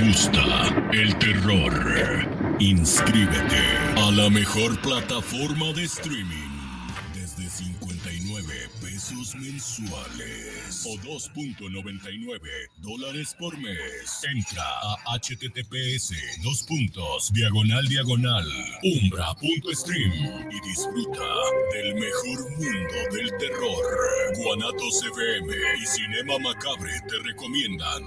gusta el terror? Inscríbete a la mejor plataforma de streaming desde 59 pesos mensuales o 2.99 dólares por mes. Entra a https dos puntos diagonal diagonal umbra.stream y disfruta del mejor mundo del terror. Guanatos FM y Cinema Macabre te recomiendan.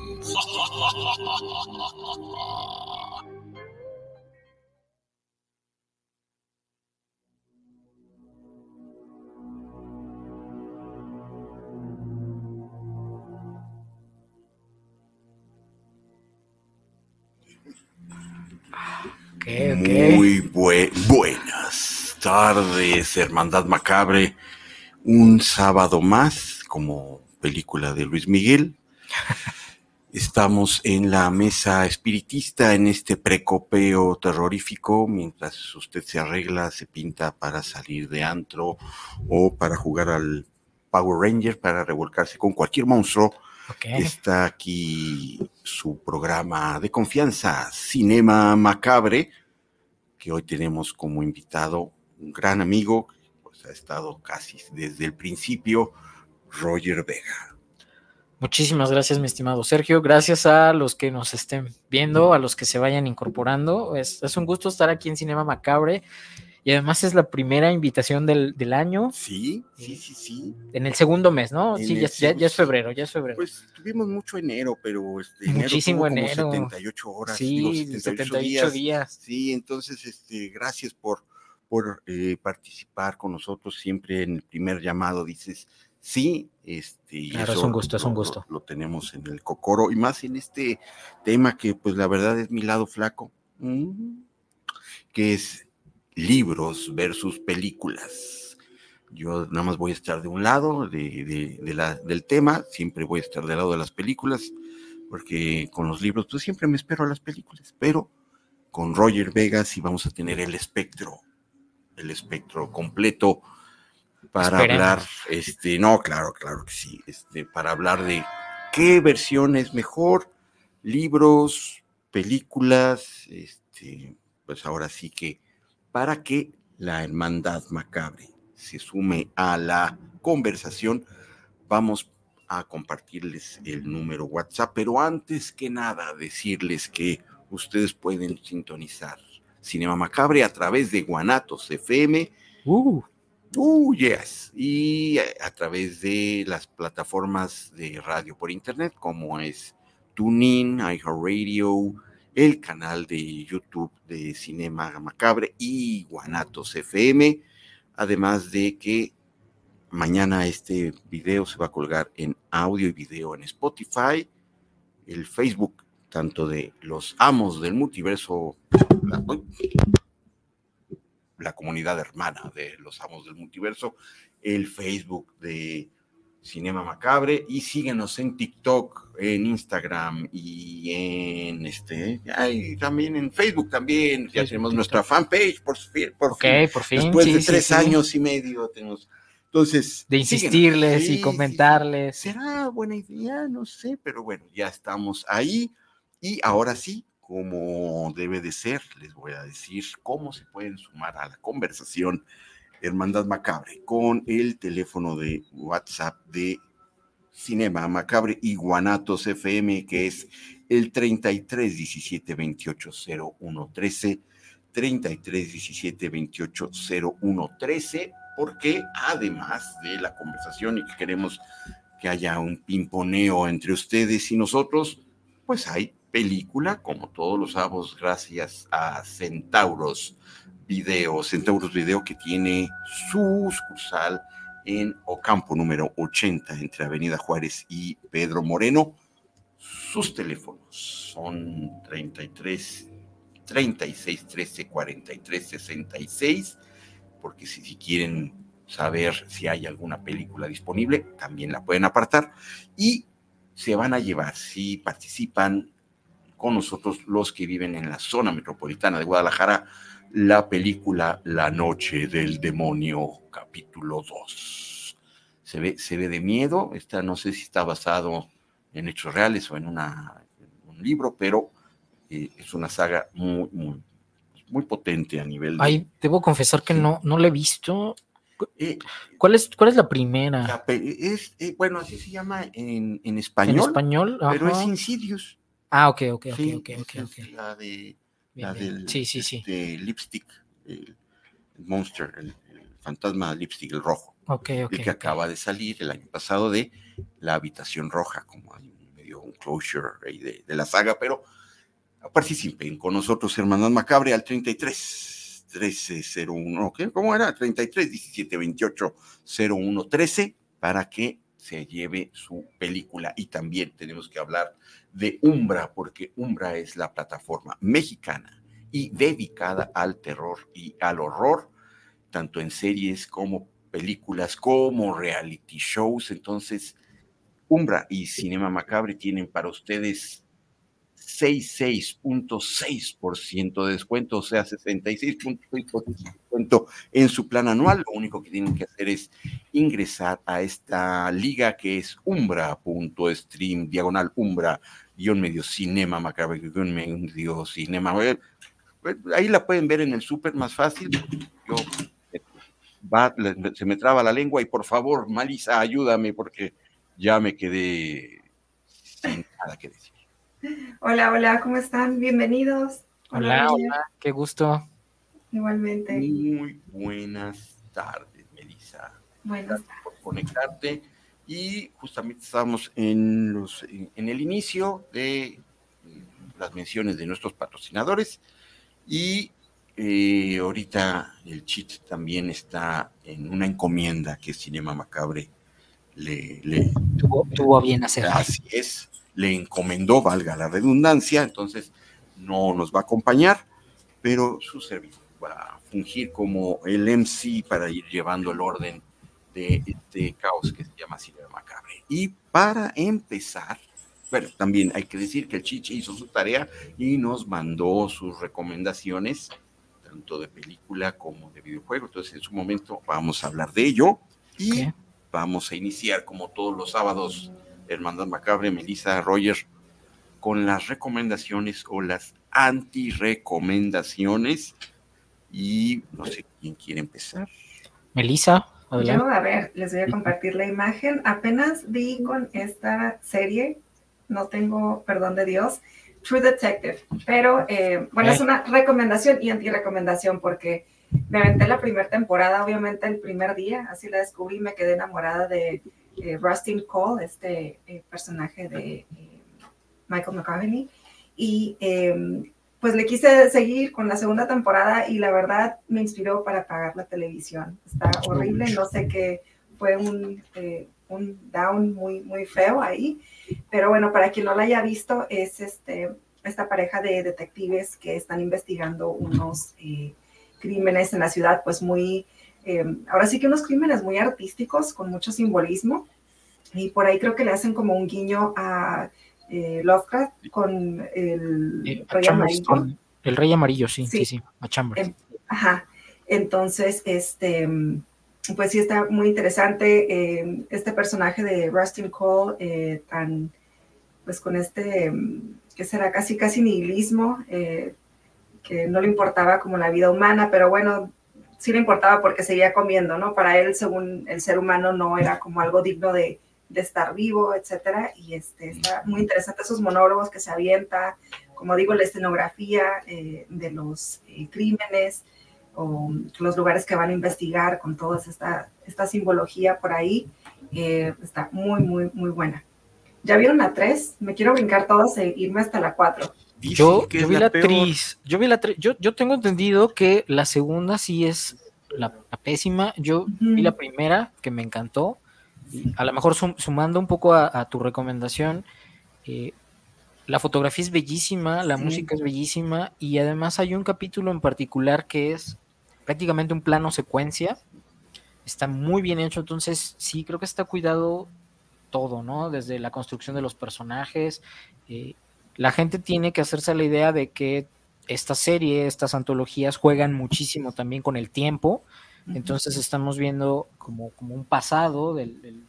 Muy buenas tardes, Hermandad Macabre. Un sábado más, como película de Luis Miguel. Estamos en la mesa espiritista en este precopeo terrorífico, mientras usted se arregla, se pinta para salir de antro o para jugar al Power Ranger, para revolcarse con cualquier monstruo. Está aquí su programa de confianza, Cinema Macabre, que hoy tenemos como invitado un gran amigo, pues ha estado casi desde el principio, Roger Vega. Muchísimas gracias, mi estimado Sergio. Gracias a los que nos estén viendo, a los que se vayan incorporando. Es, es un gusto estar aquí en Cinema Macabre. Y además es la primera invitación del, del año. Sí, sí, sí, sí. En el segundo mes, ¿no? sí, ya, ya, ya, es febrero, ya es febrero. Pues tuvimos mucho enero, pero este, muchísimo enero. enero. 78 horas. Sí, digo, 78, 78 días. días. Sí, entonces, este, gracias por, por eh, participar con nosotros. Siempre en el primer llamado dices sí, este, claro, es un gusto, es un gusto. Lo, lo, tenemos en el cocoro y más en este tema que, pues, la verdad es mi lado flaco, que es libros versus películas. Yo nada más voy a estar de un lado de, de, de la, del tema, siempre voy a estar del lado de las películas, porque con los libros pues siempre me espero a las películas, pero con Roger Vegas sí vamos a tener el espectro, el espectro completo para Esperemos. hablar, este, no, claro, claro que sí, este, para hablar de qué versión es mejor, libros, películas, este, pues ahora sí que para que la hermandad macabre se sume a la conversación, vamos a compartirles el número WhatsApp, pero antes que nada decirles que ustedes pueden sintonizar Cinema Macabre a través de Guanatos FM. Uh. Uh, yes. Y a través de las plataformas de radio por internet, como es TuneIn, iHeartRadio, el canal de YouTube de Cinema Macabre y Guanatos FM. Además de que mañana este video se va a colgar en audio y video en Spotify, el Facebook, tanto de los amos del multiverso, la, la comunidad hermana de los amos del multiverso, el Facebook de Cinema Macabre y síguenos en TikTok, en Instagram y en este y también en Facebook también. Ya Facebook, tenemos TikTok. nuestra fanpage por, fin, por Ok, fin. por fin. Después sí, de sí, tres sí. años y medio tenemos. Entonces, De insistirles y Sí, comentarles. sí. ¿Será buena idea? No sé, pero bueno, ya estamos ahí. Y ahora sí, como debe de ser, les voy a decir cómo se pueden sumar a la conversación Hermandad Macabre con el teléfono de WhatsApp de Cinema Macabre y Guanatos FM, que es el 33 17 28 01 13, 33 17 28 01 13, porque además de la conversación y que queremos que haya un pimponeo entre ustedes y nosotros, pues hay película, como todos los sábados, gracias a Centauros Video, Centauros Video que tiene su sucursal en Ocampo número 80 entre Avenida Juárez y Pedro Moreno. Sus teléfonos son 33 36 13 43 66, porque si, si quieren saber si hay alguna película disponible, también la pueden apartar y se van a llevar, si participan con nosotros los que viven en la zona metropolitana de Guadalajara, la película La Noche del Demonio, capítulo 2. Se ve, se ve de miedo, esta no sé si está basado en hechos reales o en, una, en un libro, pero eh, es una saga muy, muy, muy potente a nivel de... Ay, debo confesar que no, no la he visto. Eh, ¿Cuál, es, ¿Cuál es la primera? es, eh, bueno, así se llama en, en español. En español, pero es Insidious. Ah, ok, ok, ok, ok, okay, La de la del sí, sí, sí. Este, lipstick, el, Monster, el, fantasma lipstick, el rojo. Ok, ok. El que acaba de salir el año pasado de La Habitación Roja, como hay medio un closure de, de la saga, pero participen con nosotros, Hermanas Macabre, al 33 1301, ¿qué? ¿Cómo era? 33 17 28 01 13 para que se lleve su película. Y también tenemos que hablar de Umbra, porque Umbra es la plataforma mexicana y dedicada al terror y al horror, tanto en series como películas, como reality shows. Entonces, Umbra y Cinema Macabre tienen para ustedes 66.6% de descuento, o sea, 66.6% de descuento en su plan anual. Lo único que tienen que hacer es ingresar a esta liga que es umbra.stream, diagonal umbra, guion medio cinema, macabre, guion medio cinema. Ahí la pueden ver en el súper más fácil. Yo, se me traba la lengua y por favor, Malisa, ayúdame porque ya me quedé sin nada que decir. Hola, hola, ¿cómo están? Bienvenidos. Hola, hola, qué gusto. Igualmente. Muy buenas tardes, Melissa. Buenas tardes. Por conectarte. Y justamente estamos en, los, en, el inicio de las menciones de nuestros patrocinadores. Y eh, ahorita el Chit también está en una encomienda que Cinema Macabre le, le tuvo, tuvo bien hacer. Así es le encomendó, valga la redundancia, entonces no nos va a acompañar, pero su servicio va a fungir como el MC para ir llevando el orden de este caos que se llama Cinema Macabre. Y para empezar, bueno, también hay que decir que el Chichi hizo su tarea y nos mandó sus recomendaciones, tanto de película como de videojuego. Entonces, en su momento vamos a hablar de ello y vamos a iniciar como todos los sábados Hermandad Macabre, Melissa, Roger, con las recomendaciones o las anti-recomendaciones. Y no sé quién quiere empezar. Melissa. Yo, a ver, les voy a compartir la imagen. Apenas vi con esta serie, no tengo perdón de Dios, True Detective, pero eh, bueno, es una recomendación y anti-recomendación porque me aventé la primera temporada, obviamente el primer día, así la descubrí, me quedé enamorada de eh, Rustin Cole, este eh, personaje de eh, Michael McCartney, y em, pues le quise seguir con la segunda temporada y la verdad me inspiró para pagar la televisión. Está horrible, no sé qué, fue un, un down muy, muy feo ahí, pero bueno, para quien no la haya visto, es este, esta pareja de detectives que están investigando unos crímenes en la ciudad, pues muy Em, ahora sí que unos crímenes muy artísticos, con mucho simbolismo, y por ahí creo que le hacen como un guiño a eh, Lovecraft con el eh, Rey Amarillo. El Rey Amarillo, sí, sí, sí, a Chambers. Em, ajá, entonces, este, pues sí está muy interesante em, este personaje de Rustin Cole, eh, tan, pues con este, que será casi, casi nihilismo, que no le importaba como la vida humana, pero bueno, sí le importaba porque seguía comiendo, ¿no? Para él, según el ser humano, no era como algo digno de, estar vivo, etcétera. Y este, está muy interesante esos monólogos que se avienta, como digo, la escenografía eh, de los eh, crímenes o los lugares que van a investigar con toda esta, esta simbología por ahí. Eh, está muy, muy, muy buena. ¿Ya vieron la 3? Me quiero brincar todas e irme hasta la 4. Yo, vi la, actriz, yo vi la yo, yo tengo entendido que la segunda sí es la, pésima. Yo vi la primera, que me encantó. A lo mejor sumando un poco a, tu recomendación, eh, la fotografía es bellísima, la música es bellísima y además hay un capítulo en particular que es prácticamente un plano secuencia. Está muy bien hecho, entonces sí, creo que está cuidado todo, ¿no? Desde la construcción de los personajes, eh, la gente tiene que hacerse la idea de que esta serie, estas antologías juegan muchísimo también con el tiempo. Entonces estamos viendo como, como un pasado del,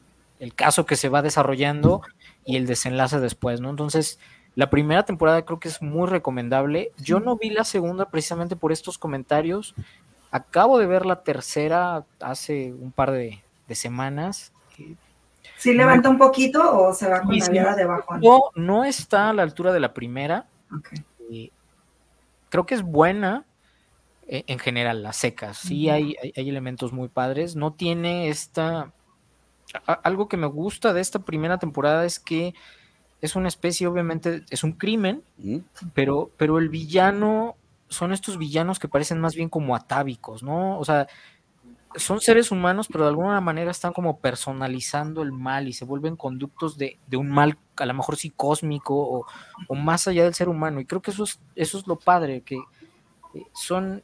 caso que se va desarrollando y el desenlace después, ¿no? Entonces, La primera temporada creo que es muy recomendable. Yo no vi la segunda precisamente por estos comentarios. Acabo de ver la tercera hace un par de, semanas. ¿Sí levanta un poquito o se va con la vida de bajón? No, no está a la altura de la primera. Eh, creo que es buena eh, en general, la seca. Sí hay, hay, elementos muy padres. No tiene esta... algo que me gusta de esta primera temporada es que es una especie, obviamente, es un crimen, pero, pero el villano son estos villanos que parecen más bien como atávicos, ¿no? O sea, son seres humanos, pero de alguna manera están como personalizando el mal y se vuelven conductos de, un mal, a lo mejor sí cósmico o, más allá del ser humano. Y creo que eso es, eso es lo padre, que eh, son,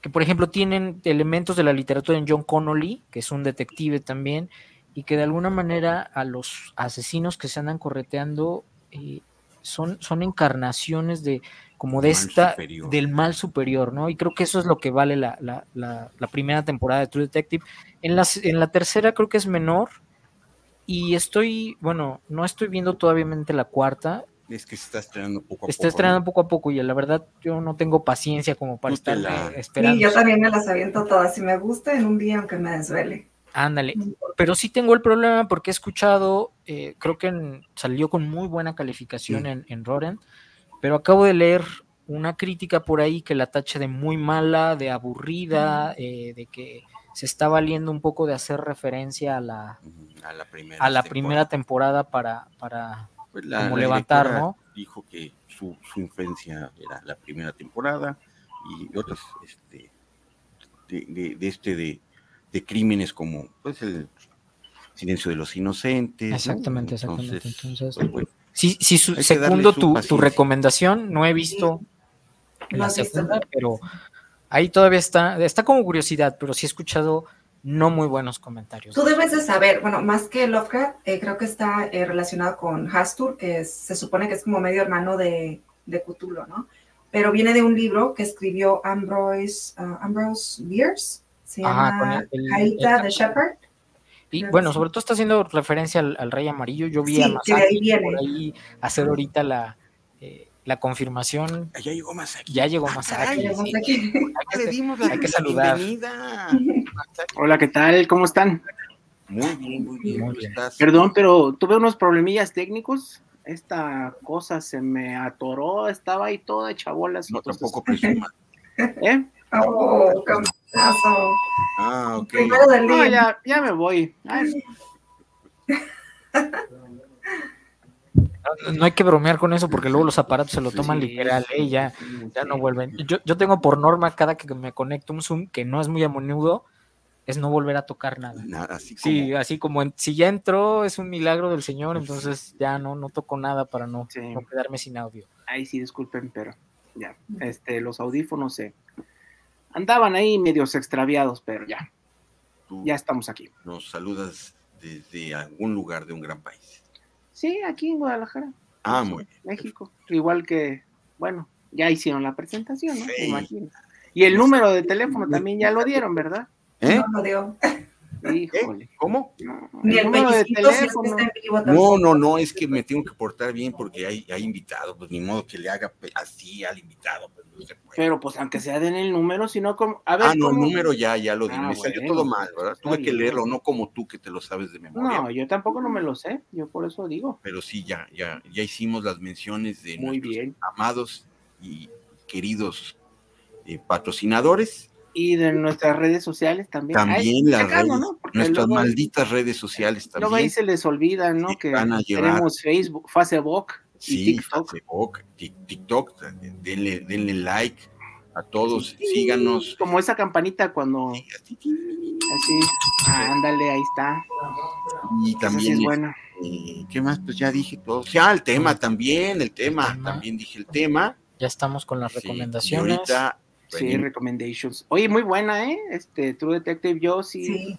que por ejemplo tienen elementos de la literatura en John Connolly, que es un detective también, y que de alguna manera a los asesinos que se andan correteando eh, son, son encarnaciones de como de esta del mal superior, ¿no? Y creo que eso es lo que vale la, la, la, primera temporada de True Detective. En la, en la tercera creo que es menor y estoy, bueno, no estoy viendo todavía la cuarta. Es que se está estrenando poco a poco. Está estrenando poco a poco y la verdad yo no tengo paciencia como para estar esperando. Sí, yo también me las aviento todas. Si me gusta en un día, aunque me desvele. Ándale, pero sí tengo el problema porque he escuchado, eh, creo que salió con muy buena calificación en, en Rotten, pero acabo de leer una crítica por ahí que la tacha de muy mala, de aburrida, eh, de que se está valiendo un poco de hacer referencia a la, a la, primera, a la temporada. primera temporada para, para pues como levantar, ¿no? Dijo que su, su, infancia era la primera temporada y otras este, de, de este de de crímenes como pues el silencio de los inocentes. Exactamente, exactamente. Entonces, pues, sí, sí segundo tu, tu, recomendación, no he visto la segunda, pero ahí todavía está, está como curiosidad, pero sí he escuchado no muy buenos comentarios. Tú debes de saber, bueno, más que Lovecraft, eh, creo que está eh, relacionado con Hastur, que se supone que es como medio hermano de, de Cthulhu, ¿no? Pero viene de un libro que escribió Ambrose, uh, Ambrose Bierce, se llama Caita de Shepherd. Y bueno, sobre todo está haciendo referencia al, Rey Amarillo. Yo vi a Masaki por ahí hacer ahorita la, eh, la confirmación. Ya llegó Masaki. Ya llegó Masaki. Hay que, saludar. Hola, ¿qué tal? ¿Cómo están? Muy bien, muy bien. Perdón, pero tuve unos problemillas técnicos. Esta cosa se me atoró, estaba ahí toda hecha bolas. No, tampoco presuma. ¿Eh? Oh, Ah, ok. No, ya, ya me voy. No, hay que bromear con eso porque luego los aparatos se lo toman literal, ¿eh? ya, ya no vuelven. Yo, yo tengo por norma cada que me conecto un Zoom, que no es muy a menudo, es no volver a tocar nada. nada así como... Sí, así como si ya entró, es un milagro del Señor, entonces ya no, no toco nada para no, no quedarme sin audio. Ay, sí, disculpen, pero ya, este, los audífonos se, andaban ahí medios extraviados, pero ya, ya estamos aquí. Nos saludas desde algún lugar de un gran país. Sí, aquí en Guadalajara. Ah, muy bien. México. Igual que, bueno, ya hicieron la presentación, ¿no? imagino. Y el número de teléfono también ya lo dieron, ¿verdad? ¿Eh? No lo dio. Híjole. ¿Cómo? Ni el de teléfono. No, no, no, es que me tengo que portar bien porque hay, hay invitado, pues ni modo que le haga así al invitado, pues no se puede. Pero pues aunque sea den el número, sino como. A ver, ah, no, el número ya, ya lo di, ah, me salió todo mal, ¿verdad? Tuve que leerlo, no como tú que te lo sabes de memoria. No, yo tampoco no me lo sé, yo por eso digo. Pero sí, ya, ya, ya hicimos las menciones de Muy bien. amados y queridos eh, patrocinadores y de nuestras redes sociales también. También las redes, nuestras malditas redes sociales también. Luego ahí se les olvida, ¿no? Que tenemos Facebook, Facebook sí, TikTok. Facebook, TikTok, denle, denle like a todos, síganos. Como esa campanita cuando... Así, ándale, ahí está. Y también... Es bueno. Eh, ¿Qué más? Pues ya dije todo. Ya, el tema también, el tema, también dije el tema. Ya estamos con las recomendaciones. ahorita Sí, recommendations. Oye, muy buena, ¿eh? Este, True Detective, yo sí,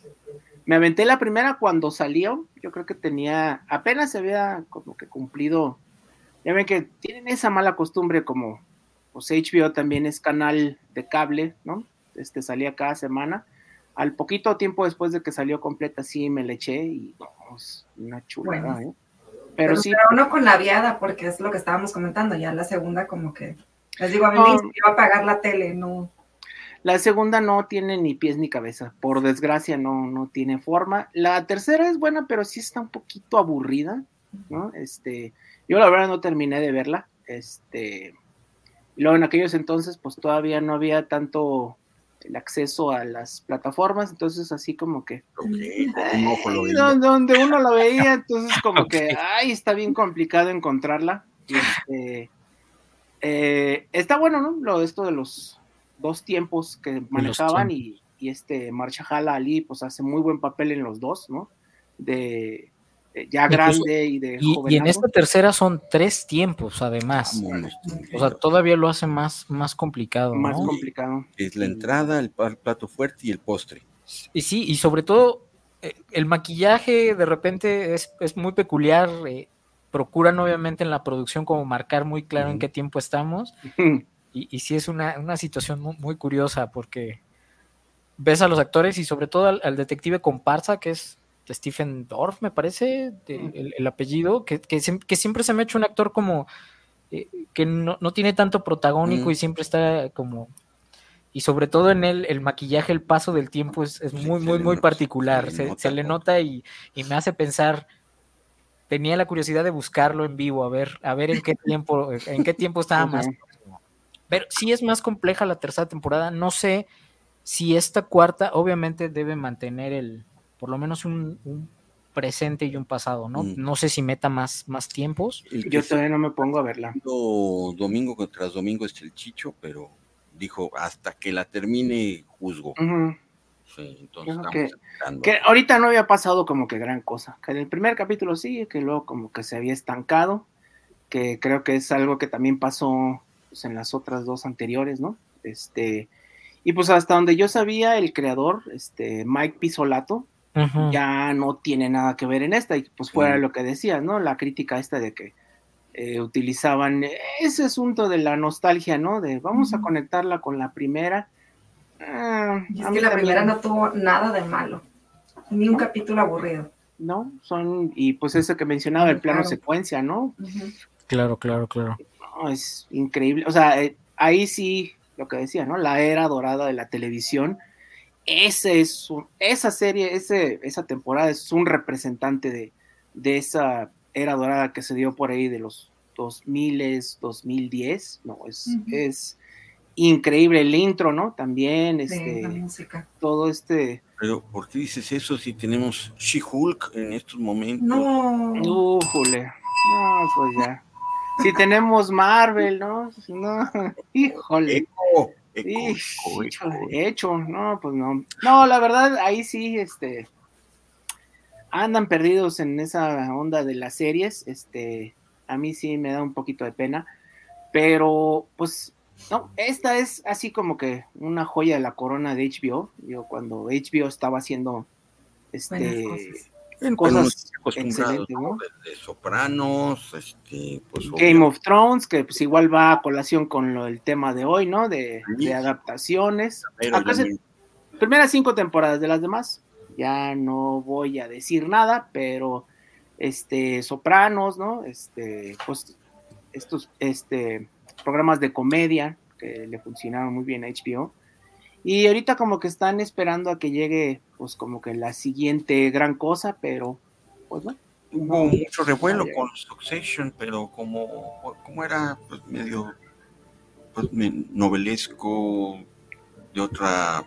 Me aventé la primera cuando salió. Yo creo que tenía, apenas se había como que cumplido. Ya ven que tienen esa mala costumbre como, pues HBO también es canal de cable, ¿no? Este salía cada semana. Al poquito tiempo después de que salió completa, sí me le eché y vamos, una chulada, ¿eh? pero, sí. Pero no con la viada, porque es lo que estábamos comentando, ya la segunda como que, les digo, a mí me iba a apagar la tele, no. La segunda no tiene ni pies ni cabeza, por desgracia no, no tiene forma. La tercera es buena, pero sí está un poquito aburrida, ¿no? Este, yo la verdad no terminé de verla, este, luego en aquellos entonces pues todavía no había tanto el acceso a las plataformas, entonces así como que donde uno lo veía, entonces como que ay, está bien complicado encontrarla. Este, eh, está bueno, ¿no? Lo esto de los dos tiempos que manejaban y, y, este Marshall Ali pues hace muy buen papel en los dos, ¿no? De eh, ya grande y de y, y, en esta tercera son tres tiempos además o sea todavía lo hace más más complicado más ¿no? complicado es la entrada el plato fuerte y el postre y sí y sobre todo eh, el maquillaje de repente es, es muy peculiar eh, procuran obviamente en la producción como marcar muy claro en qué tiempo estamos y, y sí es una, una situación muy, muy, curiosa porque ves a los actores y sobre todo al, al detective comparsa que es Stephen Dorff, me parece, el, el, apellido, que, que, que, siempre se me ha hecho un actor como eh, que no, no, tiene tanto protagónico mm. y siempre está como... Y sobre todo en él, el maquillaje, el paso del tiempo es, es muy, muy, muy particular. Se, se, le nota y, y, me hace pensar, tenía la curiosidad de buscarlo en vivo, a ver, a ver en qué tiempo, en qué tiempo estaba más. Pero sí es más compleja la tercera temporada. No sé si esta cuarta, obviamente, debe mantener el, por lo menos un, un, presente y un pasado, ¿no? Mm. No sé si meta más, más tiempos. Yo todavía no me pongo a verla. Domingo tras domingo es el chicho, pero dijo hasta que la termine juzgo. Uh -huh. Sí, entonces que, que, ahorita no había pasado como que gran cosa. Que en el primer capítulo sí, que luego como que se había estancado, que creo que es algo que también pasó pues, en las otras dos anteriores, ¿no? Este, y pues hasta donde yo sabía, el creador, este, Mike Pisolato, Uh -huh. ya no tiene nada que ver en esta, y pues fuera uh -huh. lo que decías, ¿no? La crítica esta de que eh, utilizaban ese asunto de la nostalgia, ¿no? De vamos uh -huh. a conectarla con la primera. Ah, y es que la también... primera no tuvo nada de malo, ni un capítulo aburrido. No, son, y pues eso que mencionaba, el plano claro. secuencia, ¿no? Claro, claro, claro. No, es increíble, o sea, eh, ahí sí, lo que decía, ¿no? La era dorada de la televisión ese es un, esa serie, ese, esa temporada es un representante de, de, esa era dorada que se dio por ahí de los 2000, 2010, no, es, uh -huh. es increíble el intro, ¿no? También, este, la música. todo este... Pero, ¿por qué dices eso si tenemos She-Hulk en estos momentos? No. Újule. No, pues ya. Si tenemos Marvel, ¿no? No, híjole. Eco. Eco, eco, hecho, no, pues no. No, la verdad, ahí sí, este, andan perdidos en esa onda de las series, este, a mí sí me da un poquito de pena, pero pues, no, esta es así como que una joya de la corona de HBO, yo cuando HBO estaba haciendo, este, cosas excelentes, ¿no? De, de, Sopranos, este, pues, Game obvio. of Thrones, que pues igual va a colación con lo, el tema de hoy, ¿no? De, sí. de adaptaciones. Acá se, primeras cinco temporadas de las demás, ya no voy a decir nada, pero este, Sopranos, ¿no? Este, pues estos este, programas de comedia que le funcionaron muy bien a HBO. Y ahorita como que están esperando a que llegue, pues como que la siguiente gran cosa, pero pues no. Hubo mucho revuelo con Succession, pero como, como era pues medio pues, novelesco de otra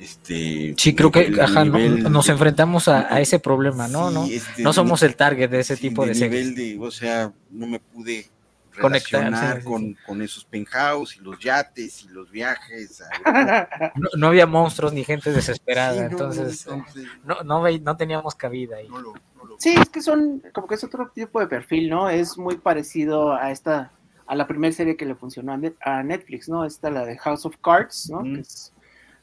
este sí creo que ajá, nivel, no, nos enfrentamos a, a, ese problema no sí, no este, no somos el target de ese sí, tipo de, de nivel de o sea no me pude conectar con, con, esos penthouse y los yates y los viajes. No, no había monstruos ni gente desesperada, sí, no, entonces, entonces no, no, no, teníamos cabida ahí. Lo, sí, es que son, como que es otro tipo de perfil, ¿no? Es muy parecido a esta, a la primera serie que le funcionó a, Net, a Netflix, ¿no? Esta, la de House of Cards, ¿no? Mm. Que es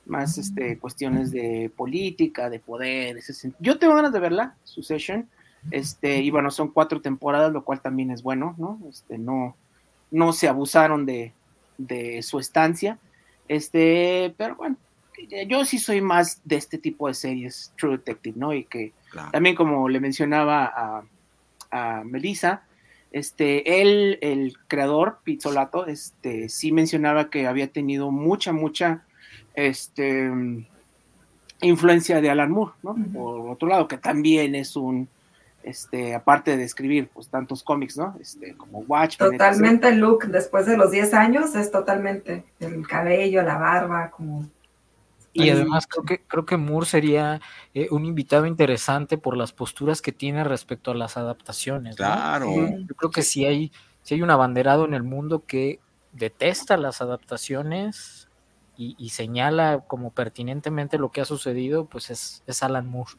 más este, cuestiones de política, de poder. Ese Yo tengo ganas de verla, Succession. Este, y bueno, son cuatro temporadas, lo cual también es bueno, ¿no? Este, no, no se abusaron de, de su estancia. Este, pero bueno, yo sí soy más de este tipo de series, True Detective, ¿no? Y que claro. también como le mencionaba a, a Melissa, este, él, el creador, Pizzolato, este, sí mencionaba que había tenido mucha, mucha, este, influencia de Alan Moore, ¿no? Por otro lado, que también es un, este, aparte de escribir, pues, tantos cómics, ¿no? Este, como Watchmen. Totalmente el look, después de los 10 años, es totalmente el cabello, la barba, como y además creo que, creo que Moore sería eh, un invitado interesante por las posturas que tiene respecto a las adaptaciones. Claro. Yo creo que si hay, si hay un abanderado en el mundo que detesta las adaptaciones y, señala como pertinentemente lo que ha sucedido, pues es, es Alan Moore.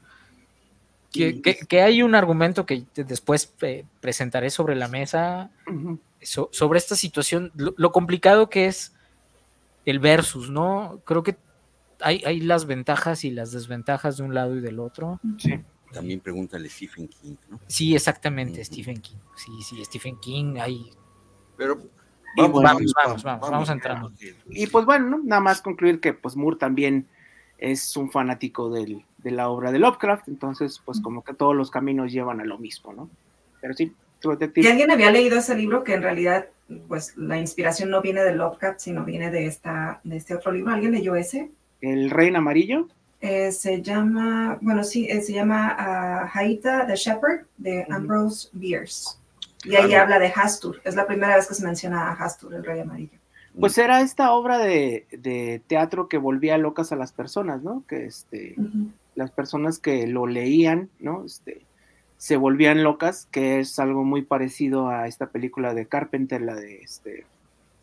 Que, que, hay un argumento que después eh, presentaré sobre la mesa sobre esta situación, lo, lo complicado que es el versus, ¿no? Creo que hay, las ventajas y las desventajas de un lado y del otro. Sí. También pregúntale Stephen King, ¿no? Sí, exactamente, Stephen King. Sí, sí, Stephen King, hay. Pero vamos, vamos, vamos, vamos, vamos, entrando. Y pues bueno, nada más concluir que pues Moore también es un fanático de la obra de Lovecraft, entonces pues como que todos los caminos llevan a lo mismo, ¿no? Pero sí, ¿Y alguien había leído ese libro que en realidad pues la inspiración no viene de Lovecraft, sino viene de, esta, de este otro libro? ¿Alguien leyó ese? el rey amarillo. Eh, se llama, bueno, sí, eh, se llama uh, Haita the Shepherd de Ambrose Bierce. Y ahí habla de Hastur. Es la primera vez que se menciona a Hastur, el rey amarillo. Pues era esta obra de, teatro que volvía locas a las personas, ¿no? Que este, las personas que lo leían, ¿no? Este, se volvían locas, que es algo muy parecido a esta película de Carpenter, la de este,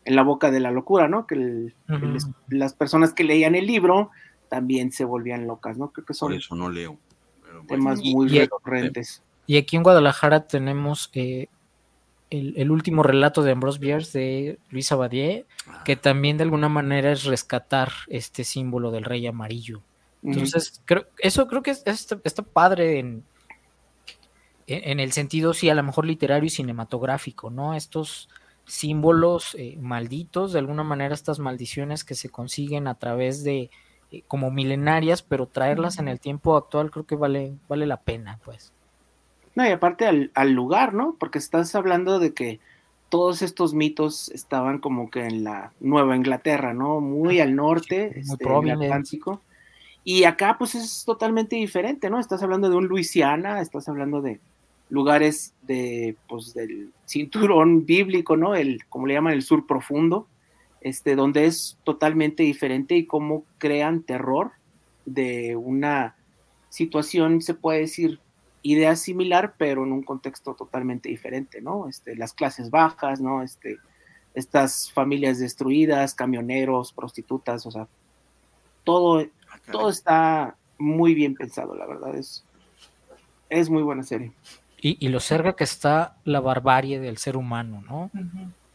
en la boca de la locura, ¿no? Que las personas que leían el libro también se volvían locas, ¿no? Creo que son Por eso no leo. temas muy recurrentes. Y aquí en Guadalajara tenemos eh, el, último relato de Ambrose Bierce de Luis Abadie, ah. que también de alguna manera es rescatar este símbolo del rey amarillo. Entonces, creo, eso creo que está, padre en, en, el sentido, sí, a lo mejor literario y cinematográfico, ¿no? Estos símbolos eh, malditos, de alguna manera estas maldiciones que se consiguen a través de eh, como milenarias, pero traerlas en el tiempo actual creo que vale, vale la pena, pues. No, y aparte al, al lugar, ¿no? Porque estás hablando de que todos estos mitos estaban como que en la Nueva Inglaterra, ¿no? Muy al norte, este, el Atlántico. Y acá pues es totalmente diferente, ¿no? Estás hablando de un Luisiana, estás hablando de, lugares de, pues, del cinturón bíblico, ¿no? El, como le llaman, el sur profundo, este, donde es totalmente diferente y cómo crean terror de una situación, se puede decir, idea similar, pero en un contexto totalmente diferente, ¿no? Este, las clases bajas, ¿no? Este, estas familias destruidas, camioneros, prostitutas, o sea, todo, ah, todo está muy bien pensado, la verdad, es, es muy buena serie y, lo cerca que está la barbarie del ser humano, ¿no?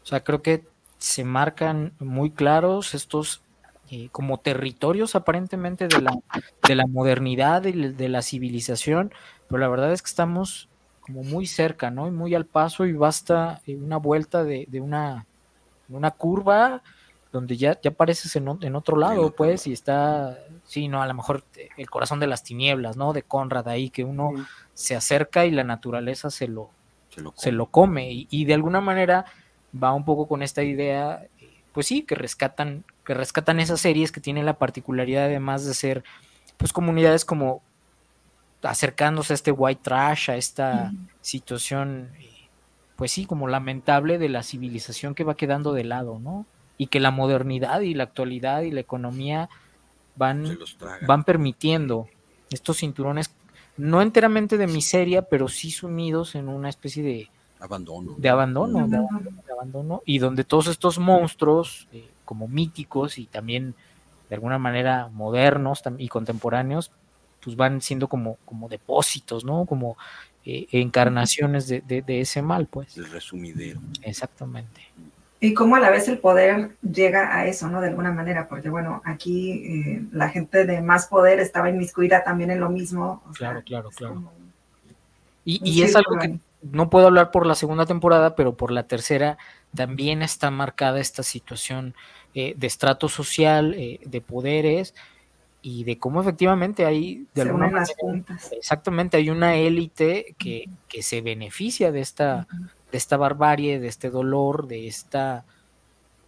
O sea, creo que se marcan muy claros estos eh, como territorios aparentemente de la, de la modernidad y de la civilización, pero la verdad es que estamos como muy cerca, ¿no? Y muy al paso y basta eh, una vuelta de, de una, una curva donde ya, ya apareces en, en otro lado, pues, y está, sí, no, a lo mejor el corazón de las tinieblas, ¿no? De Conrad ahí, que uno se acerca y la naturaleza se lo, se lo come, Y, de alguna manera va un poco con esta idea, pues sí, que rescatan, que rescatan esas series que tienen la particularidad además de ser, pues, comunidades como acercándose a este white trash, a esta situación, pues sí, como lamentable de la civilización que va quedando de lado, ¿no? Y que la modernidad y la actualidad y la economía van, van permitiendo estos cinturones, no enteramente de miseria, pero sí sumidos en una especie de abandono. De abandono, de abandono, y donde todos estos monstruos, eh, como míticos y también de alguna manera modernos y contemporáneos, pues van siendo como, como depósitos, ¿no? Como eh, encarnaciones de, de, ese mal, pues. El resumidero. Exactamente. Y cómo a la vez el poder llega a eso, ¿no? De alguna manera, porque bueno, aquí eh, la gente de más poder estaba inmiscuida también en lo mismo. claro, claro, claro. Y, es algo que no puedo hablar por la segunda temporada, pero por la tercera también está marcada esta situación eh, de estrato social, eh, de poderes, y de cómo efectivamente hay de alguna manera, exactamente hay una élite que, que, se beneficia de esta de esta barbarie, de este dolor, de esta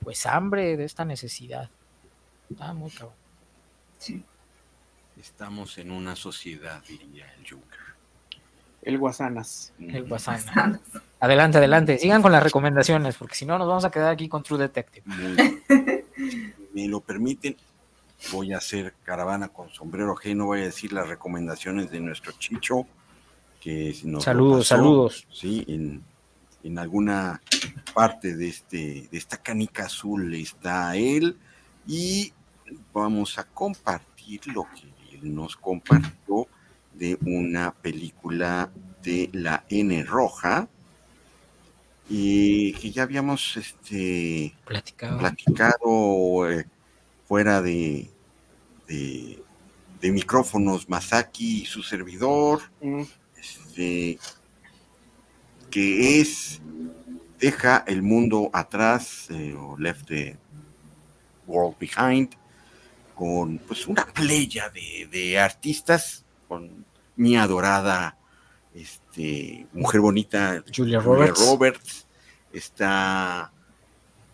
pues hambre, de esta necesidad. Ah, muy cabrón. Sí. Estamos en una sociedad, diría el Juncker. El Guasanas. El Guasanas. Adelante, adelante. Sigan con las recomendaciones, porque si no nos vamos a quedar aquí con True Detective. Me lo permiten, voy a hacer caravana con sombrero ajeno, voy a decir las recomendaciones de nuestro Chicho. Que nos saludos, saludos. Sí, en, en, alguna parte de, este, de esta canica azul está él y vamos a compartir lo que él nos compartió de una película de la N roja y que ya habíamos este platicado, platicado eh, fuera de, de, micrófonos Masaki y su servidor mm. este, que es deja el mundo atrás eh, o left the world behind con pues una playa de, de artistas con mi adorada este, mujer bonita, Julia Roberts. está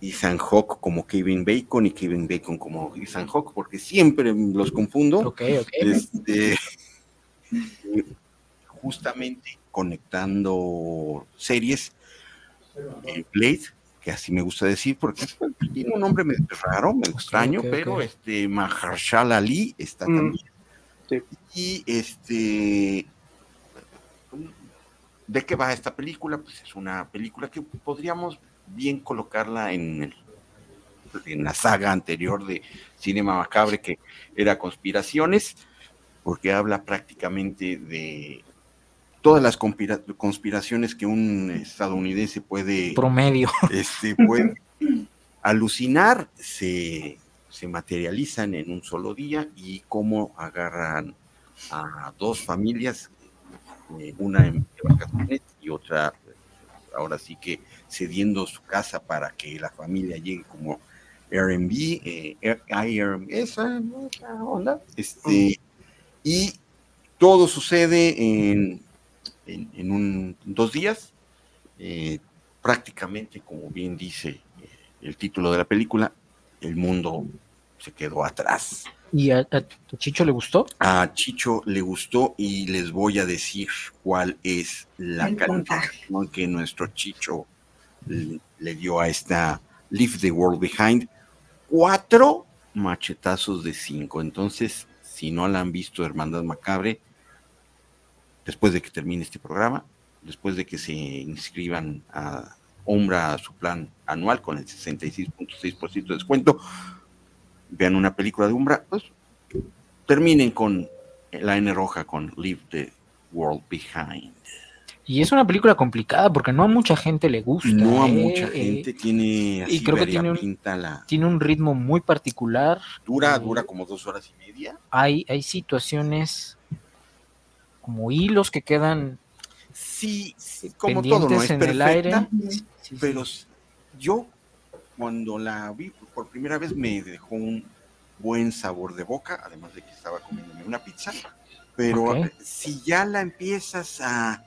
Ethan Hawke como Kevin Bacon y Kevin Bacon como Ethan Hawke, porque siempre los confundo. Este, justamente conectando series, eh, Blade, que así me gusta decir, porque tiene un nombre medio raro, me extraño, pero este Mahershala Ali está mm. también. Y este ¿De qué va esta película? Pues es una película que podríamos bien colocarla en, en la saga anterior de Cinema Macabre, que era Conspiraciones, porque habla prácticamente de todas las conspiraciones que un estadounidense puede promedio. este, puede alucinar se, se materializan en un solo día y cómo agarran a dos familias eh, una en vacaciones y otra ahora sí que cediendo su casa para que la familia llegue como Airbnb, eh, esa, onda, este, y todo sucede en, en, un, dos días, eh, prácticamente como bien dice eh, el título de la película, el mundo se quedó atrás. ¿Y a, Chicho le gustó? A Chicho le gustó y les voy a decir cuál es la calificación que nuestro Chicho le, dio a esta Leave the World Behind. Cuatro machetazos de cinco. Entonces, si no la han visto Hermandad Macabre, después de que termine este programa, después de que se inscriban a Ombra a su plan anual con el 66.6% de descuento, vean una película de Umbra, pues terminen con la N roja, con Leave the World Behind. Y es una película complicada porque no a mucha gente le gusta. No a ¿eh? mucha eh, gente tiene y creo que tiene un, tiene un ritmo muy particular. Dura, eh, dura como dos horas y media. Hay, hay situaciones como hilos que quedan sí, como todo, no es en el aire. pero yo cuando la vi por primera vez me dejó un buen sabor de boca, además de que estaba comiéndome una pizza, pero si ya la empiezas a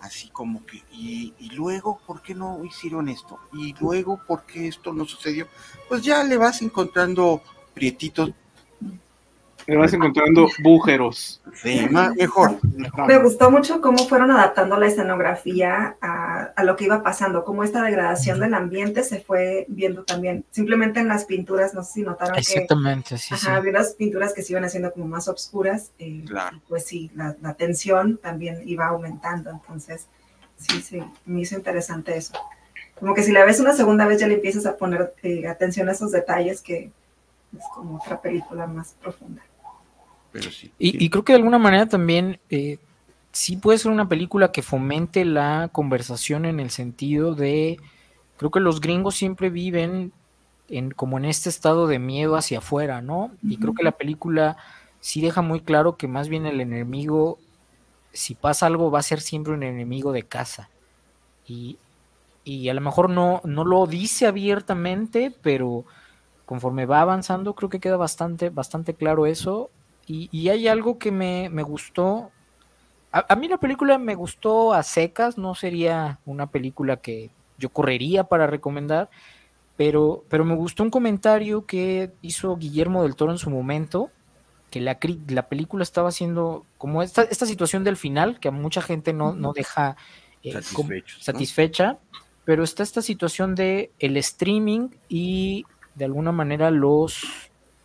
así como que, y, y, luego, ¿por qué no hicieron esto? Y luego, ¿por qué esto no sucedió? Pues ya le vas encontrando prietitos me vas encontrando bújeros. Sí, mejor, Me gustó mucho cómo fueron adaptando la escenografía a, a, lo que iba pasando, cómo esta degradación del ambiente se fue viendo también. Simplemente en las pinturas, no sé si notaron Exactamente, sí, ajá, había unas pinturas que se iban haciendo como más oscuras. Eh, claro. Pues sí, la, la, tensión también iba aumentando. Entonces, sí, sí, me hizo interesante eso. Como que si la ves una segunda vez ya le empiezas a poner eh, atención a esos detalles que es como otra película más profunda y, creo que de alguna manera también eh, sí puede ser una película que fomente la conversación en el sentido de, creo que los gringos siempre viven en, como en este estado de miedo hacia afuera, ¿no? Y creo que la película sí deja muy claro que más bien el enemigo, si pasa algo, va a ser siempre un enemigo de casa. Y, y a lo mejor no, no lo dice abiertamente, pero conforme va avanzando, creo que queda bastante, bastante claro eso y, hay algo que me, gustó. A, mí la película me gustó a secas, no sería una película que yo correría para recomendar, pero, pero me gustó un comentario que hizo Guillermo del Toro en su momento, que la, la película estaba haciendo como esta, esta situación del final, que a mucha gente no, no deja eh, satisfecha, pero está esta situación de el streaming y de alguna manera los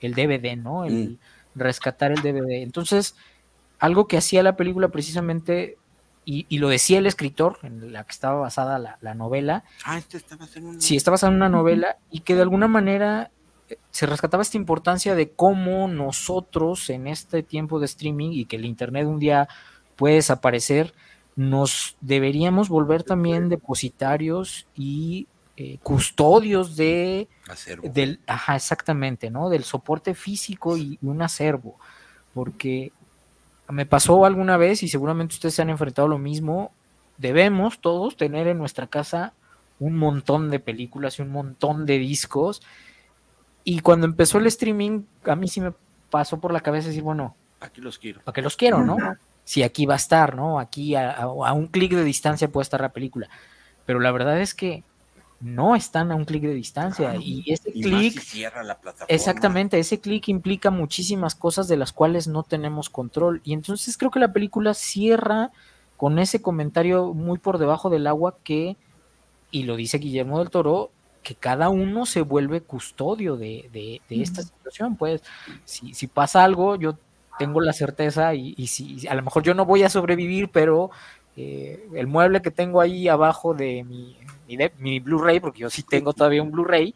el DVD, ¿no? El mm. Rescatar el DVD. Entonces, algo que hacía la película precisamente, y, lo decía el escritor, en la que estaba basada la, novela. Ah, este está basado en una Sí, está basada en una novela, y que de alguna manera eh, se rescataba esta importancia de cómo nosotros en este tiempo de streaming y que el internet un día puede desaparecer, nos deberíamos volver también depositarios y eh, custodios de del ajá exactamente no del soporte físico y, un acervo. Porque me pasó alguna vez y seguramente ustedes se han enfrentado a lo mismo debemos todos tener en nuestra casa un montón de películas y un montón de discos. Y cuando empezó el streaming a mí sí me pasó por la cabeza decir bueno aquí los quiero para qué los quiero no si aquí va a estar no aquí a, a un clic de distancia puede estar la película. Pero la verdad es que no están a un clic de distancia. y ese clic. exactamente, ese clic implica muchísimas cosas de las cuales no tenemos control. Y entonces creo que la película cierra con ese comentario muy por debajo del agua que, y lo dice Guillermo del Toro, que cada uno se vuelve custodio de, de, esta situación. Pues, si, si pasa algo, yo tengo la certeza y, y, si a lo mejor yo no voy a sobrevivir, pero eh, el mueble que tengo ahí abajo de mi, mi, Blu-ray, porque yo sí tengo todavía un Blu-ray,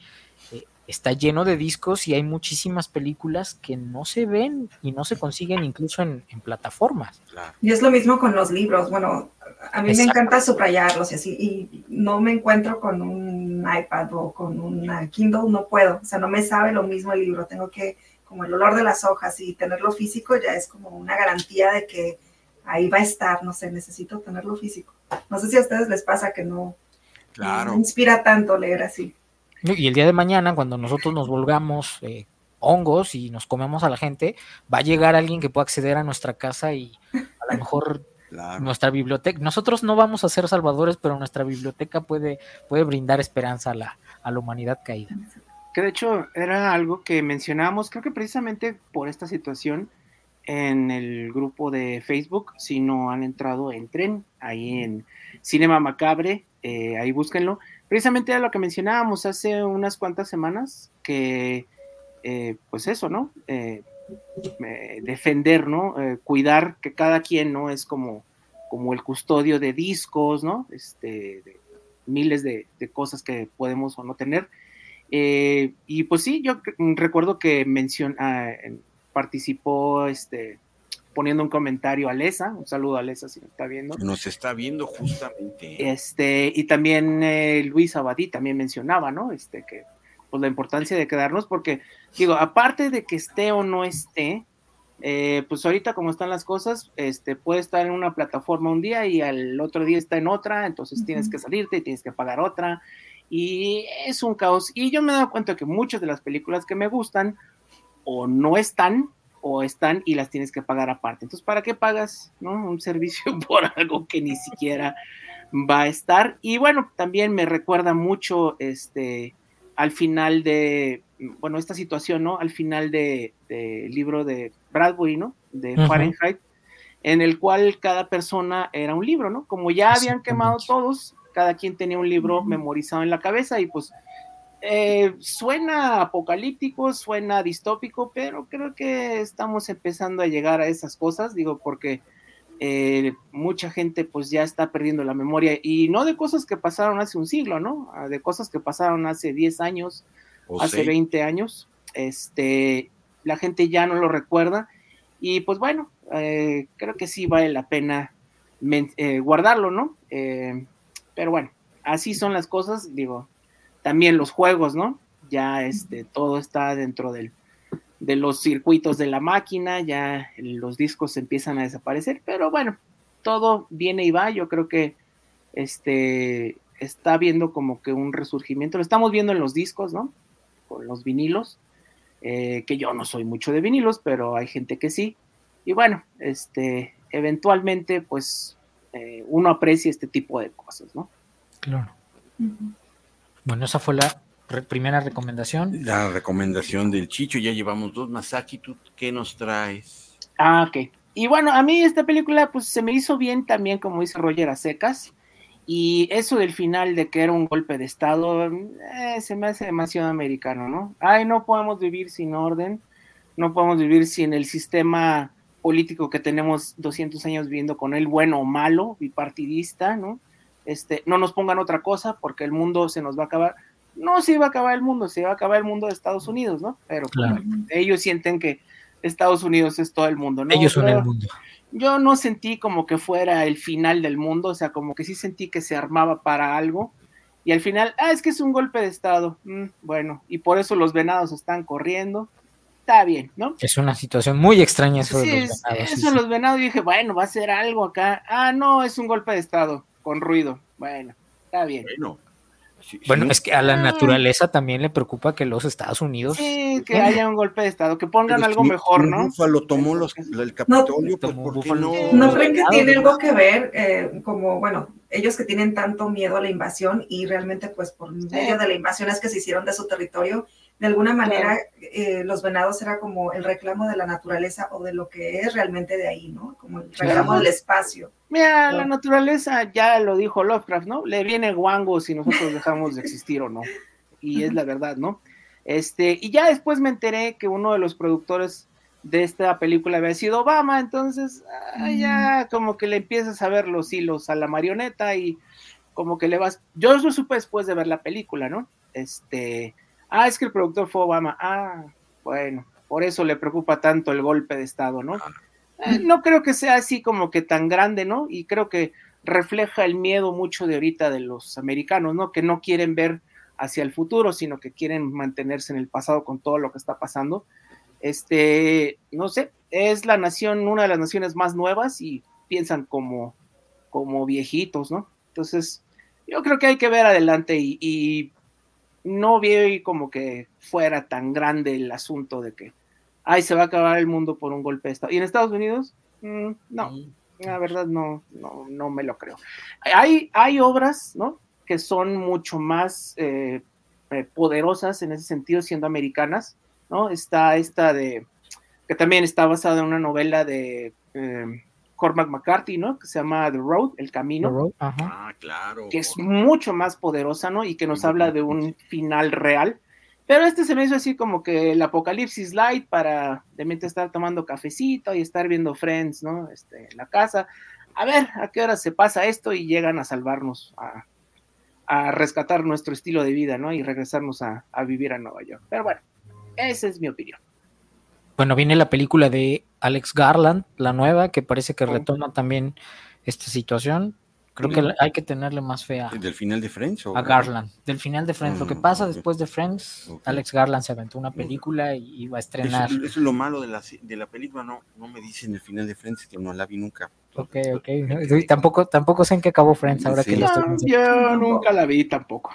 eh, está lleno de discos y hay muchísimas películas que no se ven y no se consiguen incluso en, plataformas. Y es lo mismo con los libros. Bueno, a mí me encanta subrayarlos y así, y no me encuentro con un iPad o con una Kindle, no puedo. O sea, no me sabe lo mismo el libro. Tengo que, como el olor de las hojas y tenerlo físico ya es como una garantía de que ahí va a estar, no sé, necesito tenerlo físico. No sé si a ustedes les pasa que no, claro. inspira tanto leer así. Y el día de mañana, cuando nosotros nos volvamos eh, hongos y nos comemos a la gente, va a llegar alguien que pueda acceder a nuestra casa y a lo mejor nuestra biblioteca, nosotros no vamos a ser salvadores, pero nuestra biblioteca puede, puede brindar esperanza a la, a la humanidad caída. Que de hecho era algo que mencionábamos, creo que precisamente por esta situación, en el grupo de Facebook. Si no han entrado, entren ahí en Cinema Macabre, eh, ahí búsquenlo. Precisamente era lo que mencionábamos hace unas cuantas semanas, que eh, pues eso, ¿no? Eh, defender, ¿no? cuidar que cada quien, ¿no? Es como, como el custodio de discos, ¿no? Este, de miles de, cosas que podemos o no tener. y pues sí, yo recuerdo que menciona, ah, participó este, poniendo un comentario a Lesa, un saludo a Lesa si nos está viendo. Nos está viendo justamente. Este, y también eh, Luis Abadí también mencionaba, ¿no? Este, que pues la importancia de quedarnos, porque digo, aparte de que esté o no esté, eh, pues ahorita como están las cosas, este, puede estar en una plataforma un día y al otro día está en otra, entonces tienes que salirte y tienes que pagar otra, y es un caos. Y yo me he dado cuenta que muchas de las películas que me gustan, o no están o están y las tienes que pagar aparte. Entonces, ¿para qué pagas un servicio por algo que ni siquiera va a estar? Y bueno, también me recuerda mucho este al final de, bueno, esta situación, ¿no? Al final del de libro de Bradbury, ¿no? De Fahrenheit, en el cual cada persona era un libro, ¿no? Como ya habían quemado todos, cada quien tenía un libro memorizado en la cabeza y pues eh, suena apocalíptico, suena distópico, pero creo que estamos empezando a llegar a esas cosas, digo, porque eh, mucha gente pues ya está perdiendo la memoria y no de cosas que pasaron hace un siglo, ¿no? Ah, de cosas que pasaron hace 10 años, hace 20 años, este, la gente ya no lo recuerda y pues bueno, eh, creo que sí vale la pena guardarlo, ¿no? pero bueno, así son las cosas, digo, también los juegos, ¿no? Ya este, todo está dentro del, de los circuitos de la máquina, ya los discos empiezan a desaparecer, pero bueno, todo viene y va, yo creo que este, está viendo como que un resurgimiento, lo estamos viendo en los discos, ¿no? Con los vinilos, eh, que yo no soy mucho de vinilos, pero hay gente que sí. Y bueno, este, eventualmente, pues eh, uno aprecia este tipo de cosas, ¿no? Claro. Bueno, esa fue la primera recomendación. La recomendación del Chicho, ya llevamos dos. Masaki, ¿tú qué nos traes? Ah, ok. Y bueno, a mí esta película pues se me hizo bien también, como dice Roger, a secas. Y eso del final de que era un golpe de Estado, eh, se me hace demasiado americano, ¿no? Ay, no podemos vivir sin orden, no podemos vivir sin el sistema político que tenemos 200 años viviendo con él, bueno o malo, bipartidista, ¿no? Este, no nos pongan otra cosa porque el mundo se nos va a acabar. No se iba a acabar el mundo, se iba a acabar el mundo de Estados Unidos, ¿no? Pero ellos sienten que Estados Unidos es todo el mundo, ¿no? Ellos son el mundo. Yo no sentí como que fuera el final del mundo, o sea, como que sí sentí que se armaba para algo. Y al final, ah, es que es un golpe de Estado. Mm, bueno, y por eso los venados están corriendo. Está bien, ¿no? Es una situación muy extraña eso sí, de los venados. Eso los venados, dije, bueno, va a ser algo acá. Ah, no, es un golpe de Estado, con ruido. Bueno, está bien. Bueno, bueno, es que a la naturaleza también le preocupa que los Estados Unidos. Sí, que haya un golpe de Estado, que pongan algo mejor, ¿no? Búfalo tomó los, el Capitolio, pues, no, pues, no? ¿No creen que tiene algo que ver, eh, como, bueno, ellos que tienen tanto miedo a la invasión y realmente, pues, por medio de la invasión es que se hicieron de su territorio, de alguna manera eh, los venados era como el reclamo de la naturaleza o de lo que es realmente de ahí, ¿no? Como el reclamo del espacio. Mira, la naturaleza ya lo dijo Lovecraft, ¿no? Le viene guango si nosotros dejamos de existir o no. Y es la verdad, ¿no? Este, y ya después me enteré que uno de los productores de esta película había sido Obama, entonces ah, ya como que le empiezas a ver los hilos a la marioneta y como que le vas, yo eso supe después de ver la película, ¿no? Este, Ah, es que el productor fue Obama. Ah, bueno, por eso le preocupa tanto el golpe de Estado, ¿no? Eh, no creo que sea así como que tan grande, ¿no? Y creo que refleja el miedo mucho de ahorita de los americanos, ¿no? Que no quieren ver hacia el futuro, sino que quieren mantenerse en el pasado con todo lo que está pasando. Este, no sé, es la nación, una de las naciones más nuevas y piensan como, como viejitos, ¿no? Entonces, yo creo que hay que ver adelante y no vi como que fuera tan grande el asunto de que, ay, se va a acabar el mundo por un golpe de Estado. ¿Y en Estados Unidos? Mm, no, la verdad no, no, no me lo creo. Hay, hay obras, ¿no? Que son mucho más eh, eh, poderosas en ese sentido, siendo americanas, ¿no? Está esta de, que también está basada en una novela de... Eh, Cormac McCarthy, ¿no? Que se llama The Road, El Camino. Ah, claro. Que es mucho más poderosa, ¿no? Y que nos habla de un final real. Pero este se me hizo así como que el apocalipsis light para de mente estar tomando cafecito y estar viendo Friends, ¿no? Este, en la casa. A ver, ¿a qué hora se pasa esto? Y llegan a salvarnos, a, rescatar nuestro estilo de vida, ¿no? Y regresarnos a, a vivir a Nueva York. Pero bueno, esa es mi opinión. Bueno, viene la película de Alex Garland, la nueva, que parece que retoma también esta situación. Creo que hay que tenerle más fe a. ¿Del final de Friends? A Garland. Del final de Friends. lo que mm, pasa después de Friends, Alex Garland se aventó una película y iba a estrenar. Eso, es lo malo de la, de la película, no, no me dicen el final de Friends, que no la vi nunca. Ok, ok. tampoco, tampoco sé en qué acabó Friends ahora que lo estoy Yo nunca la vi tampoco.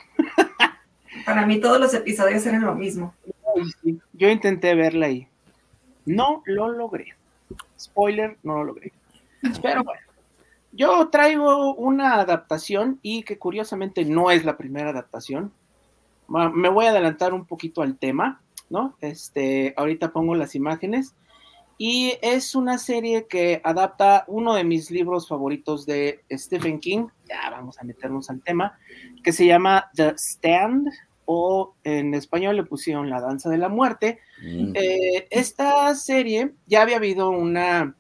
Para mí todos los episodios eran lo mismo. Yo intenté verla y no lo logré. Spoiler, no lo logré. Pero bueno, yo traigo una adaptación y que curiosamente no es la primera adaptación. Me voy a adelantar un poquito al tema, ¿no? Este, ahorita pongo las imágenes. Y es una serie que adapta uno de mis libros favoritos de Stephen King. Ya vamos a meternos al tema, que se llama The Stand o en español le pusieron La Danza de la Muerte. Mm. Eh, esta serie ya había habido una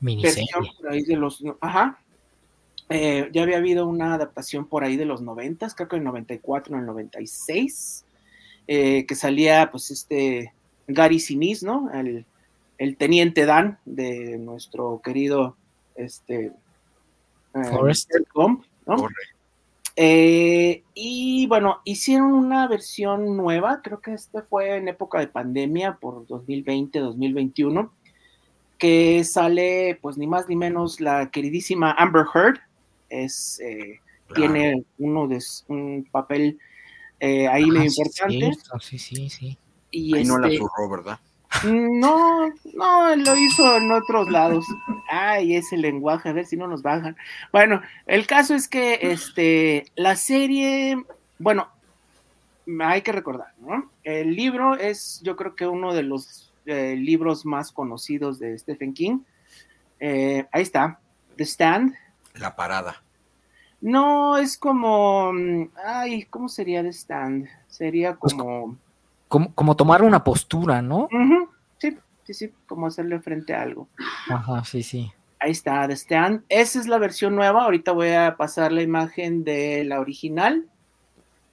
versión por ahí de los, ajá, eh, ya había habido una adaptación por ahí de los 90, creo que en el 94, en el 96, eh, que salía pues este Gary Sinise, ¿no? El, teniente Dan de nuestro querido este Forrest Gump, ¿no? Correcto. Eh, y bueno, hicieron una versión nueva, creo que este fue en época de pandemia por 2020-2021, que sale pues ni más ni menos la queridísima Amber Heard, es, eh, tiene uno de un papel eh, ahí muy importante. Sí, sí, sí. Y Ahí no la este- zurró, ¿verdad? No, no, lo hizo en otros lados. Ay, ese lenguaje, a ver si no nos bajan. Bueno, el caso es que este, la serie, bueno, hay que recordar, ¿no? El libro es, yo creo que uno de los eh, libros más conocidos de Stephen King. Eh, ahí está, The Stand. La parada. No, es como, mm, ay, ¿cómo sería The Stand? Sería Pues, como... Como, como tomar una postura, ¿no? Sí, sí, sí, como hacerle frente a algo. Ajá, sí, sí. Ahí está, The Stand. Esa es la versión nueva. Ahorita voy a pasar la imagen de la original.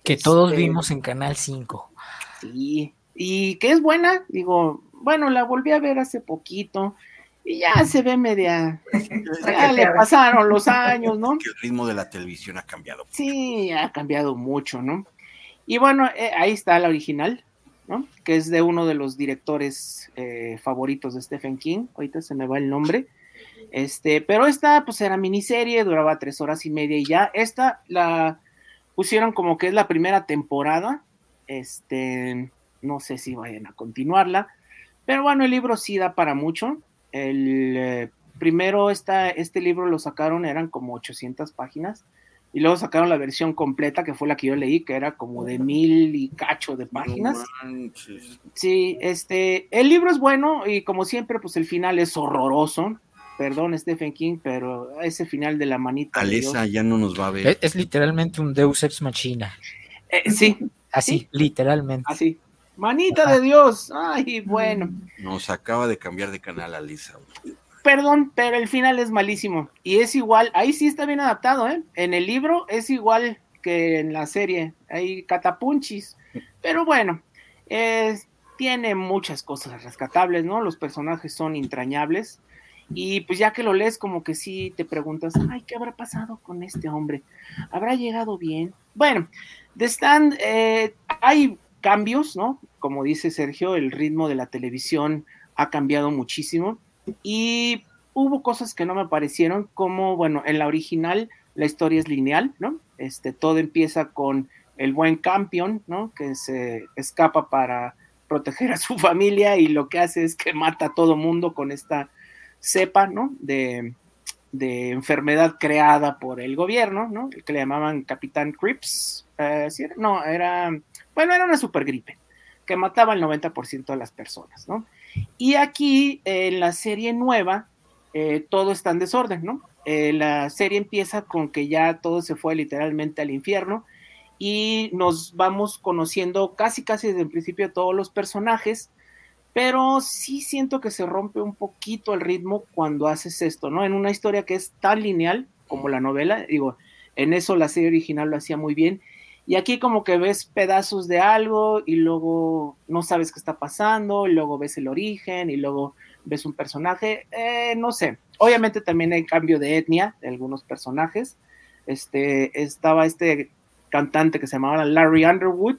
Que todos Este, vimos en Canal 5. Sí. Y que es buena. Digo, bueno, la volví a ver hace poquito. Y ya se ve media. Ya le pasaron los años, ¿no? Que el ritmo de la televisión ha cambiado. Sí, ha cambiado mucho, ¿no? Y bueno, eh, ahí está la original, Que es de uno de los directores eh, favoritos de Stephen King. Ahorita se me va el nombre. Este, pero esta, pues era miniserie, duraba tres horas y media y ya. Esta la pusieron como que es la primera temporada. Este, no sé si vayan a continuarla. Pero bueno, el libro sí da para mucho. El eh, primero, esta, este libro lo sacaron, eran como 800 páginas. Y luego sacaron la versión completa, que fue la que yo leí, que era como de mil y cacho de páginas. No. Sí, este, el libro es bueno y como siempre, pues el final es horroroso. Perdón, Stephen King, pero ese final de la manita. de Alesa ya no nos va a ver. Es, es literalmente un Deus Ex Machina. Eh, sí, Así, Sí. literalmente. así. Manita Ajá. de Dios. Ay, bueno. Nos acaba de cambiar de canal Alesa. Perdón, pero el final es malísimo. Y es igual, ahí sí está bien adaptado, ¿eh? En el libro es igual que en la serie. Hay catapunchis. Pero bueno, tiene muchas cosas rescatables, ¿no? Los personajes son entrañables. Y pues ya que lo lees, como que sí te preguntas, ay, ¿qué habrá pasado con este hombre? ¿Habrá llegado bien? Bueno, de Stand eh, hay cambios, ¿no? Como dice Sergio, el ritmo de la televisión ha cambiado muchísimo. Y hubo cosas que no me parecieron, como, bueno, en la original la historia es lineal, ¿no? Este, todo empieza con el buen campeón, ¿no? Que se escapa para proteger a su familia y lo que hace es que mata a todo mundo con esta cepa, ¿no? De, de enfermedad creada por el gobierno, ¿no? Que le llamaban Capitán Crips. eh. No, era, bueno, era una supergripe que mataba el 90% de las personas, ¿no? Y aquí, en la serie nueva, eh, todo está en desorden, ¿no? Eh, la serie empieza con que ya todo se fue literalmente al infierno y nos vamos conociendo casi, casi desde el principio todos los personajes, pero sí siento que se rompe un poquito el ritmo cuando haces esto, ¿no? En una historia que es tan lineal como la novela, digo, en eso la serie original lo hacía muy bien, y aquí como que ves pedazos de algo y luego no sabes qué está pasando, y luego ves el origen y luego ves un personaje, eh, no sé. Obviamente también hay cambio de etnia de algunos personajes. Este, estaba este cantante que se llamaba Larry Underwood,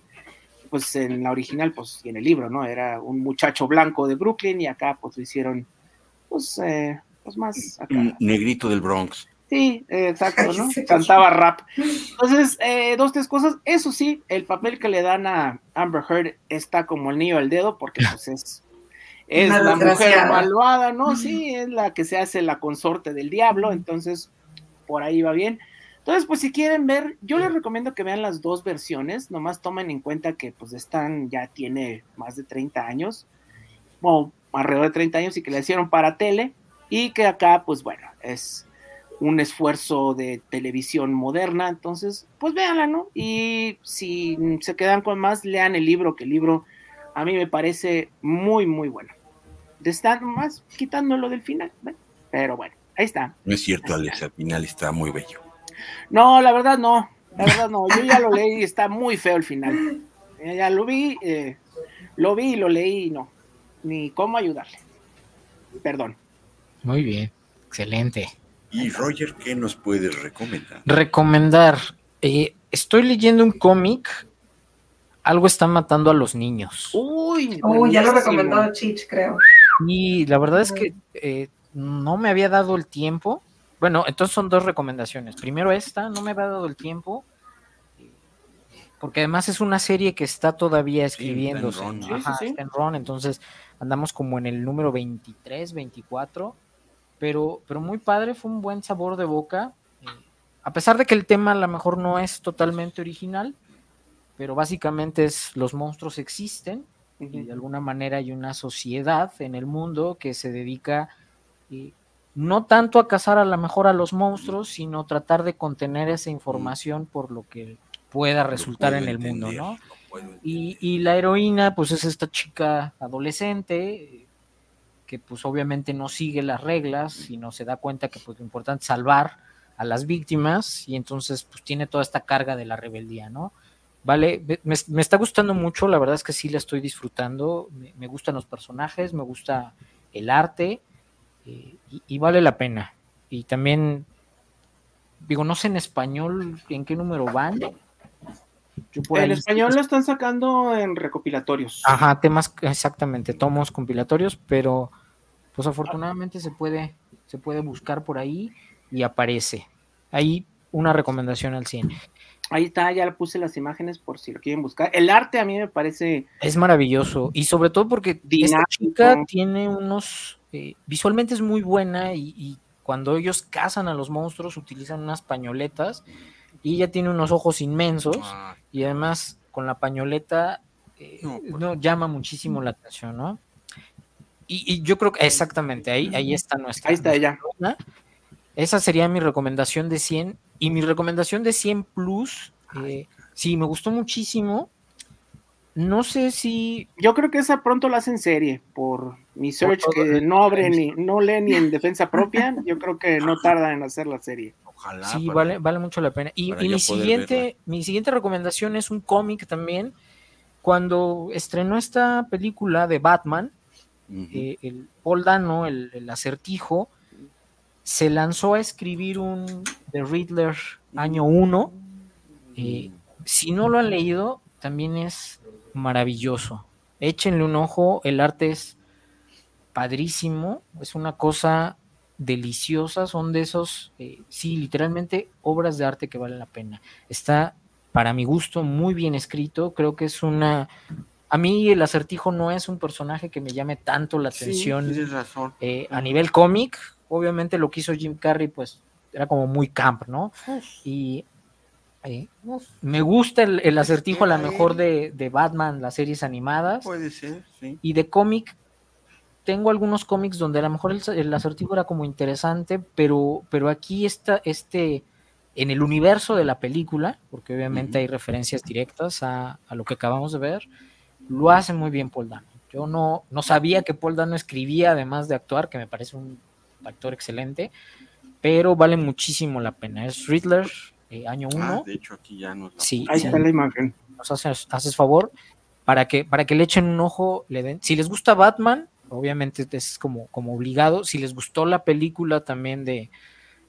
pues en la original, pues y en el libro, ¿no? Era un muchacho blanco de Brooklyn y acá pues lo hicieron, pues, eh, pues más acá. Negrito del Bronx. Sí, eh, exacto, ¿no? Cantaba rap. Entonces, eh, dos, tres cosas. Eso sí, el papel que le dan a Amber Heard está como el niño al dedo, porque pues es, es la mujer malvada, ¿no? Sí, es la que se hace la consorte del diablo, entonces por ahí va bien. Entonces, pues si quieren ver, yo les recomiendo que vean las dos versiones, nomás tomen en cuenta que pues están, ya tiene más de 30 años, o alrededor de 30 años y que la hicieron para tele, y que acá, pues bueno, es un esfuerzo de televisión moderna, entonces, pues véanla, ¿no? Y si se quedan con más, lean el libro, que el libro a mí me parece muy, muy bueno. De estar más quitándolo del final, pero bueno, ahí está. No es cierto, Alex, al final está muy bello. No, la verdad no, la verdad no, yo ya lo leí y está muy feo el final. Eh, Ya lo vi, eh, lo vi y lo leí y no, ni cómo ayudarle. Perdón. Muy bien, excelente. Y Roger, ¿qué nos puedes recomendar? Recomendar. eh, estoy leyendo un cómic. Algo está matando a los niños. Uy, Oh, ya lo recomendó Chich, creo. Y la verdad es que eh, no me había dado el tiempo. Bueno, entonces son dos recomendaciones. Primero esta, no me había dado el tiempo. porque además es una serie que está todavía escribiéndose. Sí, está en Ron, entonces andamos como en el número 23, 24, pero, pero muy padre, fue un buen sabor de boca. Eh, a pesar de que el tema a lo mejor no es totalmente original, pero básicamente es los monstruos existen y de alguna manera hay una sociedad en el mundo que se dedica eh, no tanto a cazar a lo mejor a los monstruos, sino tratar de contener esa información por lo que pueda resultar en el mundo, ¿no? Y, la heroína, pues es esta chica adolescente que pues obviamente no sigue las reglas, sino se da cuenta que pues lo importante es salvar a las víctimas y entonces pues tiene toda esta carga de la rebeldía, ¿no? Vale, me, está gustando mucho, la verdad es que sí la estoy disfrutando, me, gustan los personajes, me gusta el arte eh, y, vale la pena. Y también, digo, no sé en español en qué número van. En español lo están sacando en recopilatorios. Ajá, temas, exactamente, tomos compilatorios, pero pues afortunadamente se puede, se puede buscar por ahí y aparece. Ahí una recomendación al cine. Ahí está, ya le puse las imágenes por si lo quieren buscar. El arte a mí me parece. Es maravilloso. Y sobre todo porque esta chica tiene unos. Eh, visualmente es muy buena y, cuando ellos cazan a los monstruos utilizan unas pañoletas y ella tiene unos ojos inmensos ah. y además con la pañoleta eh, pues. no, llama muchísimo la atención, ¿no? Y, yo creo que exactamente ahí, ahí está nuestra. Ahí está ella. Esa sería mi recomendación de 100. Y mi recomendación de 100 Plus, eh, sí, me gustó muchísimo. No sé si. Yo creo que esa pronto la hacen serie. Por mi search, que no abre ni, no lee ni en defensa propia. yo creo que no tarda en hacer la serie. Ojalá. Sí, vale, vale mucho la pena. Y, mi siguiente, mi siguiente recomendación es un cómic también. Cuando estrenó esta película de Batman, eh, el Paul Dano, el acertijo, se lanzó a escribir un The Riddler año 1. Eh, si no lo han leído, también es maravilloso. Échenle un ojo, el arte es padrísimo, es una cosa deliciosa, son de esos, eh, sí, literalmente obras de arte que valen la pena. Está, para mi gusto, muy bien escrito, creo que es una... A mí el acertijo no es un personaje que me llame tanto la atención eh, a nivel cómic, obviamente lo que hizo Jim Carrey, pues era como muy camp, ¿no? Y eh, me gusta el, acertijo a lo mejor de, Batman, las series animadas. Puede ser, sí. Y de cómic, tengo algunos cómics donde a lo mejor el, acertijo era como interesante, pero, pero aquí está este, en el universo de la película, porque obviamente hay referencias directas a, lo que acabamos de ver, lo hace muy bien Paul Dano. Yo no, no sabía que Paul Dano escribía además de actuar, que me parece un actor excelente, pero vale muchísimo la pena. Es Riddler, eh, año 1. Ah, de hecho, aquí ya nos sí, Ahí está la imagen. Nos haces, favor para que, para que le echen un ojo, le den. Si les gusta Batman, obviamente es como, como obligado. Si les gustó la película también de,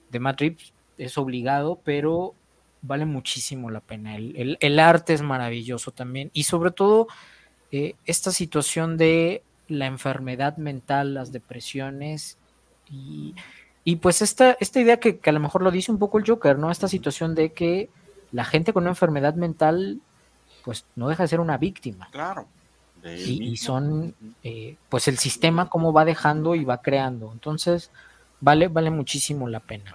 de Matt Reeves, es obligado, pero vale muchísimo la pena. El, arte es maravilloso también. Y sobre todo, eh, esta situación de la enfermedad mental, las depresiones y, pues esta, esta idea que, a lo mejor lo dice un poco el Joker, ¿no? Esta situación de que la gente con una enfermedad mental, pues no deja de ser una víctima. Claro. Y, son, eh, pues el sistema cómo va dejando y va creando. Entonces, vale, vale muchísimo la pena.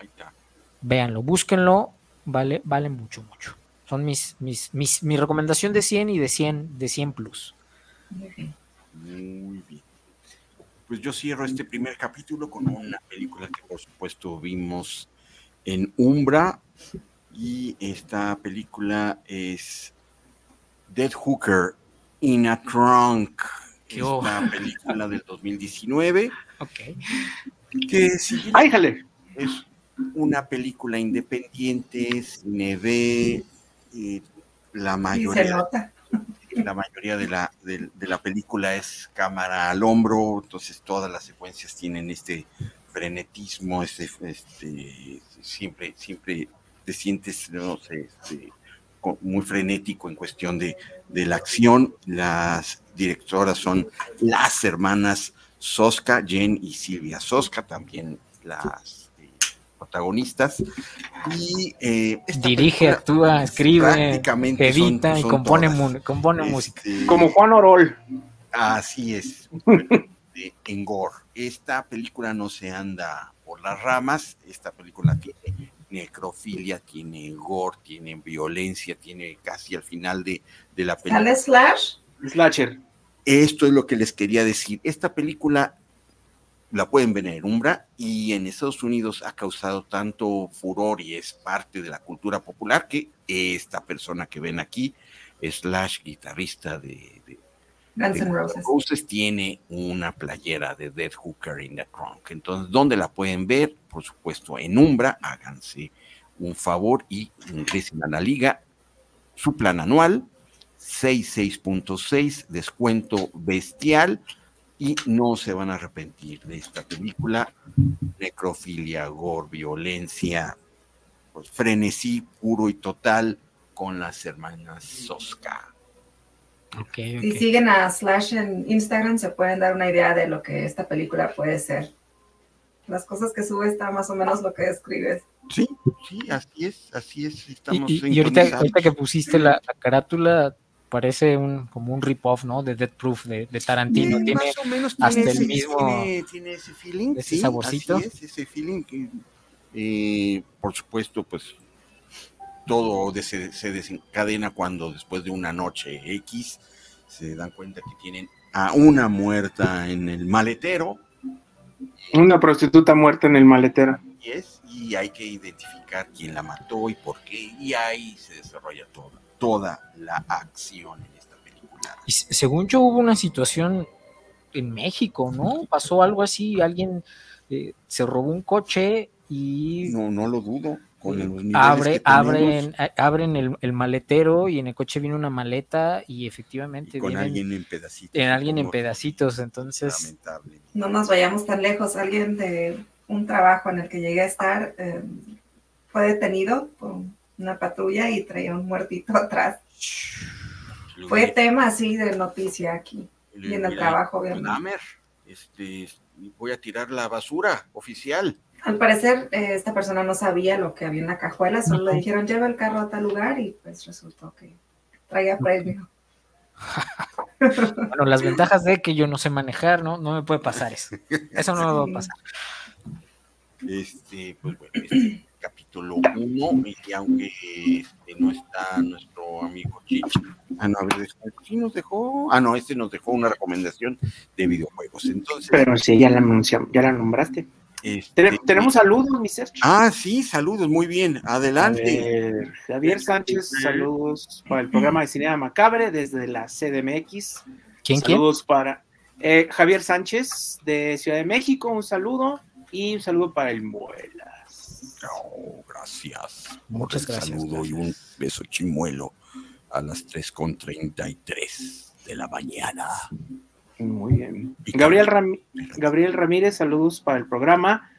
Véanlo, búsquenlo, vale, vale mucho, mucho. Son mis, mis, mis, mi recomendación de 100 y de 100, de 100 plus. Muy bien pues yo cierro este primer capítulo con una película que por supuesto vimos en Umbra y esta película es Dead Hooker in a Trunk, que es una película del 2019. Ok. Que es una película independiente, cine B, eh, la mayoría la mayoría de la, de, la película es cámara al hombro, entonces todas las secuencias tienen este frenetismo, este, este siempre, siempre te sientes, no sé, este, muy frenético en cuestión de, de, la acción. Las directoras son las hermanas Soska, Jen y Silvia Soska, también las protagonistas. Y eh, dirige, actúa, escribe, edita y compone, compone este, música. Como Juan Orol. Así es. en Gore. Esta película no se anda por las ramas. Esta película tiene necrofilia, tiene gore, tiene violencia, tiene casi al final de, de la película. ¿Sale Slash? Slasher. Esto es lo que les quería decir. Esta película la pueden ver en Umbra y en Estados Unidos ha causado tanto furor y es parte de la cultura popular que esta persona que ven aquí, Slash, guitarrista de, de Guns N' Roses. tiene una playera de Dead Hooker in the Trunk. Entonces, ¿dónde la pueden ver? Por supuesto, en Umbra. Háganse un favor y ingresen a la liga. Su plan anual, 66.6, descuento bestial. Y no se van a arrepentir de esta película. Necrofilia, gore, violencia, pues, frenesí puro y total con las hermanas Soska. Okay, Si siguen a Slash en Instagram, se pueden dar una idea de lo que esta película puede ser. Las cosas que sube está más o menos lo que describes. Sí, sí, así es, así es. Estamos y, y ahorita, ahorita, que pusiste la, la, carátula, parece un como un rip-off, ¿no? De Dead Proof de, de Tarantino. Sí, tiene más o menos hasta tiene el ese, mismo. Tiene, tiene ese feeling. ese sí, saborcito. Así es, ese feeling que, eh, por supuesto, pues todo de, se, se, desencadena cuando después de una noche X se dan cuenta que tienen a una muerta en el maletero. Una prostituta muerta en el maletero. Y, es, y hay que identificar quién la mató y por qué. Y ahí se desarrolla toda, toda la acción en esta película. Y según yo hubo una situación en México, ¿no? Pasó algo así, alguien eh, se robó un coche y... No, no lo dudo. Con el abre, abren, abren el, el, maletero y en el coche viene una maleta y efectivamente y con vienen, alguien en pedacitos. En alguien en pedacitos, entonces. Lamentable. No nos vayamos tan lejos. Alguien de un trabajo en el que llegué a estar eh, fue detenido por una patrulla y traía un muertito atrás. Lo Fue tema así de noticia aquí lo y en el trabajo, obviamente. Este, voy a tirar la basura oficial. Al parecer, eh, esta persona no sabía lo que había en la cajuela, solo le dijeron lleva el carro a tal lugar y pues resultó que traía premio. Bueno, las ventajas de que yo no sé manejar, ¿no? No me puede pasar eso. Eso no me va a pasar. Este, pues bueno, este capítulo 1, y aunque este, no está nuestro amigo Chicho. Ah, no, a ver, sí nos dejó. Ah, no, este nos dejó una recomendación de videojuegos. Entonces, Pero sí, ya la anunciamos, ya la nombraste. Este, Tene- Tenemos saludos, mi Sergio. Ah, sí, saludos, muy bien. Adelante. ver, Javier Sánchez, saludos para el programa de Cinema Macabre desde la CDMX. ¿Quién, quién? Saludos para eh, Javier Sánchez de Ciudad de México, un saludo y un saludo para el Muelas. Oh, gracias. Muchas gracias, Saludo y un beso chimuelo a las 3.33 de la mañana. Muy bien. Gabriel, Ram- Gabriel Ramírez, saludos para el programa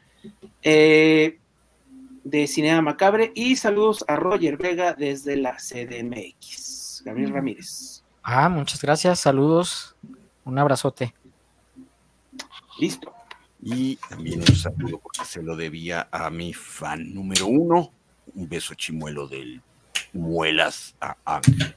eh, de Cinema Macabre y saludos a Roger Vega desde la CDMX. Gabriel Ramírez. Ah, muchas gracias, saludos. Un abrazote. Listo. Y también un saludo porque se lo debía a mi fan número uno. Un beso chimuelo del Muelas a Ángel.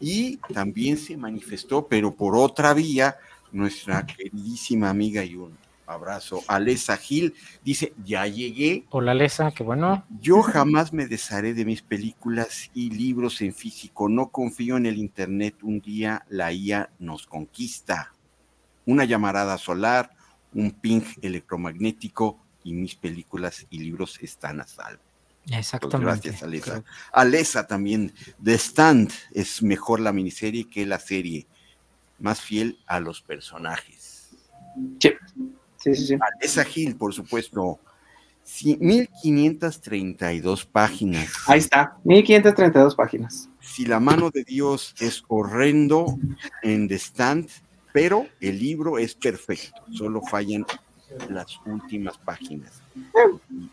Y también se manifestó, pero por otra vía, nuestra queridísima amiga y un abrazo, Alesa Gil, dice, ya llegué, Hola, Lesa, qué bueno. yo jamás me desharé de mis películas y libros en físico. No confío en el Internet. Un día la IA nos conquista. Una llamarada solar, un ping electromagnético y mis películas y libros están a salvo. Exactamente. gracias, Alesa. Alesa también. The Stand es mejor la miniserie que la serie. Más fiel a los personajes. Sí, sí, sí. sí. Alesa Gil, por supuesto. Sí, 1532 páginas. Ahí está, 1532 páginas. Si la mano de Dios es horrendo en The Stand, pero el libro es perfecto, solo fallan las últimas páginas.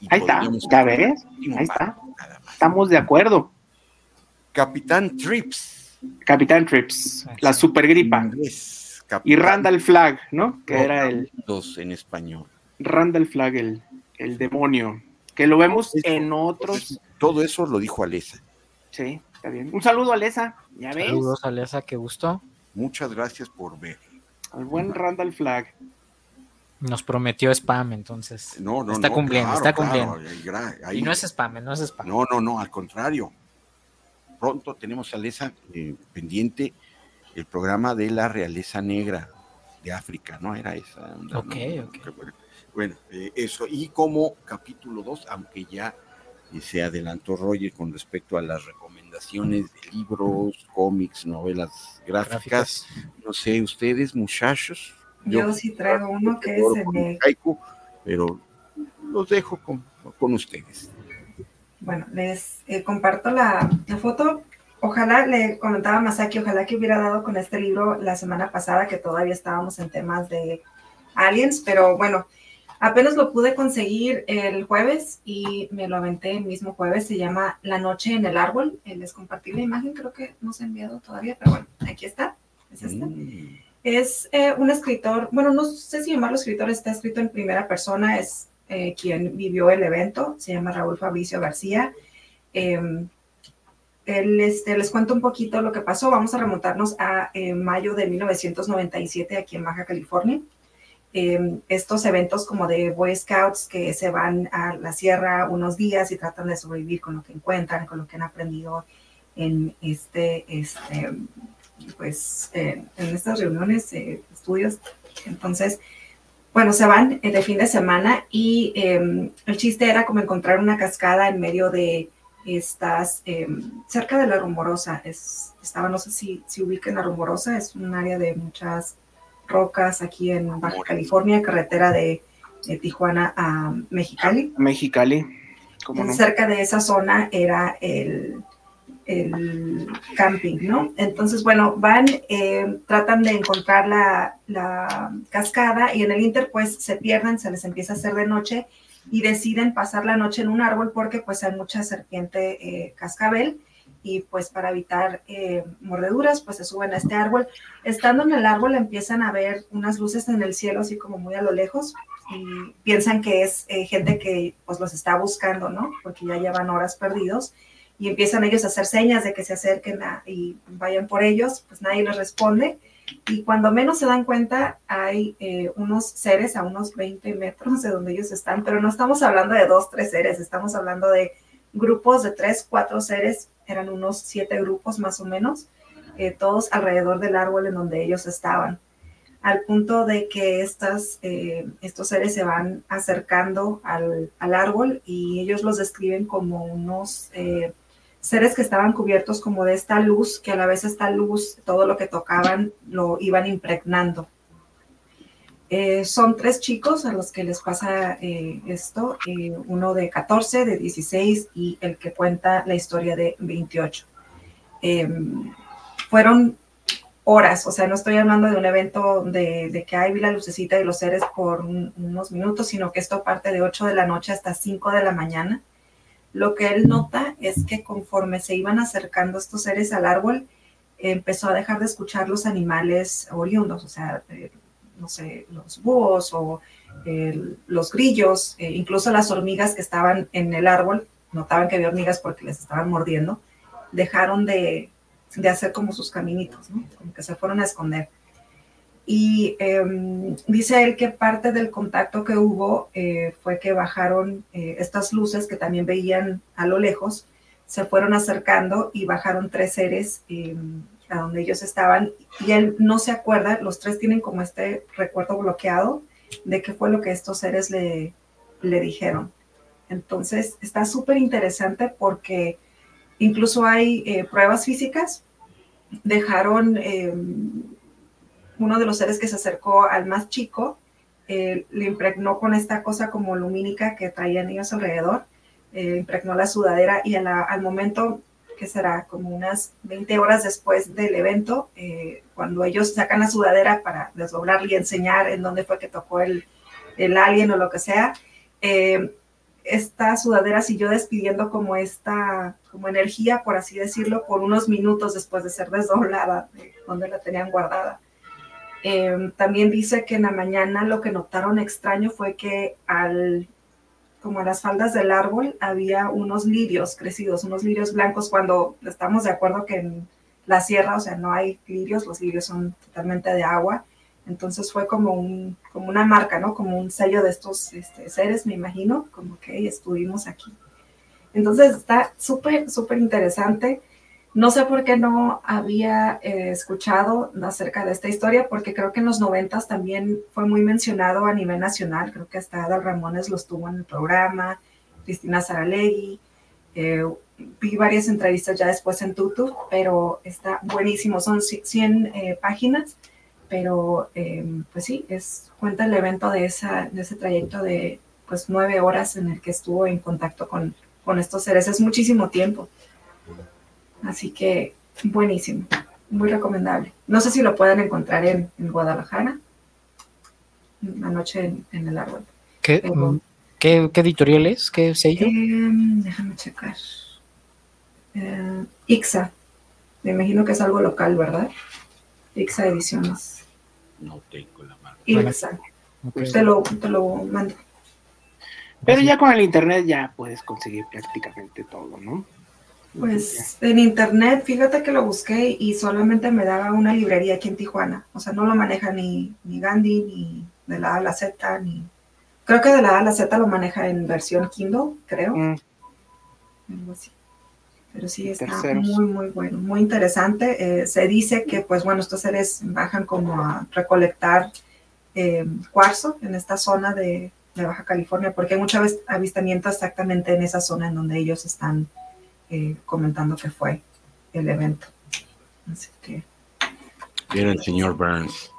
Y Ahí está, ya ves, ahí está. Estamos de acuerdo. Capitán Trips. Capitán Trips, la supergripa. inglés, Y Randall Flag, ¿no? Que era el Dos en español. Randall Flag, el, el demonio. que lo vemos en otros. Todo eso lo dijo Alesa. Sí, está bien. Un saludo a Alesa, ya ves. Saludos a Alesa, qué gusto. Muchas gracias por ver. Al buen Randall Flag. Nos prometió spam, entonces. No, no, está cumpliendo, está cumpliendo. ahí, y no es spam, no es spam. No, no, no, al contrario. Pronto tenemos a Alesa eh, pendiente el programa de la realeza negra de África, ¿no? Era esa. ok, ok. Bueno, eh, eso. Y como capítulo 2, aunque ya eh, se adelantó Roger con respecto a las recomendaciones de libros, cómics, novelas gráficas, no sé, ustedes, muchachos. Yo, sí traigo uno que es el de... pero los dejo con, con ustedes. Bueno, les eh, comparto la, la, foto. Ojalá, le comentaba Masaki, ojalá que hubiera dado con este libro la semana pasada, que todavía estábamos en temas de aliens, pero bueno, Apenas lo pude conseguir el jueves y me lo aventé el mismo jueves. Se llama La Noche en el Árbol. Eh, les compartí la imagen, creo que no se ha enviado todavía, pero bueno, aquí está. Es este. Mm. Es eh, un escritor, bueno, no sé si llamarlo escritor, está escrito en primera persona, es eh, quien vivió el evento, se llama Raúl Fabricio García. Em, este, les cuento un poquito lo que pasó. Vamos a remontarnos a mayo de 1997 aquí en Baja California. Em, estos eventos como de Boy Scouts que se van a la sierra unos días y tratan de sobrevivir con lo que encuentran, con lo que han aprendido en este, este pues, en estas reuniones, eh, estudios. Entonces, bueno, se van de fin de semana y em, el chiste era como encontrar una cascada en medio de estas, em, cerca de la Rumorosa. Es, estaba, no sé si, si ubican la Rumorosa, es un área de muchas rocas aquí en Baja California, carretera de, Tijuana a Mexicali. Mexicali. Cerca de esa zona era el, camping, ¿no? Entonces, bueno, van, eh, tratan de encontrar la, cascada y en el Inter pues se pierden, se les empieza a hacer de noche y deciden pasar la noche en un árbol porque pues hay mucha serpiente eh, cascabel y pues para evitar eh, mordeduras, pues se suben a este árbol. Estando en el árbol empiezan a ver unas luces en el cielo, así como muy a lo lejos, y piensan que es gente que pues los está buscando, ¿no? Porque ya llevan horas perdidos y empiezan ellos a hacer señas de que se acerquen y vayan por ellos, pues nadie les responde. Y cuando menos se dan cuenta, hay eh, unos seres a unos 20 metros de donde ellos están, pero no estamos hablando de dos, tres seres, estamos hablando de grupos de tres, cuatro seres, eran unos siete grupos más o menos, eh, todos alrededor del árbol en donde ellos estaban, al punto de que estas, eh, estos seres se van acercando al, árbol y ellos los describen como unos eh, seres que estaban cubiertos como de esta luz, que a la vez esta luz, todo lo que tocaban lo iban impregnando. Eh, son tres chicos a los que les pasa eh, esto, eh, uno de 14, de 16 y el que cuenta la historia de 28. Em, fueron horas, o sea, no estoy hablando de un evento de, que hay vi la lucecita y los seres por unos minutos, sino que esto parte de 8 de la noche hasta 5 de la mañana. Lo que él nota es que conforme se iban acercando estos seres al árbol, empezó a dejar de escuchar los animales oriundos, o sea, no sé, los búhos o los grillos, e incluso las hormigas que estaban en el árbol, notaban que había hormigas porque les estaban mordiendo, dejaron de, hacer como sus caminitos, ¿no? como que se fueron a esconder. Y em, dice él que parte del contacto que hubo eh, fue que bajaron eh, estas luces que también veían a lo lejos, se fueron acercando y bajaron tres seres em, a donde ellos estaban y él no se acuerda, los tres tienen como este recuerdo bloqueado de qué fue lo que estos seres le, le dijeron. Entonces está súper interesante porque incluso hay eh, pruebas físicas. Dejaron eh, uno de los seres que se acercó al más chico, eh, le impregnó con esta cosa como lumínica que traían ellos alrededor, impregnó la sudadera y al momento que será como unas 20 horas después del evento, eh, cuando ellos sacan la sudadera para desdoblarla y enseñar en dónde fue que tocó el, el alien o lo que sea, eh, esta sudadera siguió despidiendo como esta, como energía, por así decirlo, por unos minutos después de ser desdoblada, de donde la tenían guardada. Eh, también dice que en la mañana lo que notaron extraño fue que al como en las faldas del árbol había unos lirios crecidos, unos lirios blancos, cuando estamos de acuerdo que en la sierra, o sea, no hay lirios, los lirios son totalmente de agua. Entonces fue como, un, como una marca, ¿no? Como un sello de estos este, seres, me imagino, como que estuvimos aquí. Entonces está súper, súper interesante. No sé por qué no había eh, escuchado acerca de esta historia, porque creo que en los noventas también fue muy mencionado a nivel nacional. Creo que hasta Adal Ramones lo estuvo en el programa, Cristina Saralegui. Eh, vi varias entrevistas ya después en Tutu, pero está buenísimo. Son 100 eh, páginas, pero pues sí, es, cuenta el evento de, esa, de ese trayecto de pues nueve horas en el que estuvo en contacto con, con estos seres. Es muchísimo tiempo. Así que buenísimo, muy recomendable. No sé si lo pueden encontrar en, Guadalajara, anoche en, el árbol. ¿Qué, ¿qué, editorial es? ¿Qué sello? Em, déjame checar. Eh, Ixa. Me imagino que es algo local, ¿verdad? Ixa Ediciones. No tengo la mano. Ixa. Te, lo, te lo mando. Pero ya con el internet ya puedes conseguir prácticamente todo, ¿no? Pues en internet, fíjate que lo busqué y solamente me daba una librería aquí en Tijuana. O sea, no lo maneja ni, ni Gandhi, ni de la A a la Z, ni... Creo que de la A a la Z lo maneja en versión Kindle, creo. Mm. Algo así. Pero sí, está muy, muy bueno, muy interesante. Eh, se dice que, pues bueno, estos seres bajan como a recolectar eh, cuarzo en esta zona de, de Baja California, porque hay muchas veces avistamientos exactamente en esa zona en donde ellos están eh, comentando que fue el evento. Así que. Era el señor Burns.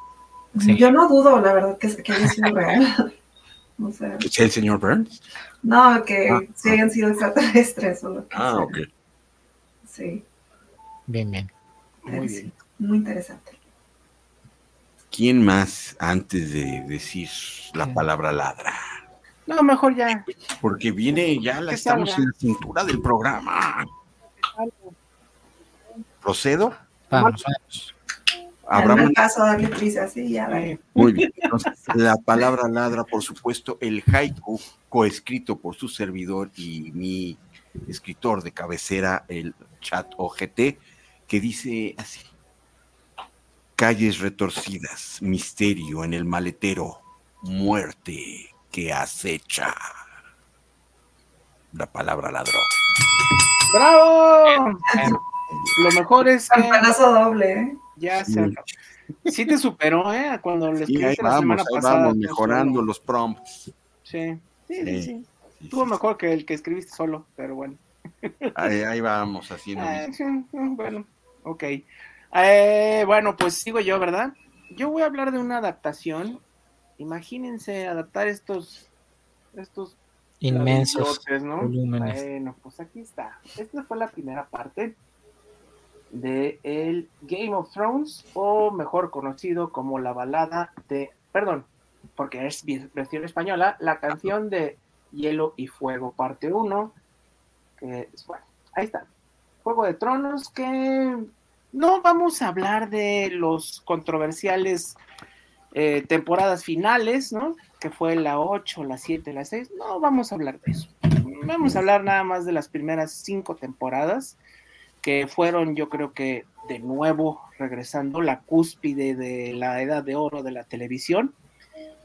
Yo no dudo, la verdad, que, que haya sido real. ¿Es el señor Burns? No, que ah, sí hayan sido extraterrestres o lo que Ah, ok. Sí. Bien, bien. Muy bien. muy interesante. ¿Quién más antes de decir la palabra ladra? No, mejor ya. Porque viene, ya la estamos en la cintura del programa. ¿Procedo? Vamos, vamos. caso darle prisa, sí, ya. Muy bien. Entonces, la palabra ladra, por supuesto, el haiku coescrito por su servidor y mi escritor de cabecera, el chat OGT, que dice así. Calles retorcidas, misterio en el maletero, muerte que acecha. La palabra ladrón. ¡Bravo! Lo mejor es que. Campanazo doble, ¿eh? Ya se Sí te superó, ¿eh? Cuando les sí, ahí la vamos, semana ahí pasada. Vamos mejorando los prompts. Sí. Sí, sí, sí. Estuvo mejor que el que escribiste solo, pero bueno. Ahí, ahí vamos haciendo. Ah, bueno, ok. Eh, bueno, pues sigo yo, ¿verdad? Yo voy a hablar de una adaptación imagínense adaptar estos, estos inmensos volúmenes. Bueno, pues aquí está. Esta fue la primera parte de el Game of Thrones, o mejor conocido como la balada de, perdón, porque es versión española, la canción de Hielo y Fuego, parte 1, que bueno, ahí está. Juego de Tronos, que no vamos a hablar de los controversiales eh, temporadas finales, ¿no? Que fue la 8, la 7, la 6. No vamos a hablar de eso. Vamos a hablar nada más de las primeras cinco temporadas, que fueron, yo creo que, de nuevo regresando la cúspide de la edad de oro de la televisión,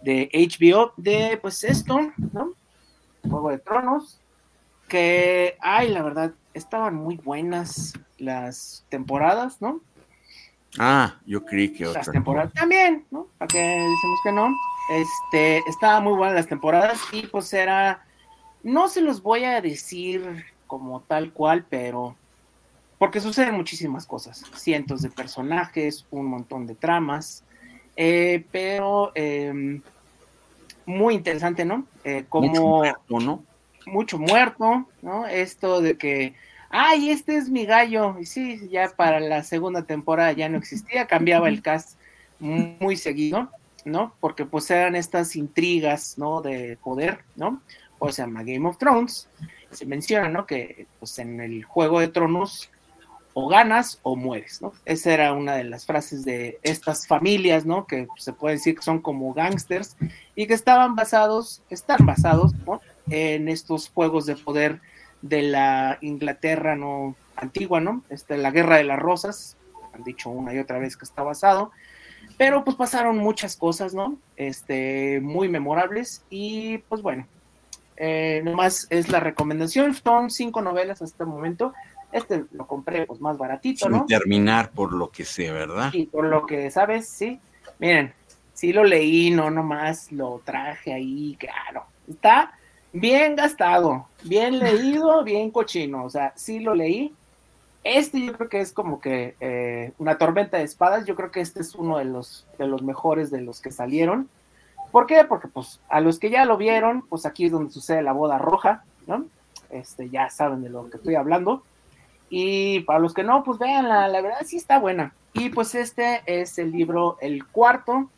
de HBO, de pues esto, ¿no? Juego de Tronos, que, ay, la verdad, estaban muy buenas las temporadas, ¿no? Ah, yo creí que otras temporadas también, ¿no? ¿Para qué decimos que no? Este, estaba muy buenas las temporadas y pues era, no se los voy a decir como tal cual, pero porque suceden muchísimas cosas, cientos de personajes, un montón de tramas, eh, pero em, muy interesante, ¿no? Eh, como mucho muerto, ¿no? Mucho muerto, ¿no? Esto de que ay, este es mi gallo. Y sí, ya para la segunda temporada ya no existía, cambiaba el cast muy seguido, ¿no? Porque pues eran estas intrigas, ¿no? De poder, ¿no? O se llama Game of Thrones. Se menciona, ¿no? Que pues en el Juego de Tronos o ganas o mueres, ¿no? Esa era una de las frases de estas familias, ¿no? Que se puede decir que son como gángsters y que estaban basados, están basados, ¿no? en estos juegos de poder de la Inglaterra no antigua, ¿no? Este, la Guerra de las Rosas, han dicho una y otra vez que está basado, pero pues pasaron muchas cosas, ¿no? Este, muy memorables y pues bueno, eh, nomás es la recomendación, son cinco novelas hasta el momento, este lo compré pues más baratito, ¿no? Sin terminar por lo que sé, ¿verdad? Sí, por lo que sabes, sí. Miren, sí lo leí, no nomás lo traje ahí, claro. Está bien gastado, bien leído, bien cochino, o sea, sí lo leí. Este yo creo que es como que eh, una tormenta de espadas, yo creo que este es uno de los, de los mejores de los que salieron. ¿Por qué? Porque pues a los que ya lo vieron, pues aquí es donde sucede la boda roja, ¿no? Este, ya saben de lo que estoy hablando. Y para los que no, pues vean, la, verdad sí está buena. Y pues este es el libro, el cuarto,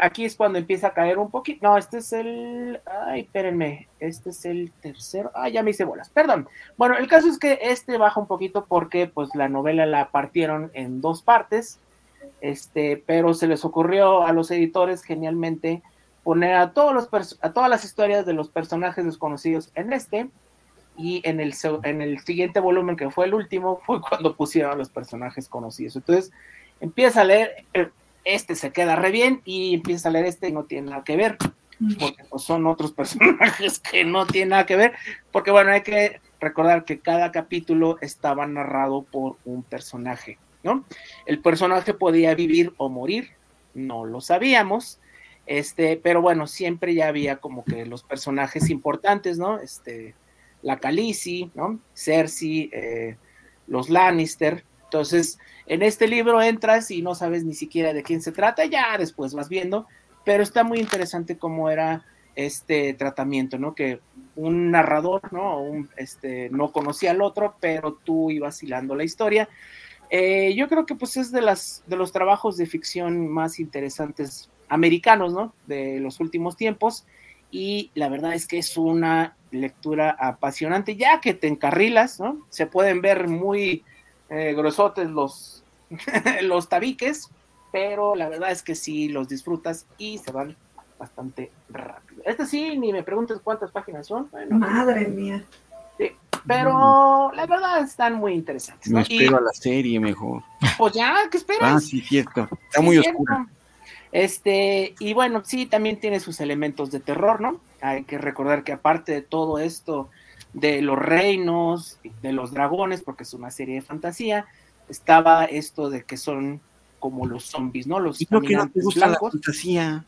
aquí es cuando empieza a caer un poquito. No, este es el. Ay, espérenme. Este es el tercero. Ah, ya me hice bolas. Perdón. Bueno, el caso es que este baja un poquito porque pues la novela la partieron en dos partes. Este, pero se les ocurrió a los editores genialmente poner a todos los a todas las historias de los personajes desconocidos en este y en el, en el siguiente volumen, que fue el último, fue cuando pusieron a los personajes conocidos. Entonces, empieza a leer, eh, este se queda re bien y empieza a leer este y no tiene nada que ver, porque pues, son otros personajes que no tienen nada que ver, porque bueno, hay que recordar que cada capítulo estaba narrado por un personaje, ¿no? El personaje podía vivir o morir, no lo sabíamos, este, pero bueno, siempre ya había como que los personajes importantes, ¿no? Este, la Khaleesi, ¿no? Cersei, eh, los Lannister. Entonces, en este libro entras y no sabes ni siquiera de quién se trata, ya después vas viendo, pero está muy interesante cómo era este tratamiento, ¿no? Que un narrador, ¿no? Un, este, no conocía al otro, pero tú ibas hilando la historia. Eh, yo creo que pues es de, las, de los trabajos de ficción más interesantes americanos, ¿no? De los últimos tiempos. Y la verdad es que es una lectura apasionante, ya que te encarrilas, ¿no? Se pueden ver muy eh, gruesotes los, los tabiques, pero la verdad es que sí los disfrutas y se van bastante rápido. Este sí, ni me preguntes cuántas páginas son. Madre mía. Sí, pero la verdad están muy interesantes. Me espero a la serie mejor. Pues ya, ¿qué esperas? Ah, sí, cierto. Está muy oscuro. Este, y bueno, sí, también tiene sus elementos de terror, ¿no? Hay que recordar que aparte de todo esto de los reinos, de los dragones, porque es una serie de fantasía, estaba esto de que son como los zombies, ¿no? Los ¿Y no que no te gusta la fantasía?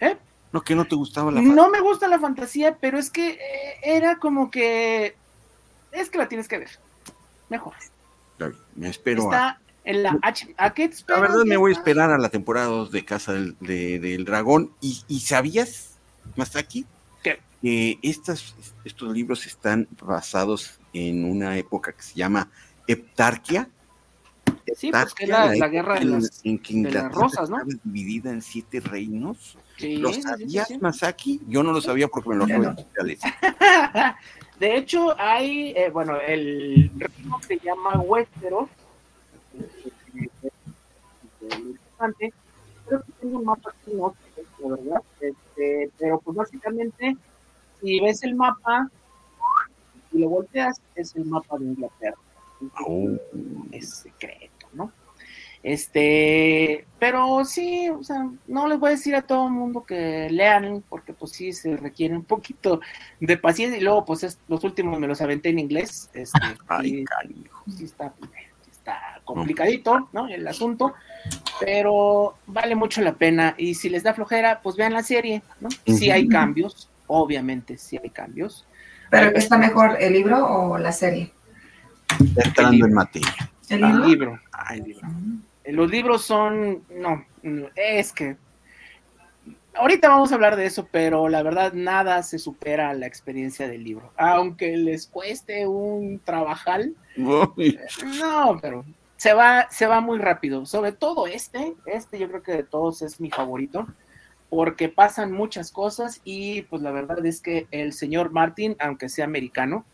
¿Eh? No que no te gustaba la fantasía. No me gusta la fantasía, pero es que eh, era como que es que la tienes que ver. Mejor. Me espero Está en la H. ¿A qué La verdad me voy a esperar a la temporada 2 de Casa del, del Dragón. ¿Y, ¿Y sabías, Masaki? Que estas, estos libros están basados en una época que se llama Heptarquia. Sí, pues que la, la, guerra de las, en que de las rosas, ¿no? dividida en siete reinos. Sí, ¿Lo sabías, sí, sí, Masaki? Yo no lo sabía porque me lo acabo de De hecho, hay, eh, bueno, el reino se llama Westeros. Creo que tengo un mapa aquí, no sé, ¿verdad? Este, pero pues básicamente si ves el mapa y lo volteas, es el mapa de Inglaterra. Oh. Es secreto, ¿no? Este, pero sí, o sea, no les voy a decir a todo el mundo que lean, porque pues sí se requiere un poquito de paciencia y luego pues es, los últimos me los aventé en inglés. Este, Ay, y, sí está, está complicadito, ¿no? El asunto, pero vale mucho la pena y si les da flojera, pues vean la serie, ¿no? Sí hay cambios, obviamente sí hay cambios. ¿Pero está mejor el libro o la serie? Entrando en materia. ¿El libro? Ay, libro. Los libros son, no, es que ahorita vamos a hablar de eso, pero la verdad nada se supera a la experiencia del libro. Aunque les cueste un trabajal, no, pero se va, se va muy rápido. Sobre todo este, este yo creo que de todos es mi favorito porque pasan muchas cosas y pues la verdad es que el señor Martin, aunque sea americano,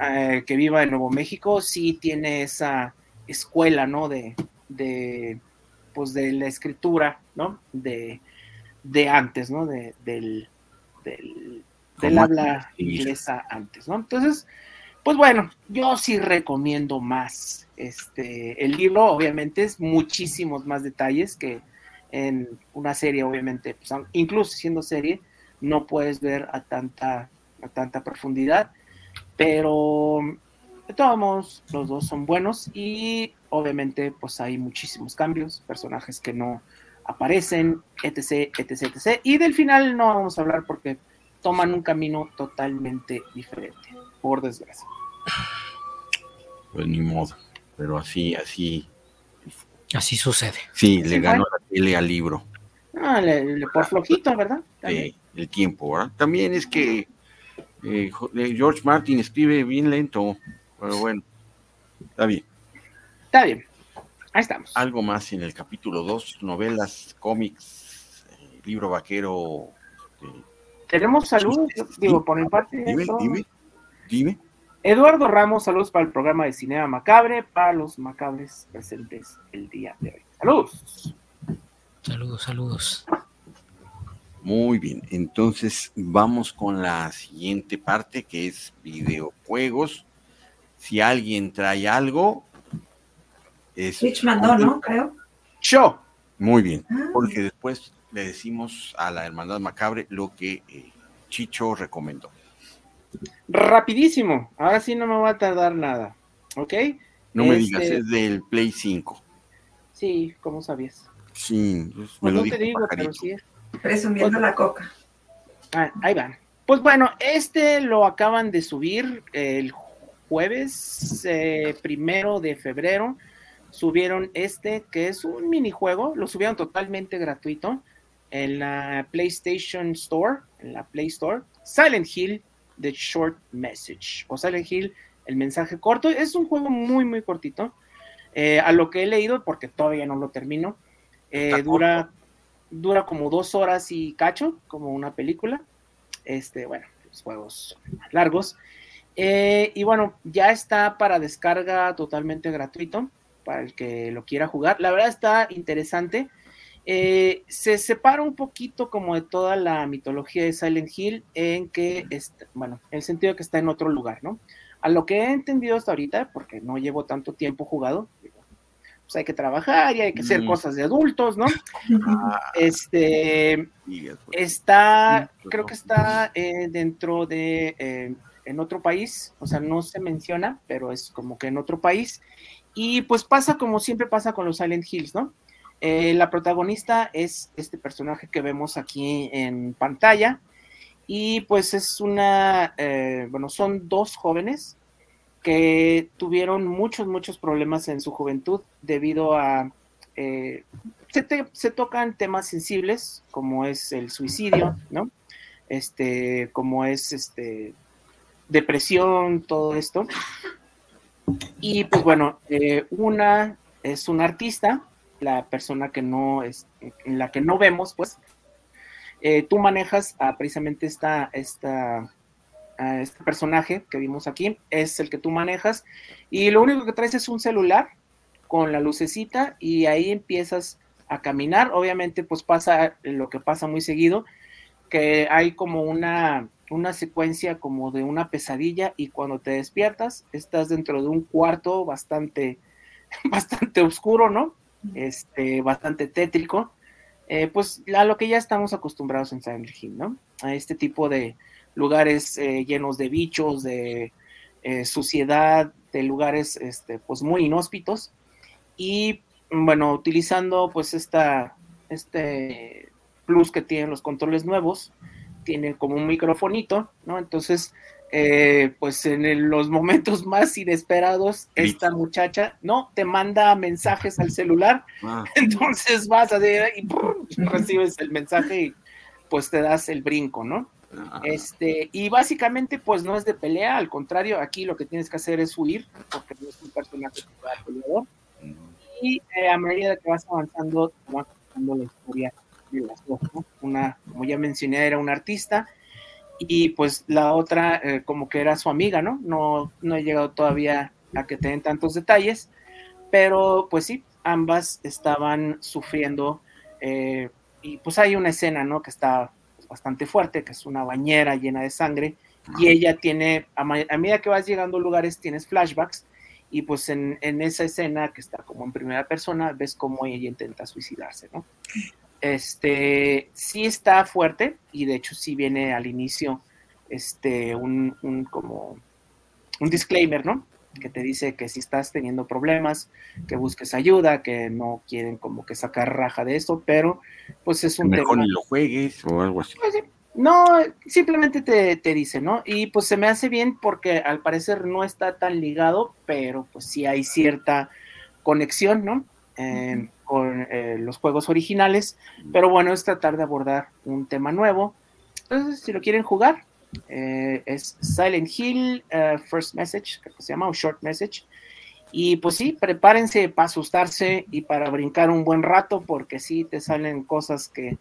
eh, que viva en Nuevo México, sí tiene esa escuela, ¿no? De, de pues de la escritura, ¿no? De, de antes, ¿no? De, del, del, del habla inglesa antes, ¿no? Entonces, pues bueno, yo sí recomiendo más este el libro, obviamente es muchísimos más detalles que en una serie, obviamente, pues, incluso siendo serie, no puedes ver a tanta, a tanta profundidad, pero de todos modos, los dos son buenos y obviamente pues hay muchísimos cambios, personajes que no aparecen, etc, etc, etc. Y del final no vamos a hablar porque toman un camino totalmente diferente, por desgracia. Pues ni modo, pero así, así. Así sucede. Sí, le ganó la tele al libro. Ah, le, por flojito, ¿verdad? el tiempo, ¿verdad? También es que eh, George Martin escribe bien lento, pero bueno, está bien. Está bien. Ahí estamos. Algo más en el capítulo 2, novelas, cómics, eh, libro vaquero. Este, Tenemos salud, digo, por mi parte. Dime, dime, dime. Eduardo Ramos, saludos para el programa de Cinema Macabre, para los macabres presentes el día de hoy. Saludos. Saludos, saludos. Muy bien, entonces vamos con la siguiente parte que es videojuegos. Si alguien trae algo, es. Switch mandó, ¿no? Creo. Yo. Muy bien, ah. porque después le decimos a la Hermandad Macabre lo que eh, Chicho recomendó. Rapidísimo, ahora sí no me va a tardar nada, ¿ok? No me digas, este es del Play 5. Sí, ¿cómo sabías? Sí, pues, me pues lo no te digo, pero sí. Presumiendo la coca. Ah, ahí van. Pues bueno, este lo acaban de subir el jueves eh, primero de febrero. Subieron este, que es un minijuego, lo subieron totalmente gratuito en la PlayStation Store, en la Play Store. Silent Hill, The Short Message, o Silent Hill, el mensaje corto. Es un juego muy, muy cortito. Eh, a lo que he leído, porque todavía no lo termino, eh, dura, dura como dos horas y cacho, como una película. Este, bueno, los juegos largos. Eh, y bueno, ya está para descarga totalmente gratuito para el que lo quiera jugar. La verdad está interesante. Eh, se separa un poquito como de toda la mitología de Silent Hill en que, está, bueno, en el sentido de que está en otro lugar, ¿no? A lo que he entendido hasta ahorita, porque no llevo tanto tiempo jugado, pues hay que trabajar y hay que hacer mm. cosas de adultos, ¿no? Ah. este está, creo que está eh, dentro de en otro país, o sea, no se menciona, pero es como que en otro país. Y pues pasa como siempre pasa con los Silent Hills, ¿no? Eh, la protagonista es este personaje que vemos aquí en pantalla y pues es una, eh, bueno, son dos jóvenes que tuvieron muchos, muchos problemas en su juventud debido a, eh, se, tocan temas sensibles como es el suicidio, ¿no? Este, como es este, depresión, todo esto. Y pues bueno, eh, una es un artista, la persona que no es, en la que no vemos, pues, eh, tú manejas a precisamente esta, esta, este personaje que vimos aquí, es el que tú manejas, y lo único que traes es un celular con la lucecita y ahí empiezas a caminar. Obviamente, pues pasa lo que pasa muy seguido, que hay como una una secuencia como de una pesadilla y cuando te despiertas estás dentro de un cuarto bastante, bastante oscuro, ¿no? Este, bastante tétrico, eh, pues a lo que ya estamos acostumbrados en Silent Hill, ¿no? A este tipo de lugares eh, llenos de bichos, de eh, suciedad, de lugares, este, pues muy inhóspitos y bueno, utilizando pues esta, este plus que tienen los controles nuevos, tiene como un microfonito, ¿no? Entonces, eh, pues en los momentos más inesperados, esta muchacha, ¿no? Te manda mensajes al celular, ah. entonces vas a y recibes el mensaje y pues te das el brinco, ¿no? Este, y básicamente, pues no es de pelea, al contrario, aquí lo que tienes que hacer es huir, porque no es un personaje peleador. Mm. Y eh, a medida que vas avanzando, te va contando la historia una, como ya mencioné, era una artista y pues la otra eh, como que era su amiga, ¿no? ¿no? No he llegado todavía a que tengan tantos detalles, pero pues sí, ambas estaban sufriendo eh, y pues hay una escena, ¿no? Que está bastante fuerte, que es una bañera llena de sangre, y ella tiene, a, medida que vas llegando a lugares, tienes flashbacks, y pues en, en, esa escena que está como en primera persona, ves cómo ella intenta suicidarse, ¿no? Este, sí está fuerte, y de hecho sí viene al inicio, este, un, un como, un disclaimer, ¿no? Que te dice que si estás teniendo problemas, que busques ayuda, que no quieren como que sacar raja de esto, pero pues es un Mejor ni lo juegues o algo así. Pues no, simplemente te, te, dice, ¿no? Y pues se me hace bien porque al parecer no está tan ligado, pero pues sí hay cierta conexión, ¿no? Eh, con eh, los juegos originales, pero bueno, es tratar de abordar un tema nuevo. Entonces, si lo quieren jugar, eh, es Silent Hill uh, First Message, que se llama, o Short Message. Y pues sí, prepárense para asustarse y para brincar un buen rato, porque sí te salen cosas que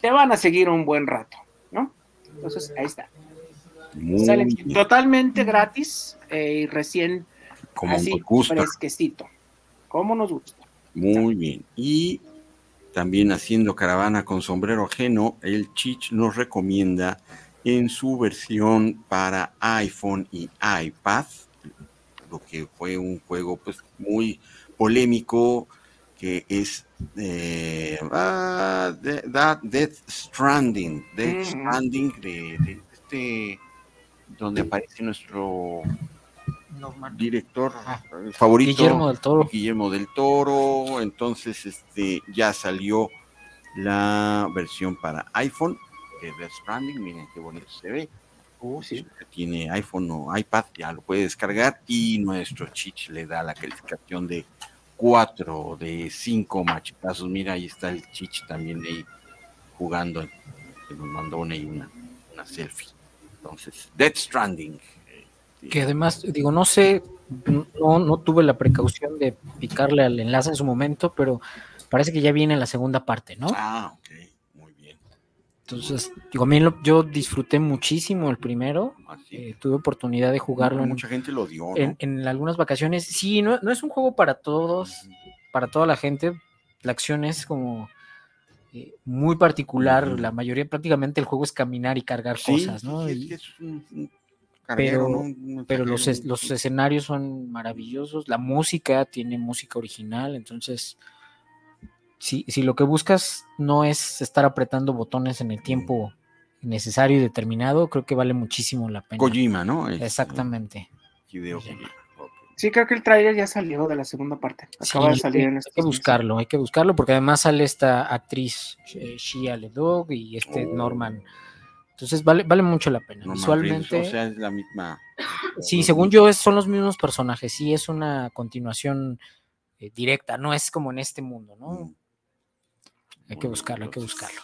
te van a seguir un buen rato, ¿no? Entonces, ahí está. totalmente gratis eh, y recién como así, nos gusta. fresquecito. Como nos gusta. Muy bien. Y también haciendo caravana con sombrero ajeno, el Chich nos recomienda en su versión para iPhone y iPad, lo que fue un juego pues muy polémico que es eh, uh, Death Stranding, Death Stranding de, este donde aparece nuestro director favorito Guillermo del Toro. Guillermo del Toro, entonces este ya salió la versión para iPhone de Death Stranding, miren qué bonito se ve. Uh, sí. tiene iPhone o iPad, ya lo puede descargar y nuestro Chich le da la calificación de 4 de 5 machetazos. Mira, ahí está el Chich también ahí jugando, que nos mandó una, una, una selfie. Entonces, Death Stranding. Este, que además, digo, no sé, no, no tuve la precaución de picarle al enlace en su momento, pero parece que ya viene la segunda parte, ¿no? Ah, ok. Entonces, digo, a mí yo disfruté muchísimo el primero. Ah, eh, tuve oportunidad de jugarlo. mucha gente lo dio. En, algunas vacaciones. Sí, no, no, es un juego para todos, para toda la gente. La acción es como eh, muy particular. La mayoría, prácticamente, el juego es caminar y cargar cosas, ¿no? pero, pero los, los escenarios son maravillosos. La música tiene música original, entonces si, si lo que buscas no es estar apretando botones en el tiempo necesario y determinado, creo que vale muchísimo la pena. Kojima, ¿no? Exactamente. Sí, creo que el trailer ya salió de la segunda parte. Acaba de salir en Hay que buscarlo, hay que buscarlo, porque además sale esta actriz eh, Shia LeDog y este oh. Norman. Entonces vale, vale mucho la pena. Visualmente. o sea, es la misma. Sí, según yo, son los mismos personajes. Sí, es una continuación eh, directa, no es como en este mundo, ¿no? Mm. Hay que buscarlo, hay que buscarlo.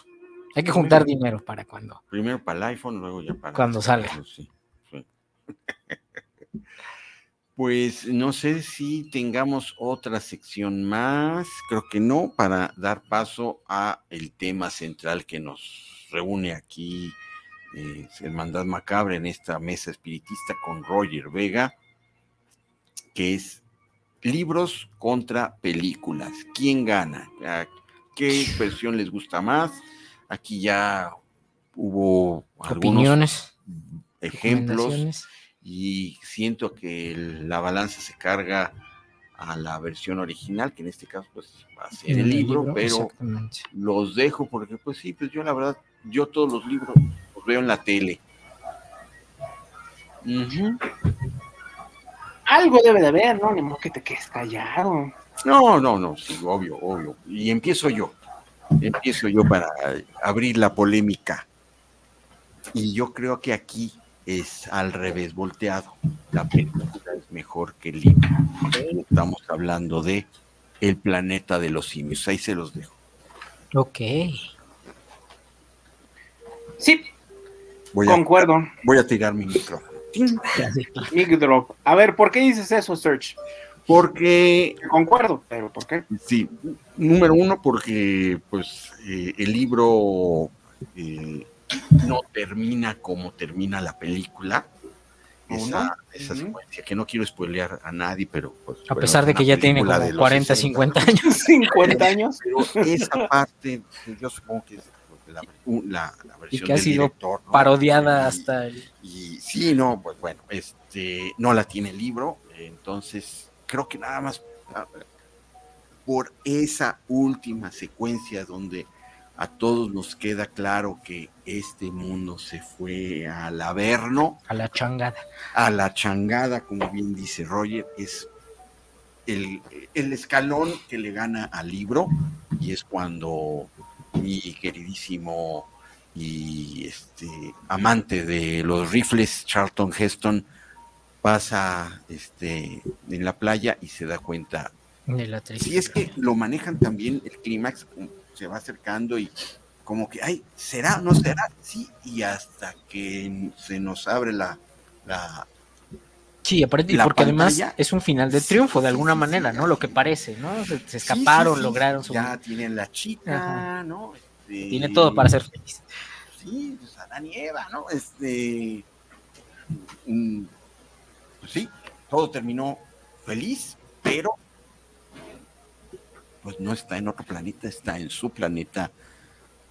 Hay que juntar dinero para cuando. Primero para el iPhone, luego ya para. Cuando salga. Pues no sé si tengamos otra sección más, creo que no, para dar paso a el tema central que nos reúne aquí eh, Hermandad Macabre en esta mesa espiritista con Roger Vega, que es libros contra películas. ¿Quién gana? Qué versión les gusta más. Aquí ya hubo algunos ejemplos y siento que la balanza se carga a la versión original, que en este caso pues va a ser el, libro, pero los dejo porque pues sí, pues yo la verdad, yo todos los libros los veo en la tele. Algo debe de haber, ¿no? Ni modo que te quedes callado. No, no, no, sí, obvio, obvio. Y empiezo yo. Empiezo yo para abrir la polémica. Y yo creo que aquí es al revés volteado. La película es mejor que el libro. Estamos hablando de El planeta de los simios. Ahí se los dejo. Ok. Sí. concuerdo. voy a tirar mi micrófono. A ver, ¿por qué dices eso, Search? Porque. Concuerdo, pero ¿por qué? Sí, número uno, porque pues eh, el libro eh, no termina como termina la película. Esa, esa secuencia, que no quiero spoilear a nadie, pero pues, A pesar de que ya tiene como 40, 50 años. 50 años. Pero esa parte, yo supongo que es la, versión y que ha sido parodiada hasta el... y sí no pues bueno este no la tiene el libro entonces creo que nada más por esa última secuencia donde a todos nos queda claro que este mundo se fue al averno. A la changada. A la changada, como bien dice Roger, es el, escalón que le gana al libro y es cuando mi queridísimo y este amante de los rifles, Charlton Heston, pasa este, en la playa y se da cuenta. De la si es que lo manejan también el clímax, se va acercando y como que, ay, ¿será? ¿No será? Sí, y hasta que se nos abre la... la sí, aparte, porque además es un final de triunfo de alguna manera, ¿no? Lo que parece, ¿no? Se, escaparon, lograron su... Ya tienen la chica, ¿no? Este, Tiene todo para ser feliz. Sí, pues Adán y Eva, ¿no? Este... Mm, pues sí, todo terminó feliz, pero pues no está en otro planeta, está en su planeta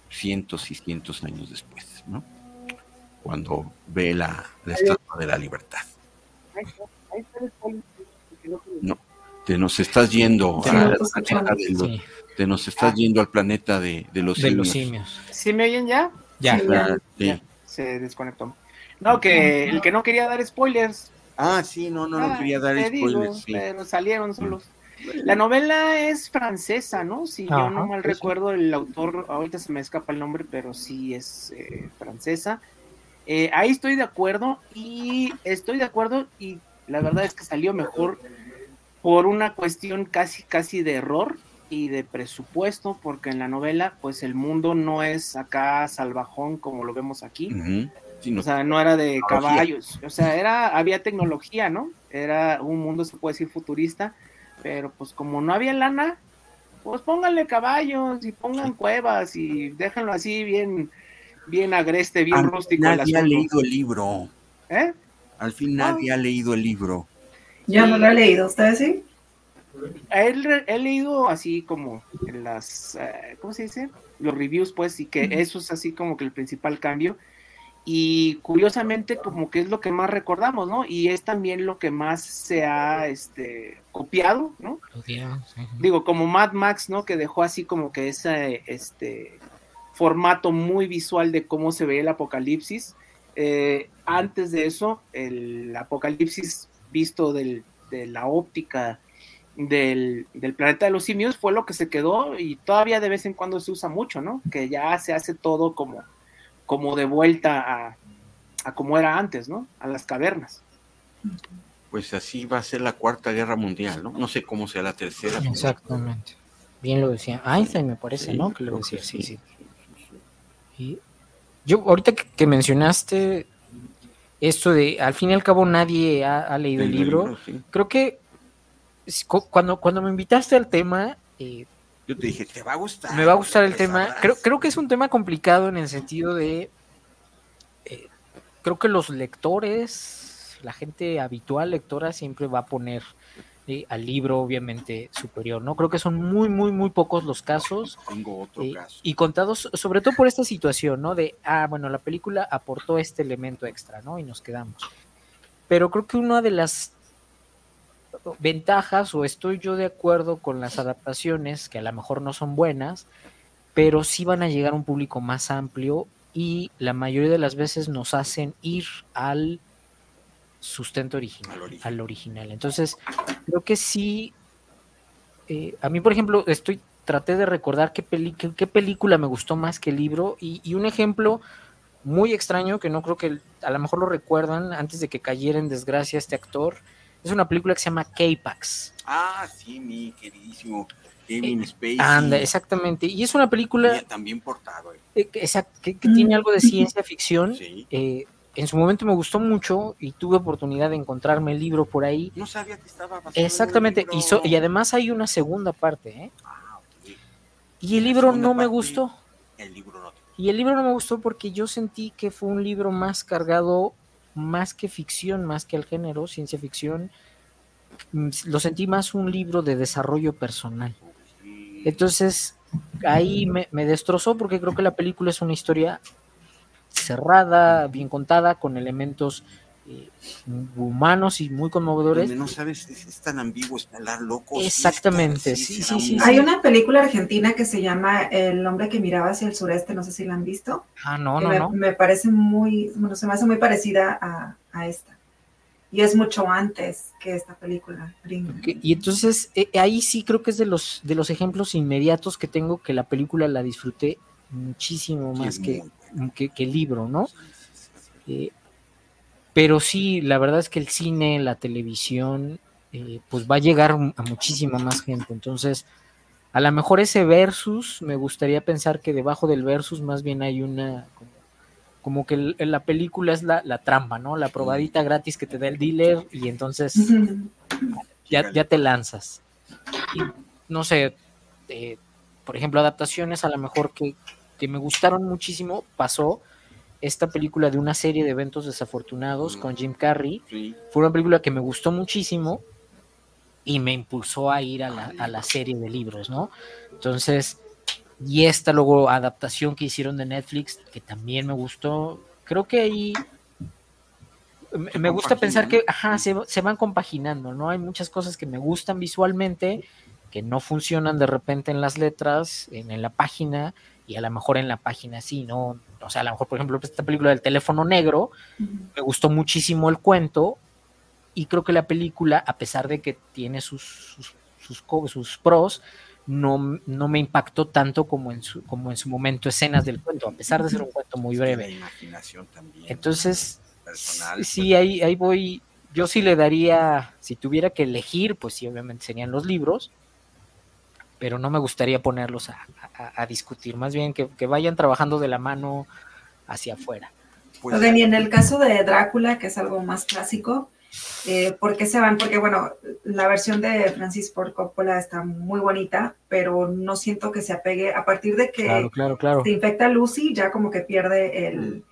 cientos y cientos años después, ¿no? Cuando ve la, estatua de la libertad. No, te nos estás yendo te nos estás yendo al planeta de, los, simios. ¿Sí me oyen ya? Ya. ya, Se desconectó. No, que el que no quería dar spoilers. Ah, sí, no, no, no ah, quería dar spoilers. Pero salieron solos. La novela es francesa, ¿no? Si yo no mal recuerdo, el autor, ahorita se me escapa el nombre, pero sí es eh, francesa. Eh, ahí estoy de acuerdo y estoy de acuerdo y la verdad es que salió mejor por una cuestión casi, casi de error y de presupuesto, porque en la novela, pues el mundo no es acá salvajón como lo vemos aquí. O sea, no era de caballos, o sea, era, había tecnología, ¿no? Era un mundo, se puede decir, futurista, pero pues como no había lana, pues pónganle caballos y pongan cuevas y déjenlo así bien, bien agreste, bien Al rústico. Nadie ha leído el libro. ¿Eh? Al fin nadie ha leído el libro. Yo no lo he leído, ¿ustedes sí? He, he leído así como en las, eh, ¿cómo se dice? Los reviews, pues, y que eso es así como que el principal cambio y curiosamente como que es lo que más recordamos, ¿no? Y es también lo que más se ha este, copiado, ¿no? Digo, como Mad Max, ¿no? Que dejó así como que ese este, formato muy visual de cómo se ve el apocalipsis. Eh, antes de eso, el apocalipsis visto del, de la óptica del, del, planeta de los simios fue lo que se quedó y todavía de vez en cuando se usa mucho, ¿no? Que ya se hace todo como como de vuelta a, como era antes, ¿no? A las cavernas. Pues así va a ser la cuarta guerra mundial, ¿no? No sé cómo sea la tercera. Exactamente. Bien lo decía Einstein, me parece, ¿no? Que lo decía, sí, sí. Y yo, ahorita que, mencionaste esto de, al fin y al cabo nadie ha, leído el, libro, creo que cuando, cuando me invitaste al tema, eh, yo te dije, te va a gustar. Me va a gustar el tema. Creo, creo que es un tema complicado en el sentido de. Eh, creo que los lectores, la gente habitual lectora, siempre va a poner eh, al libro, obviamente, superior. ¿no? Creo que son muy, muy, muy pocos los casos. Tengo otro eh, caso. Y contados, sobre todo por esta situación, ¿no? De, ah, bueno, la película aportó este elemento extra, ¿no? Y nos quedamos. Pero creo que una de las ventajas o estoy yo de acuerdo con las adaptaciones, que a lo mejor no son buenas, pero sí van a llegar a un público más amplio y la mayoría de las veces nos hacen ir al sustento original, al original. Entonces, creo que sí, eh, a mí por ejemplo, estoy, traté de recordar qué, qué, película me gustó más que el libro y, y un ejemplo muy extraño que no creo que a lo mejor lo recuerdan antes de que cayera en desgracia este actor, es una película que se llama K-Pax. Ah, sí, mi queridísimo Kevin eh, Spacey. Anda, exactamente. Y es una película. también portado. Eh. eh que, tiene algo de ciencia ficción. Eh, en su momento me gustó mucho y tuve oportunidad de encontrarme el libro por ahí. No sabía que estaba Exactamente. Y, y, además hay una segunda parte. ¿eh? Ah, Y el libro no me gustó. El libro no. Y el libro no me gustó porque yo sentí que fue un libro más cargado más que ficción, más que el género, ciencia ficción, mm, lo sentí más un libro de desarrollo personal. Entonces, ahí me, destrozó porque creo que la película es una historia cerrada, bien contada, con elementos eh, humanos y muy conmovedores. no sabes, es, tan ambiguo, es tan loco. Exactamente, sí, sí, sí, Hay una película argentina que se llama El hombre que miraba hacia el sureste, no sé si la han visto. Ah, no, no, me, no. Me parece muy, bueno, se me hace muy parecida a, a esta y es mucho antes que esta película. y entonces eh, ahí sí creo que es de los, de los ejemplos inmediatos que tengo que la película la disfruté muchísimo más que, que, el libro, ¿no? Eh, pero sí, la verdad es que el cine, la televisión, eh, pues va a llegar a muchísima más gente. Entonces, a lo mejor ese versus, me gustaría pensar que debajo del versus más bien hay una como que la película es la, trampa, ¿no? La probadita gratis que te da el dealer y entonces ya, te lanzas. No sé, eh, por ejemplo, adaptaciones a lo mejor que, me gustaron muchísimo, pasó esta película de una serie de eventos desafortunados con Jim Carrey. Fue una película que me gustó muchísimo y me impulsó a ir a la, a la serie de libros, ¿no? Entonces, y esta luego adaptación que hicieron de Netflix, que también me gustó. Creo que ahí me gusta pensar que ajá, se, van compaginando, ¿no? Hay muchas cosas que me gustan visualmente, que no funcionan de repente en las letras, en, la página, y a lo mejor en la página sí, ¿no? O sea, a lo mejor, por ejemplo, esta película del teléfono negro, me gustó muchísimo el cuento, y creo que la película, a pesar de que tiene sus, sus, sus, sus pros, no, no me impactó tanto como en, su, como en su momento escenas del cuento, a pesar de ser un cuento muy breve. imaginación también. Entonces, sí, pues. ahí, ahí voy. Yo sí le daría, si tuviera que elegir, pues sí, obviamente serían los libros, pero no me gustaría ponerlos a, discutir, más bien que, vayan trabajando de la mano hacia afuera. Pues, y en el caso de Drácula, que es algo más clásico, eh, ¿Por qué se van? Porque, bueno, la versión de Francis Ford Coppola está muy bonita, pero no siento que se apegue. A partir de que se infecta Lucy, ya como que pierde el,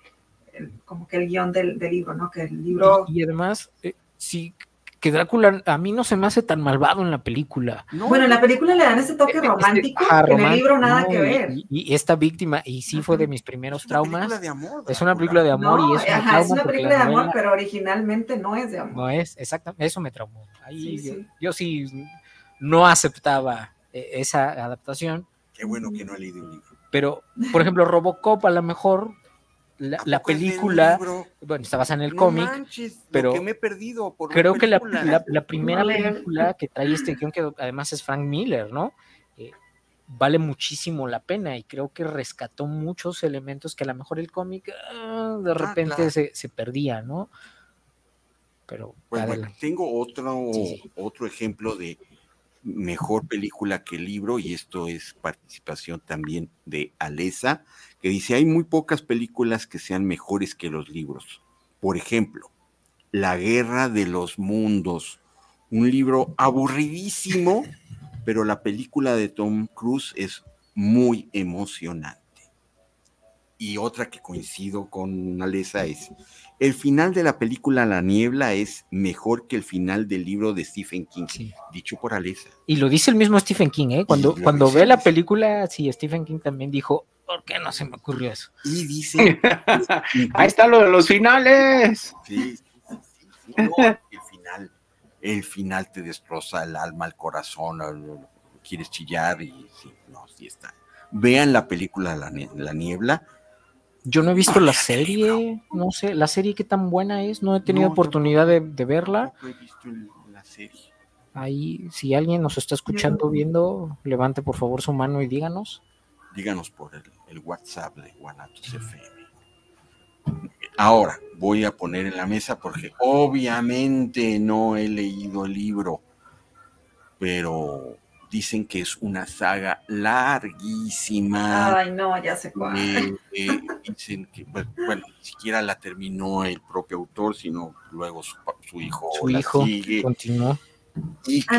como que el guion del, libro, ¿no? Que el libro... Y, además, eh, sí, que Drácula a mí no se me hace tan malvado en la película. Bueno, en la película le dan ese toque eh, este, romántico, en el libro nada que ver. Y, esta víctima, y sí fue de mis primeros traumas. Es una película de amor, y es, es una película de amor, pero originalmente no es de amor. No es, exactamente, eso me traumó. yo, sí. no aceptaba eh, esa adaptación. Qué bueno que no he leído un libro. Pero, por ejemplo, Robocop a lo mejor la, película, bueno, está basada en el cómic, pero me he perdido creo que la, primera película que trae este guion, que además es Frank Miller, ¿no? Eh, vale muchísimo la pena y creo que rescató muchos elementos que a lo mejor el cómic ah, de ah, repente se, perdía, ¿no? Pero bueno, tengo otro, otro ejemplo de mejor película que libro y esto es participación también de Alesa que dice, hay muy pocas películas que sean mejores que los libros. Por ejemplo, La Guerra de los Mundos, un libro aburridísimo, pero la película de Tom Cruise es muy emocionante. Y otra que coincido con Alesa es, el final de la película La Niebla es mejor que el final del libro de Stephen King, dicho por Alesa. Y lo dice el mismo Stephen King, ¿eh? Cuando, cuando ve la película, sí, Stephen King también dijo, ¿por qué no se me ocurrió eso? Y dice. Ahí está lo de los finales. Sí, sí, sí, el final, el final te destroza el alma, el corazón, quieres chillar y sí, no, sí está. Vean la película La, Niebla. Yo no he visto la serie, no sé, la serie qué tan buena es, no he tenido oportunidad de, verla. No he visto la serie. Ahí, si alguien nos está escuchando, viendo, levante por favor su mano y díganos díganos por el, WhatsApp de Guanatos FM. Ahora voy a poner en la mesa porque obviamente no he leído el libro, pero dicen que es una saga larguísima. Ay, no, ya sé cuál. Eh, eh, dicen que, bueno, siquiera la terminó el propio autor, sino luego su, hijo su hijo continuó y ah,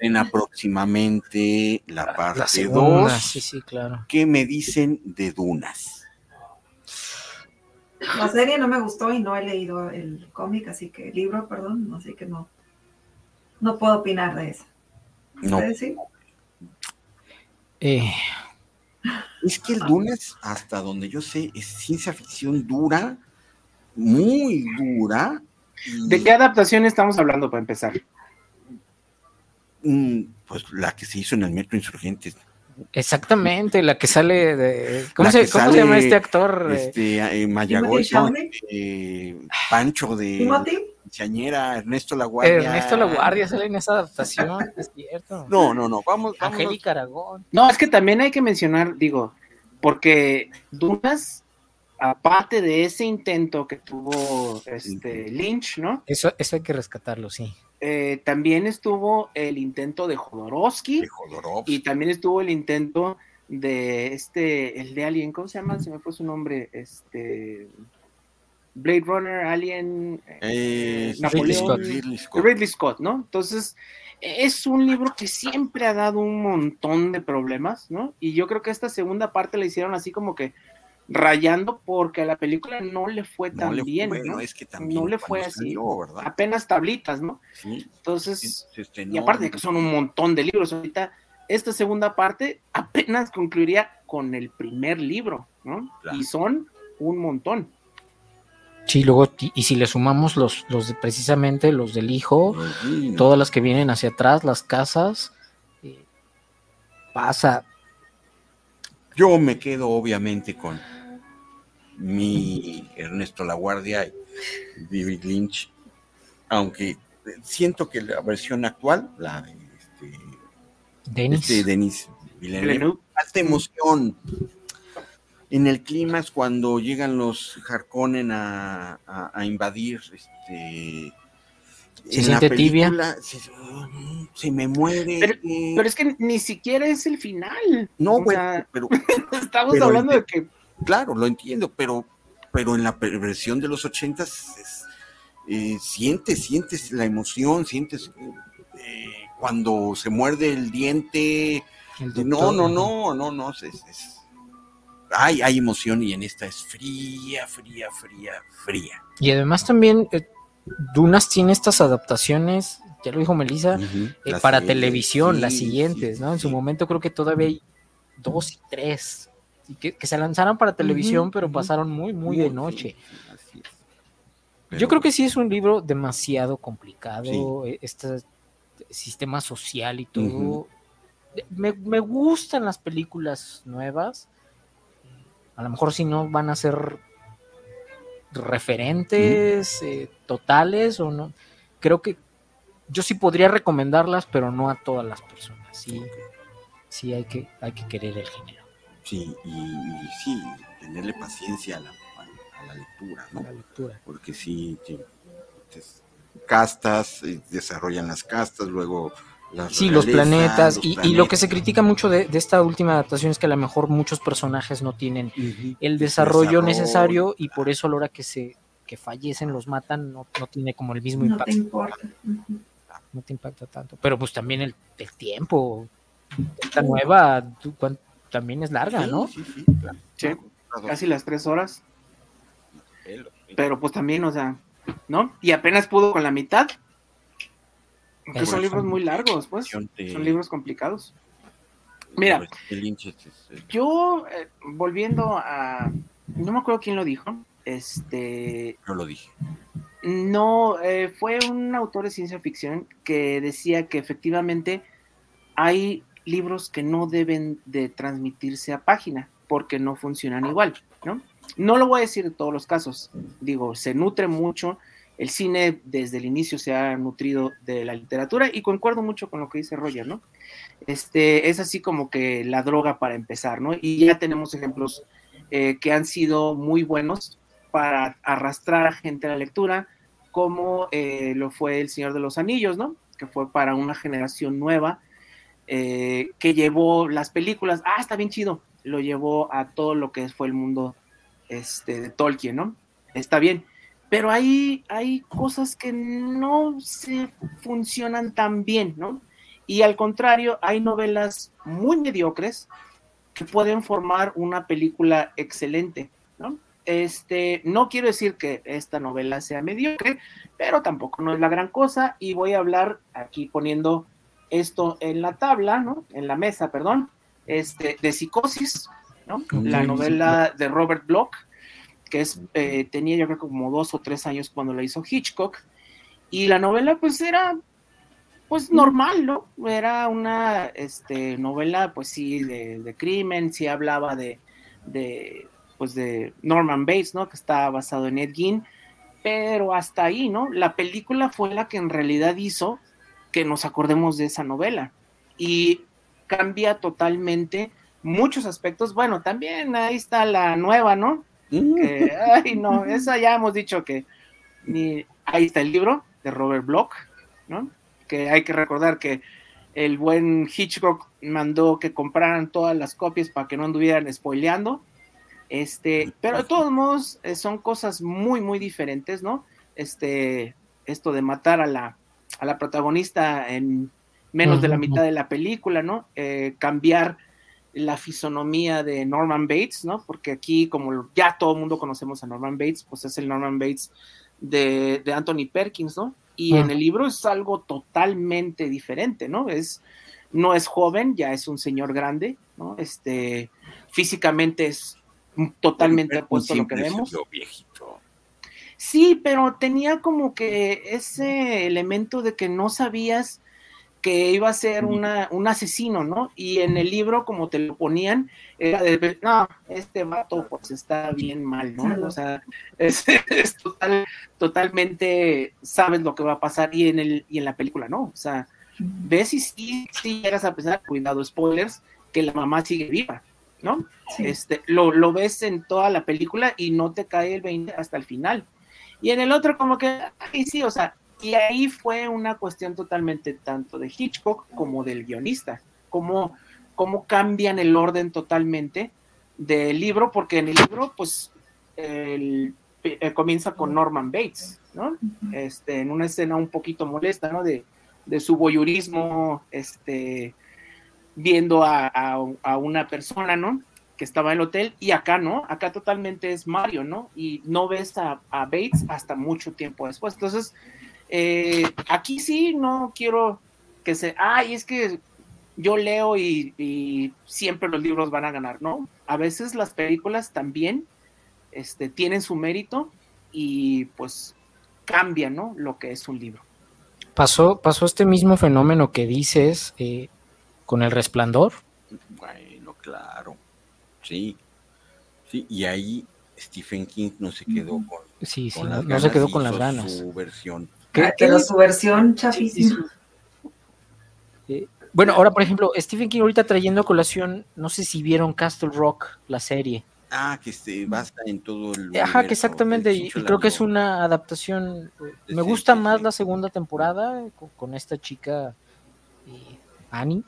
que no, próximamente la parte 2. Sí, sí, claro. ¿Qué me dicen de Dunas? La serie no me gustó y no he leído el cómic, así que el libro, perdón, así que no, no puedo opinar de eso. No. Eh, Es que el Dunas, hasta donde yo sé, es ciencia ficción dura, muy dura. ¿De qué adaptación estamos hablando para empezar? Mm, pues la que se hizo en el Metro Insurgentes. Exactamente, la que sale de. ¿Cómo, se, ¿cómo se, llama este actor? Este, eh, eh, Pancho de Chañera, Ernesto La Guardia. Ernesto La Guardia sale en esa adaptación, es cierto. No, no, no, vamos. Angélica Aragón. No, es que también hay que mencionar, digo, porque Dunas, aparte de ese intento que tuvo este Lynch, ¿no? Eso, eso hay que rescatarlo, sí. Eh, también estuvo el intento de Jodorowsky, y también estuvo el intento de este, el de Alien, ¿cómo se llama? Se me fue su nombre, este Blade Runner, Alien, eh, Napoleón, Ridley Scott. Ridley Scott, ¿no? Entonces, es un libro que siempre ha dado un montón de problemas, ¿no? Y yo creo que esta segunda parte la hicieron así como que rayando porque a la película no le fue tan bien, ¿no? Es que también no le fue así, apenas tablitas, ¿no? Sí, Entonces, y aparte de que son un montón de libros, ahorita esta segunda parte apenas concluiría con el primer libro, ¿no? Y son un montón. Sí, luego, y si le sumamos los, los de, precisamente los del hijo, todas las que vienen hacia atrás, las casas, eh, pasa, yo me quedo obviamente con mi Ernesto Laguardia y David Lynch, aunque siento que la versión actual, la de este, Denis, este, Denis Villeneuve, alta emoción. En el clima es cuando llegan los Harkonnen a, a invadir este se siente tibia. Se, me muere. Pero, es que ni siquiera es el final. No, güey, pero. estamos hablando de que. Claro, lo entiendo, pero, pero en la versión de los ochentas eh, sientes, sientes la emoción, sientes eh, cuando se muerde el diente. no, no, no, no, no, hay, hay emoción y en esta es fría, fría, fría, fría. Y además también eh, Dunas tiene estas adaptaciones, ya lo dijo Melissa, eh, para televisión, las siguientes, ¿no? En su momento creo que todavía hay dos y tres que, se lanzaron para televisión, pero pasaron muy, muy de noche. Yo creo que sí es un libro demasiado complicado, eh, este sistema social y todo. me, me, gustan las películas nuevas. A lo mejor si no van a ser referentes eh, totales o no. Creo que yo sí podría recomendarlas, pero no a todas las personas. Sí, sí hay que, hay que querer el género. Sí, y, sí, tenerle paciencia a la, lectura, ¿no? La lectura. Porque sí, castas, eh, desarrollan las castas, luego sí, los planetas, y, lo que se critica mucho de, esta última adaptación es que a lo mejor muchos personajes no tienen el desarrollo, necesario y por eso a la hora que se que fallecen, los matan, no, no tiene como el mismo impacto. No te importa. No te impacta tanto. Pero pues también el, tiempo, esta nueva también es larga, ¿no? Sí, sí, casi las tres horas. Pero pues también, o sea, ¿no? Y apenas pudo con la mitad que son libros muy largos, pues. Son libros complicados. Mira, yo, eh, volviendo a. No me acuerdo quién lo dijo. Este. No lo dije. No, eh, fue un autor de ciencia ficción que decía que efectivamente hay libros que no deben de transmitirse a página porque no funcionan igual, ¿no? No lo voy a decir en todos los casos. Digo, se nutre mucho el cine desde el inicio se ha nutrido de la literatura y concuerdo mucho con lo que dice Roger, ¿no? Este, es así como que la droga para empezar, ¿no? Y ya tenemos ejemplos eh, que han sido muy buenos para arrastrar a gente a la lectura, como eh, lo fue El Señor de los Anillos, ¿no? Que fue para una generación nueva, eh, que llevó las películas, ah, está bien chido, lo llevó a todo lo que fue el mundo este, de Tolkien, ¿no? Está bien pero hay, hay cosas que no se funcionan tan bien, ¿no? Y al contrario, hay novelas muy mediocres que pueden formar una película excelente, ¿no? Este, no quiero decir que esta novela sea mediocre, pero tampoco no es la gran cosa y voy a hablar aquí poniendo esto en la tabla, ¿no? En la mesa, perdón, este, de Psicosis, ¿no? La novela de Robert Bloch, que es, eh, tenía yo creo como dos o tres años cuando la hizo Hitchcock, y la novela pues era pues normal, ¿no? Era una este, novela, pues sí, de, crimen, sí hablaba de, de, pues de Norman Bates, ¿no? Que está basado en Ed Gein, pero hasta ahí, ¿no? La película fue la que en realidad hizo que nos acordemos de esa novela y cambia totalmente muchos aspectos. Bueno, también ahí está la nueva, ¿no? Ay, no, esa ya hemos dicho que ni, ahí está el libro de Robert Bloch, ¿no? que hay que recordar que el buen Hitchcock mandó que compraran todas las copias para que no anduvieran spoileando. Este, pero de todos modos eh, son cosas muy, muy diferentes, ¿no? Este, esto de matar a la, a la protagonista en menos de la mitad de la película, ¿no? Eh, cambiar la fisonomía de Norman Bates, ¿no? Porque aquí, como ya todo el mundo conocemos a Norman Bates, pues es el Norman Bates de, de Anthony Perkins, ¿no? Y en el libro es algo totalmente diferente, ¿no? Es, no es joven, ya es un señor grande, ¿no? Este, físicamente es totalmente opuesto a lo que vemos. Viejito. Sí, pero tenía como que ese elemento de que no sabías que iba a ser una, un asesino, ¿no? Y en el libro, como te lo ponían, era de, no, este vato pues está bien mal, ¿no? O sea, es, total, totalmente, sabes lo que va a pasar y en, el, y en la película, ¿no? O sea, ves y sí, sí llegas a pensar, cuidado, spoilers, que la mamá sigue viva, ¿no? Este, lo, lo ves en toda la película y no te cae el 20 hasta el final. Y en el otro como que, ay, sí, o sea, y ahí fue una cuestión totalmente tanto de Hitchcock como del guionista, cómo, cómo cambian el orden totalmente del libro, porque en el libro, pues, el, eh, comienza con Norman Bates, ¿no? Este, en una escena un poquito molesta, ¿no? De, su voyurismo, este, viendo a, una persona, ¿no? Que estaba en el hotel, y acá, ¿no? Acá totalmente es Mario, ¿no? Y no ves a, a Bates hasta mucho tiempo después. Entonces, eh, aquí sí no quiero que se, ay, es que yo leo y, siempre los libros van a ganar, ¿no? A veces las películas también este, tienen su mérito y pues cambian, ¿no? Lo que es un libro. Pasó, pasó este mismo fenómeno que dices eh, con el resplandor. Bueno, claro, sí, sí, y ahí Stephen King no se quedó con, sí, sí, no, se quedó con las ganas. Su versión pero su versión chafísima. bueno, ahora por ejemplo, Stephen King ahorita trayendo a colación, no sé si vieron Castle Rock, la serie. Ah, que se basa en todo el. Ajá, que exactamente, y, creo que es una adaptación. Me gusta más la segunda temporada con, esta chica eh, Annie.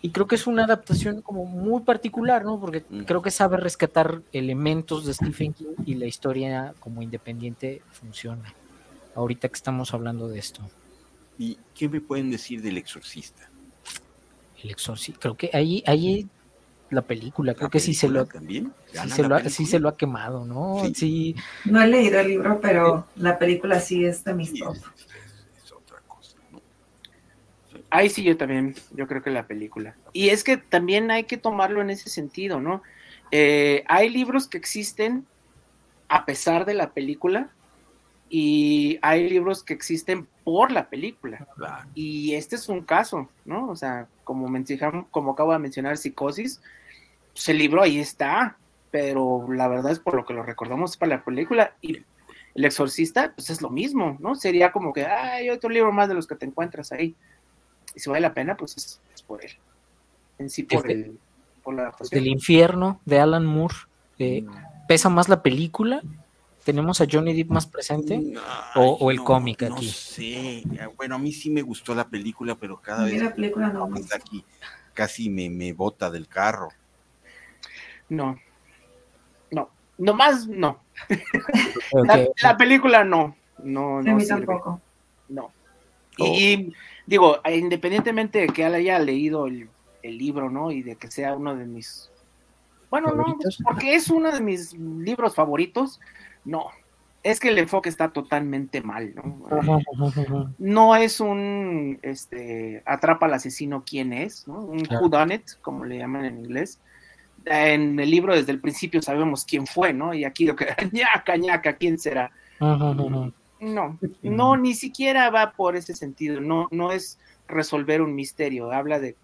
Y creo que es una adaptación como muy particular, ¿no? Porque mm. creo que sabe rescatar elementos de Stephen King y la historia como independiente funciona ahorita que estamos hablando de esto. ¿Y qué me pueden decir del exorcista? El exorcista, creo que ahí, ahí la película, creo que sí se lo, también? Sí se, lo ha, sí se lo ha quemado, ¿no? Sí. No he leído el libro, pero la película sí es de mis top. Es, otra cosa, ¿no? Ahí sí yo también, yo creo que la película. Y es que también hay que tomarlo en ese sentido, ¿no? Eh, hay libros que existen a pesar de la película y hay libros que existen por la película. Y este es un caso, ¿no? O sea, como, como acabo de mencionar, Psicosis, pues el libro ahí está, pero la verdad es por lo que lo recordamos para la película. Y El Exorcista, pues es lo mismo, ¿no? Sería como que, hay otro libro más de los que te encuentras ahí. Y si vale la pena, pues es, por él. En sí, por, el, por la Del infierno de Alan Moore. Eh, mm. ¿Pesa más la película ¿Tenemos a Johnny Depp más presente? o, el cómic aquí? No sé. Bueno, a mí sí me gustó la película, pero cada vez la película no aquí casi me, me bota del carro. No. No. Nomás no. la, película no. No, no. A mí tampoco. No. Y, digo, independientemente de que haya leído el, el libro, ¿no? Y de que sea uno de mis bueno, no, porque es uno de mis libros favoritos. No, es que el enfoque está totalmente mal, ¿no? No es un este atrapa al asesino quién es, ¿no? Un whodunit, como le llaman en inglés, en el libro desde el principio sabemos quién fue, ¿no? Y aquí lo que, ñaca, ñaca, ¿quién será? No, no, ni siquiera va por ese sentido, no, no es resolver un misterio, habla de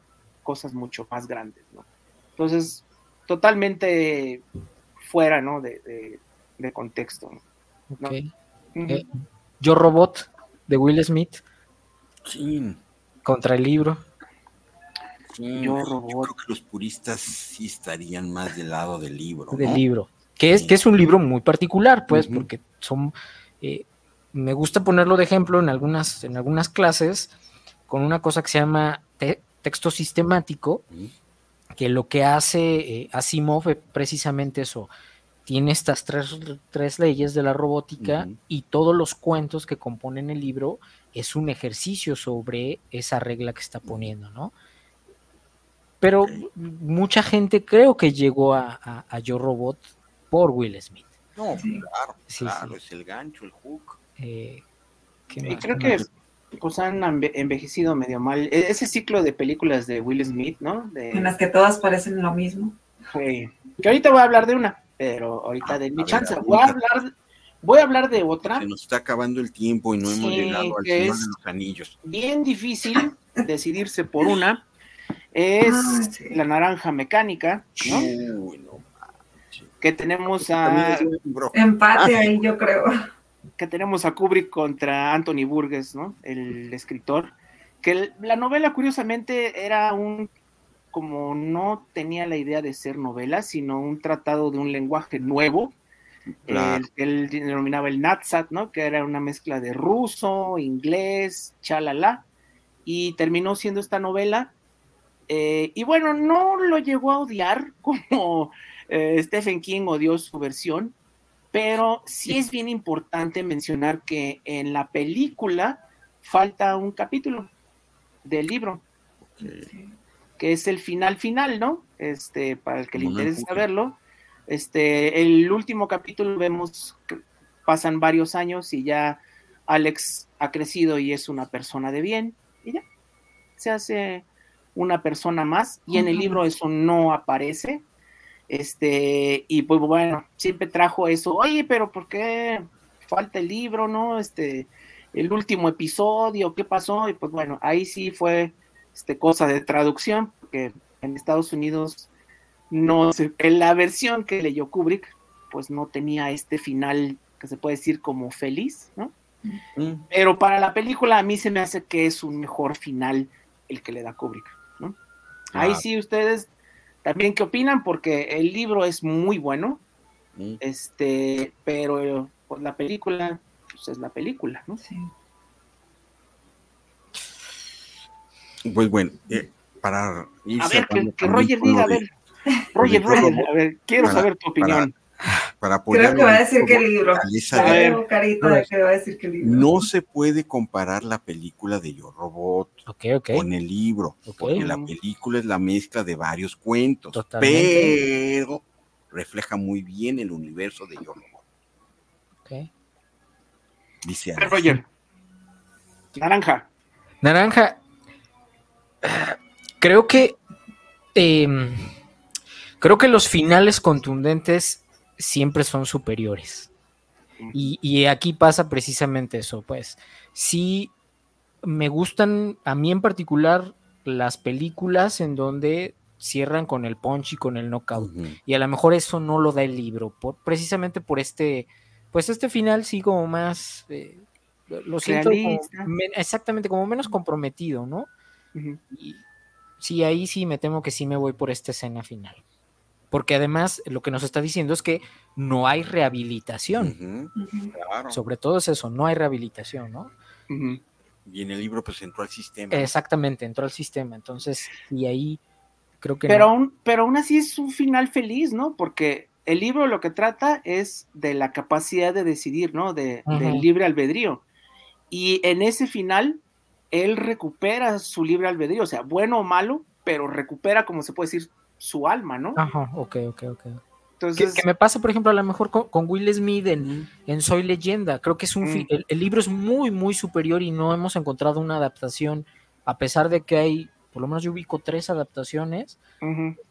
cosas mucho más grandes, ¿no? Entonces, totalmente fuera, ¿no? De, contexto. ¿no? Eh, Yo Robot, de Will Smith. Sí. Contra el libro. Yo, creo que los puristas sí estarían más del lado del libro. Del libro. Que es, que es un libro muy particular, pues, porque son. Eh, me gusta ponerlo de ejemplo en algunas, en algunas clases con una cosa que se llama texto sistemático, que lo que hace eh, Asimov es precisamente eso. Tiene estas tres, leyes de la robótica y todos los cuentos que componen el libro es un ejercicio sobre esa regla que está poniendo, ¿no? Pero mucha gente creo que llegó a, Yo Robot por Will Smith. No, claro, claro, es el gancho, el hook. Eh, y creo que pues han envejecido medio mal. E-, ese ciclo de películas de Will Smith, ¿no? en las que todas parecen lo mismo. que ahorita voy a hablar de una, pero ahorita de mi chance. voy a hablar Voy a hablar de otra. Se nos está acabando el tiempo y no hemos llegado al final de los anillos. Bien difícil decidirse por una. Es ah, la naranja mecánica, ¿no? que tenemos a. Empate ahí, yo creo que tenemos a Kubrick contra Anthony Burgess, ¿no? El escritor, que la novela curiosamente era un, como no tenía la idea de ser novela, sino un tratado de un lenguaje nuevo, él, denominaba el Natsat, ¿no? Que era una mezcla de ruso, inglés, chalala, y terminó siendo esta novela. Eh, y bueno, no lo llegó a odiar como eh, Stephen King odió su versión, pero sí es bien importante mencionar que en la película falta un capítulo del libro, que es el final final, ¿no? Este, para el que le interese saberlo. Este, el último capítulo vemos que pasan varios años y ya Alex ha crecido y es una persona de bien y ya se hace una persona más y en el libro eso no aparece este, y pues bueno, siempre trajo eso, oye, pero ¿por qué falta el libro, no? Este, el último episodio, ¿qué pasó? Y pues bueno, ahí sí fue este, cosa de traducción, porque en Estados Unidos no en la versión que leyó Kubrick, pues no tenía este final que se puede decir como feliz, ¿no? Mm. Pero para la película a mí se me hace que es un mejor final el que le da Kubrick, ¿no? Ahí ah. sí ustedes también qué opinan, porque el libro es muy bueno, mm. este, pero pues, la película, pues es la película, ¿no? Sí. Pues bueno, eh, para A ver, que, Roger diga, a ver. Roger, Roger, a ver, quiero saber tu opinión. Creo que va a decir que el libro. que va a decir que libro. No se puede comparar la película de Yo Robot con el libro, porque la película es la mezcla de varios cuentos, pero refleja muy bien el universo de Yo Robot. Okay. Dice Roger. Naranja. Naranja. Creo que. Em, creo que los finales contundentes siempre son superiores. Y, aquí pasa precisamente eso, pues. Sí, me gustan a mí en particular las películas en donde cierran con el punch y con el knockout. Y a lo mejor eso no lo da el libro, por, precisamente por este, pues este final sí como más, eh, lo siento, exactamente, como menos comprometido, ¿no? Y, sí, ahí sí me temo que sí me voy por esta escena final porque además lo que nos está diciendo es que no hay rehabilitación. Sobre todo es eso, no hay rehabilitación, ¿no? Y en el libro pues entró al sistema. Exactamente, entró al sistema, entonces, y ahí creo que... Pero, aún, pero aún así es un final feliz, ¿no? Porque el libro lo que trata es de la capacidad de decidir, ¿no? De, Del libre albedrío. Y en ese final, él recupera su libre albedrío, o sea, bueno o malo, pero recupera, como se puede decir, su alma, ¿no? Ajá, ok, ok, ok. Entonces, que, me pasa, por ejemplo, a lo mejor con, Will Smith en, Soy Leyenda. Creo que es un el, libro es muy, muy superior y no hemos encontrado una adaptación, a pesar de que hay por lo menos yo ubico tres adaptaciones,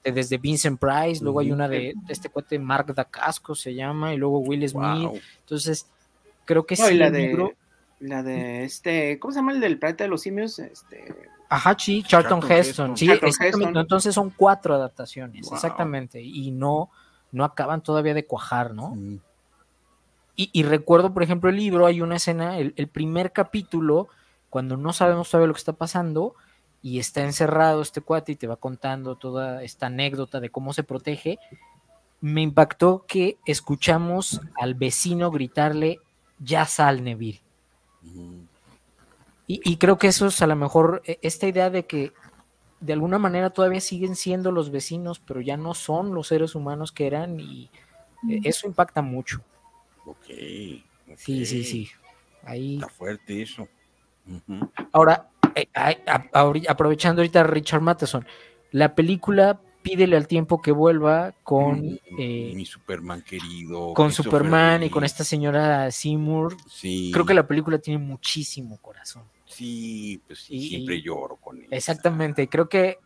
desde Vincent Price, luego hay una de, este cuate Mark Dacasco se llama, y luego Will Smith. Entonces, creo que sí. La de, la de este, ¿cómo se llama el del planeta de los simios? Este. Ajá, sí, Charlton, Heston. Sí, Entonces son cuatro adaptaciones, exactamente. Y no, no acaban todavía de cuajar, ¿no? Y, recuerdo, por ejemplo, el libro, hay una escena, el, primer capítulo, cuando no sabemos todavía lo que está pasando, y está encerrado este cuate y te va contando toda esta anécdota de cómo se protege, me impactó que escuchamos al vecino gritarle, ya sal, Neville. Y, creo que eso es a lo mejor e, esta idea de que de alguna manera todavía siguen siendo los vecinos, pero ya no son los seres humanos que eran y e, eso impacta mucho. Ok. Sí, sí, sí. Ahí. Está fuerte eso. Ahora, eh, aprovechando ahorita a Richard Matheson, la película Pídele al tiempo que vuelva con mm, eh, mi Superman querido. Con Superman y con esta señora Seymour. Sí. Creo que la película tiene muchísimo corazón. Sí, pues siempre lloro con ella. Exactamente, creo que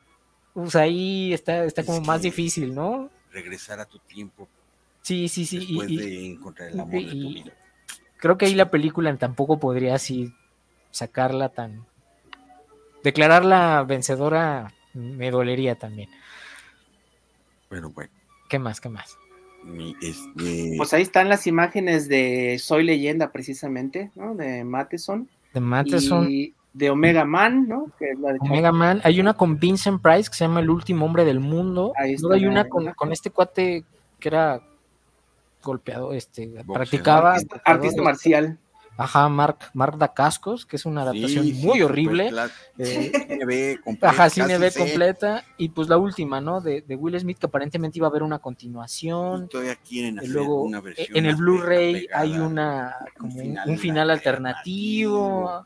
pues, ahí está, está como más difícil, ¿no? Regresar a tu tiempo Sí, sí, sí. Después de encontrar el amor de tu vida. Creo que ahí la película tampoco podría así sacarla tan. Declararla vencedora me dolería también. Bueno, bueno. ¿Qué más? ¿Qué más? Este pues ahí están las imágenes de Soy Leyenda, precisamente, ¿no? De Matheson. De Matheson. Y de Omega Man, ¿no? Omega Man. Hay una con Vincent Price que se llama El último hombre del mundo. Ahí hay una con, con, este cuate que era golpeado, este, practicaba. Artista, marcial. Ajá, Mark, Mark Dacascos, que es una adaptación muy horrible. Eh, cine B completa. Ajá, cine B completa. Y pues la última, ¿no? De, de, Will Smith, que aparentemente iba a haber una continuación. Y luego, una versión En el Blu-ray hay una como un final, alternativo.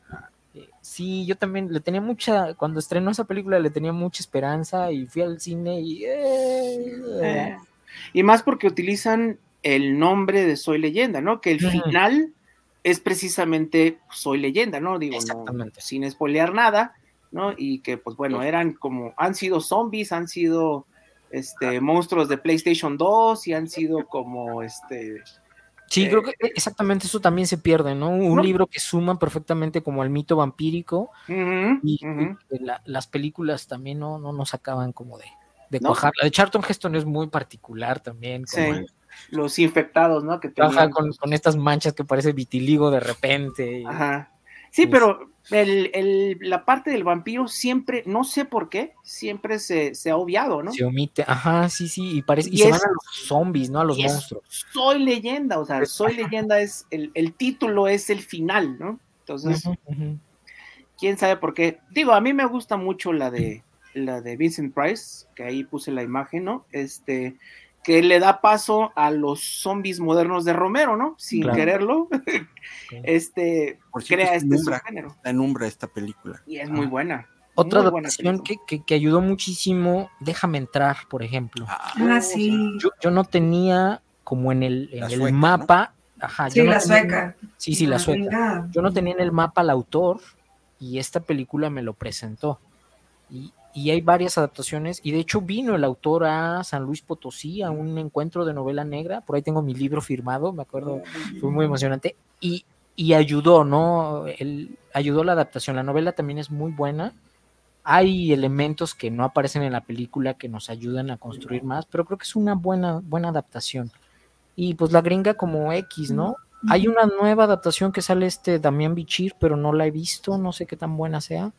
Eh, sí, yo también le tenía mucha, cuando estrenó esa película le tenía mucha esperanza y fui al cine y... Eh, y más porque utilizan el nombre de Soy Leyenda, ¿no? Que el final es precisamente Soy Leyenda, ¿no? Digo, sin espolear nada, ¿no? Y que, pues bueno, eran como, han sido zombies, han sido este, monstruos de PlayStation 2 y han sido como, este... Sí, creo que eh, exactamente eso también se pierde, ¿no? Un libro que suma perfectamente como al mito vampírico y, las películas también no, no nos acaban como de, de cuajar. La de Charlton Heston es muy particular también. Como los infectados, ¿no? Que con, estas manchas que parece vitiligo de repente. Ajá. Sí, pero el, la parte del vampiro siempre, no sé por qué, siempre se, ha obviado, ¿no? Se omite, ajá, sí, sí, y parece, y, se van a los zombies, ¿no? A los monstruos. soy leyenda, o sea, soy leyenda es, el, título es el final, ¿no? Entonces, quién sabe por qué. Digo, a mí me gusta mucho la de la de Vincent Price, que ahí puse la imagen, ¿no? Este, que le da paso a los zombies modernos de Romero, ¿no? Sin quererlo, este crea este género. La numbra esta película. Y es muy buena. Otra adaptación que, que, ayudó muchísimo, Déjame entrar, por ejemplo. Ah, ah sí. Yo, no tenía como en el, en el mapa. Ajá, sí, la sueca. Sí, sí, la sueca. Yo no tenía en el mapa al autor y esta película me lo presentó. Y, hay varias adaptaciones y de hecho vino el autor a San Luis Potosí a un encuentro de novela negra, por ahí tengo mi libro firmado, me acuerdo, fue muy emocionante y, ayudó, ¿no? El, ayudó la adaptación, la novela también es muy buena, hay elementos que no aparecen en la película que nos ayudan a construir más, pero creo que es una buena, buena adaptación. Y pues la gringa como X, ¿no? Hay una nueva adaptación que sale este Damián Bichir, pero no la he visto, no sé qué tan buena sea.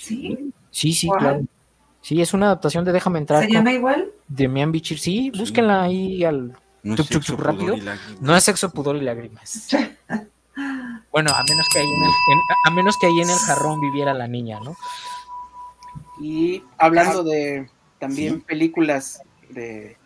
Sí. Sí, sí, claro. Sí, es una adaptación de Déjame entrar. ¿Se llama igual? De Mian Bichir. Sí, búsquenla ahí al no es sexo, rápido. No es sexo, pudor y lágrimas. bueno, a menos que ahí en el, a menos que ahí en el jarrón viviera la niña, ¿no? Y hablando de también películas de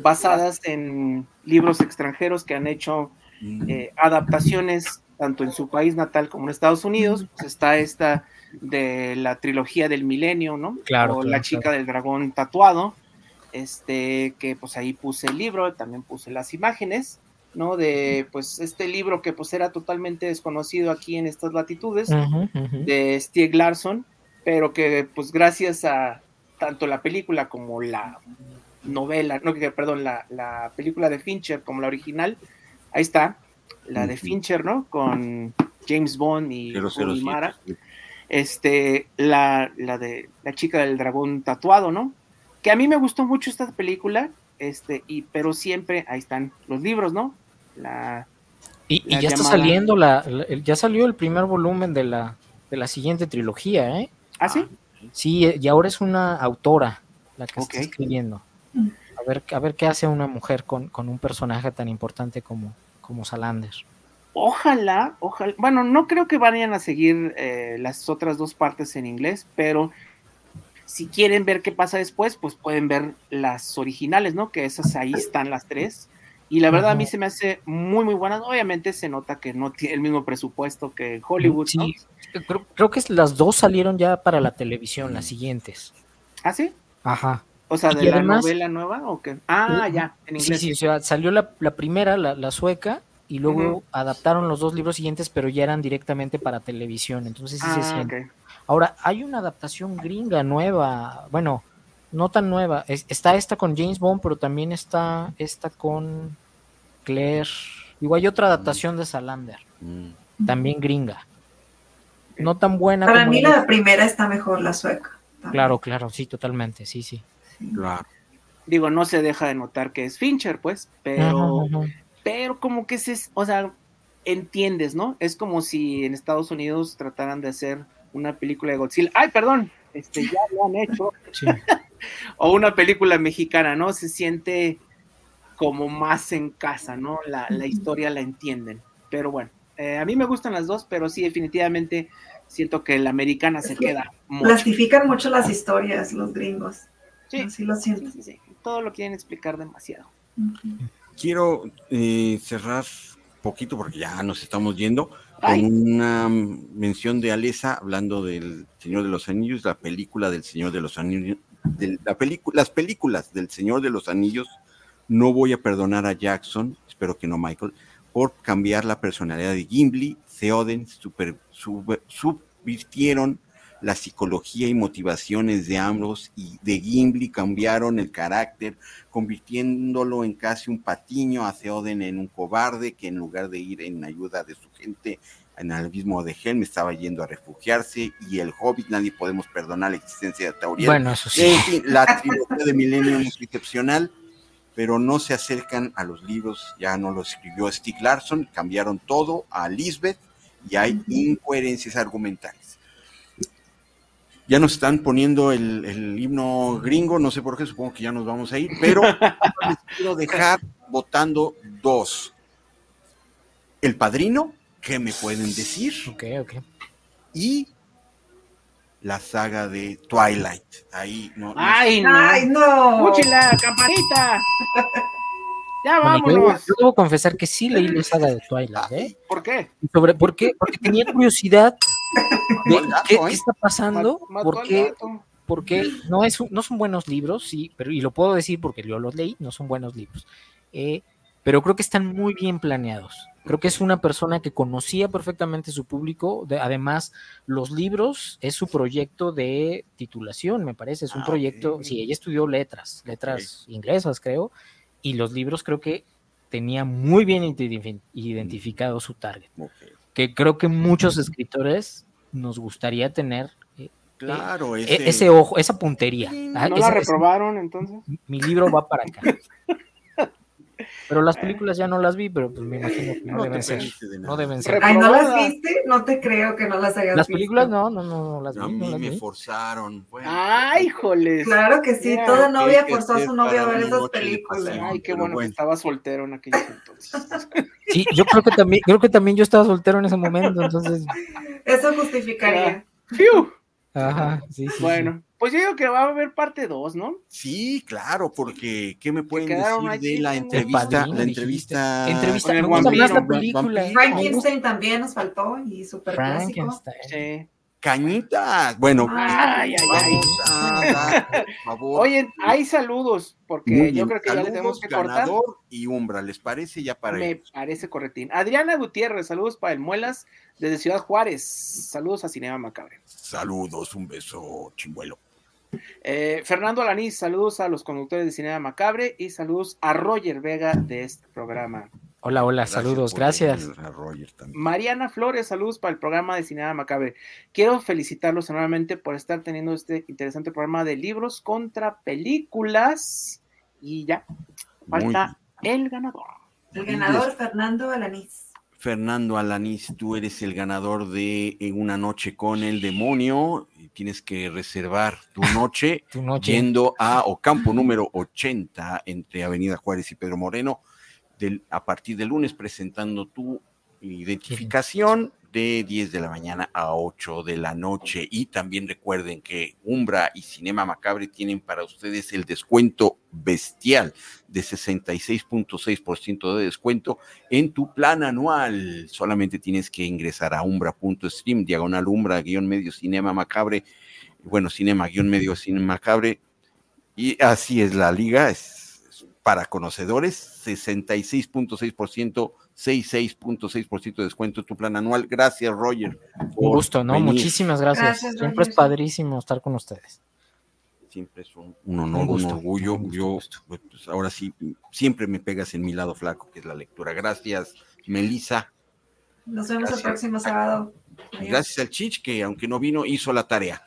basadas en libros extranjeros que han hecho mm. eh, adaptaciones tanto en su país natal como en Estados Unidos, pues está esta de la trilogía del milenio, ¿no? Claro. O La chica del dragón tatuado, este, que pues ahí puse el libro, también puse las imágenes, ¿no? De pues este libro que pues era totalmente desconocido aquí en estas latitudes, de Stieg Larsson, pero que pues gracias a tanto la película como la novela, no, que perdón, la, la película de Fincher como la original, ahí está, la de Fincher, ¿no? Con James Bond y Mara. Este, la, la de la chica del dragón tatuado, ¿no? Que a mí me gustó mucho esta película, este, y, pero siempre ahí están los libros, ¿no? La, y, ya está saliendo la, ya salió el primer volumen de la, de la siguiente trilogía, ¿eh? ¿Ah, sí? Sí, y ahora es una autora la que está escribiendo. Mm. A ver, a ver qué hace una mujer con, con un personaje tan importante como, como Salander. Ojalá, ojalá. Bueno, no creo que vayan a seguir eh, las otras dos partes en inglés, pero si quieren ver qué pasa después, pues pueden ver las originales, ¿no? Que esas ahí están las tres. Y la verdad a mí se me hace muy, muy buenas. Obviamente se nota que no tiene el mismo presupuesto que Hollywood. Sí, creo, que las dos salieron ya para la televisión, las siguientes. ¿Ah, sí? Ajá. O sea, de la novela nueva o qué? Ah, ya, en inglés. Sí, sí, o sea, salió la, primera, la, sueca, y luego adaptaron los dos libros siguientes, pero ya eran directamente para televisión. Entonces sí se ah, siente. Ahora, hay una adaptación gringa nueva, bueno, no tan nueva. está esta con James Bond, pero también está esta con Claire. Igual hay otra adaptación de Salander, mm. también gringa. No tan buena. Para mí la primera está mejor, la sueca. Claro, claro, sí, totalmente, sí, sí. Claro. Digo, no se deja de notar que es Fincher, pues, pero, pero como que se, o sea, entiendes, ¿no? Es como si en Estados Unidos trataran de hacer una película de Godzilla. Ay, perdón, este, ya lo han hecho. o una película mexicana, ¿no? Se siente como más en casa, ¿no? La, historia la entienden. Pero bueno, eh, a mí me gustan las dos, pero sí, definitivamente siento que la americana se queda. Plastifican mucho las historias los gringos. Sí, sí lo siento. Todo lo quieren explicar demasiado. Quiero eh, cerrar poquito porque ya nos estamos yendo con una mención de Alesa hablando del Señor de los Anillos, la película del Señor de los Anillos, de la película, las películas del Señor de los Anillos. No voy a perdonar a Jackson, espero que no Michael, por cambiar la personalidad de Gimli. Theoden super, subvirtieron la psicología y motivaciones de ambos y de Gimli cambiaron el carácter, convirtiéndolo en casi un patiño a Theoden en un cobarde que en lugar de ir en ayuda de su gente en el abismo de Helm estaba yendo a refugiarse y el Hobbit nadie podemos perdonar la existencia de Tauriel. Bueno, eso sí. la trilogía de Millennium es excepcional, pero no se acercan a los libros, ya no lo escribió Stieg Larsson, cambiaron todo a Lisbeth y hay incoherencias argumentales. Ya nos están poniendo el, himno gringo, no sé por qué, supongo que ya nos vamos a ir, pero les quiero dejar votando dos. El padrino, ¿qué me pueden decir? Ok, ok. Y la saga de Twilight. Ahí no. ¡Ay, no! ¡Ay, no! ¡Escúchela, campanita! Ya vámonos. yo, debo confesar que sí leí la saga de Twilight, ¿eh? ¿Por qué? Sobre, ¿Por qué? Porque tenía curiosidad ¿qué, ¿eh? está pasando? porque, porque no, es, no son buenos libros, sí, pero y lo puedo decir porque yo los leí, no son buenos libros. Eh, pero creo que están muy bien planeados. Creo que es una persona que conocía perfectamente su público. además, los libros es su proyecto de titulación, me parece. Es un ah, proyecto, sí, ella estudió letras, letras inglesas, creo. Y los libros creo que tenía muy bien identificado su target. Que creo que muchos escritores nos gustaría tener eh, claro, eh, ese... ojo, esa puntería. Ah, ¿No la reprobaron entonces? Mi libro va para acá. Pero las películas ya no las vi, pero pues me imagino que no, deben ser. No deben ser. Ay, ¿no las viste? No te creo que no las hayas visto. Las películas no, no, no, las vi. A mí me forzaron. Ay, joles. Claro que sí, toda novia forzó a su novia a ver esas películas. Ay, qué bueno, que estaba soltero en aquellos entonces. Sí, yo creo que también, creo que también yo estaba soltero en ese momento, entonces. Eso justificaría. ¡Fiu! Ajá, sí, sí. Bueno, pues yo digo que va a haber parte 2, ¿no? Sí, claro, porque ¿qué me pueden decir de la entrevista? la entrevista. Entrevista con la película. Frankenstein también nos faltó y súper clásico. Sí. Cañitas. Bueno, Ay, ay, ay. dar, por favor. Oye, hay saludos, porque yo creo que ya le tenemos que cortar. y Umbra, ¿les parece ya para Me ellos? parece correctín. Adriana Gutiérrez, saludos para el Muelas desde Ciudad Juárez. Saludos a Cinema Macabre. Saludos, un beso, chimbuelo. Eh, Fernando Alaniz, saludos a los conductores de Cinema Macabre y saludos a Roger Vega de este programa. Hola, hola, Gracias saludos, gracias. Mariana Flores, saludos para el programa de Cinema Macabre. Quiero felicitarlos nuevamente por estar teniendo este interesante programa de libros contra películas. Y ya, Muy falta el ganador. El ganador, Fernando Alanís. Fernando Alanís, tú eres el ganador de En una noche con el demonio. y Tienes que reservar tu noche Tu noche. yendo a Ocampo número 80 entre Avenida Juárez y Pedro Moreno del, a partir del lunes presentando tu identificación de 10 de la mañana a 8 de la noche. Y también recuerden que Umbra y Cinema Macabre tienen para ustedes el descuento bestial de 66.6% de descuento en tu plan anual. Solamente tienes que ingresar a umbra.stream, diagonal umbra, guion medio cinema macabre, bueno, cinema, guion medio cinema macabre. Y así es la liga, es, para conocedores, 66.6%, 66.6% de descuento en tu plan anual. Gracias, Roger. Un gusto, ¿no? venir. Muchísimas gracias. Gracias, Siempre Roger, es padrísimo estar con ustedes. Siempre es un, honor, Un orgullo. un gusto, Yo, gusto. pues, ahora sí, siempre me pegas en mi lado flaco, que es la lectura. Gracias, Melissa. Nos vemos Gracias. el próximo sábado. Adiós. Gracias al Chich, que aunque no vino, hizo la tarea.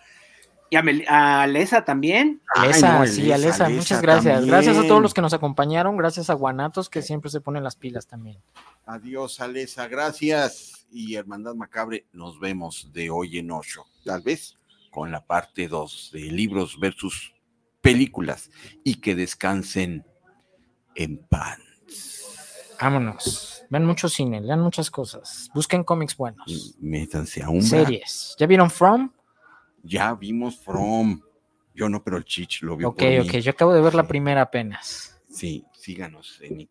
Y a, Mel- a Lesa también. Ay, Alesa, no, sí, Alesa, muchas gracias. también. Gracias a todos los que nos acompañaron, gracias a Guanatos que siempre se ponen las pilas también. Adiós, Alesa, gracias. Y Hermandad Macabre, nos vemos de hoy en ocho. Tal vez con la parte 2 de libros versus películas. Y que descansen en paz. Vámonos. Vean mucho cine, lean muchas cosas. Busquen cómics buenos. Métanse a un Series. ¿Ya vieron From? Ya vimos From. Yo no, pero el Chich lo vio. Ok, por mí. ok. Yo acabo de ver la primera apenas. Sí, síganos en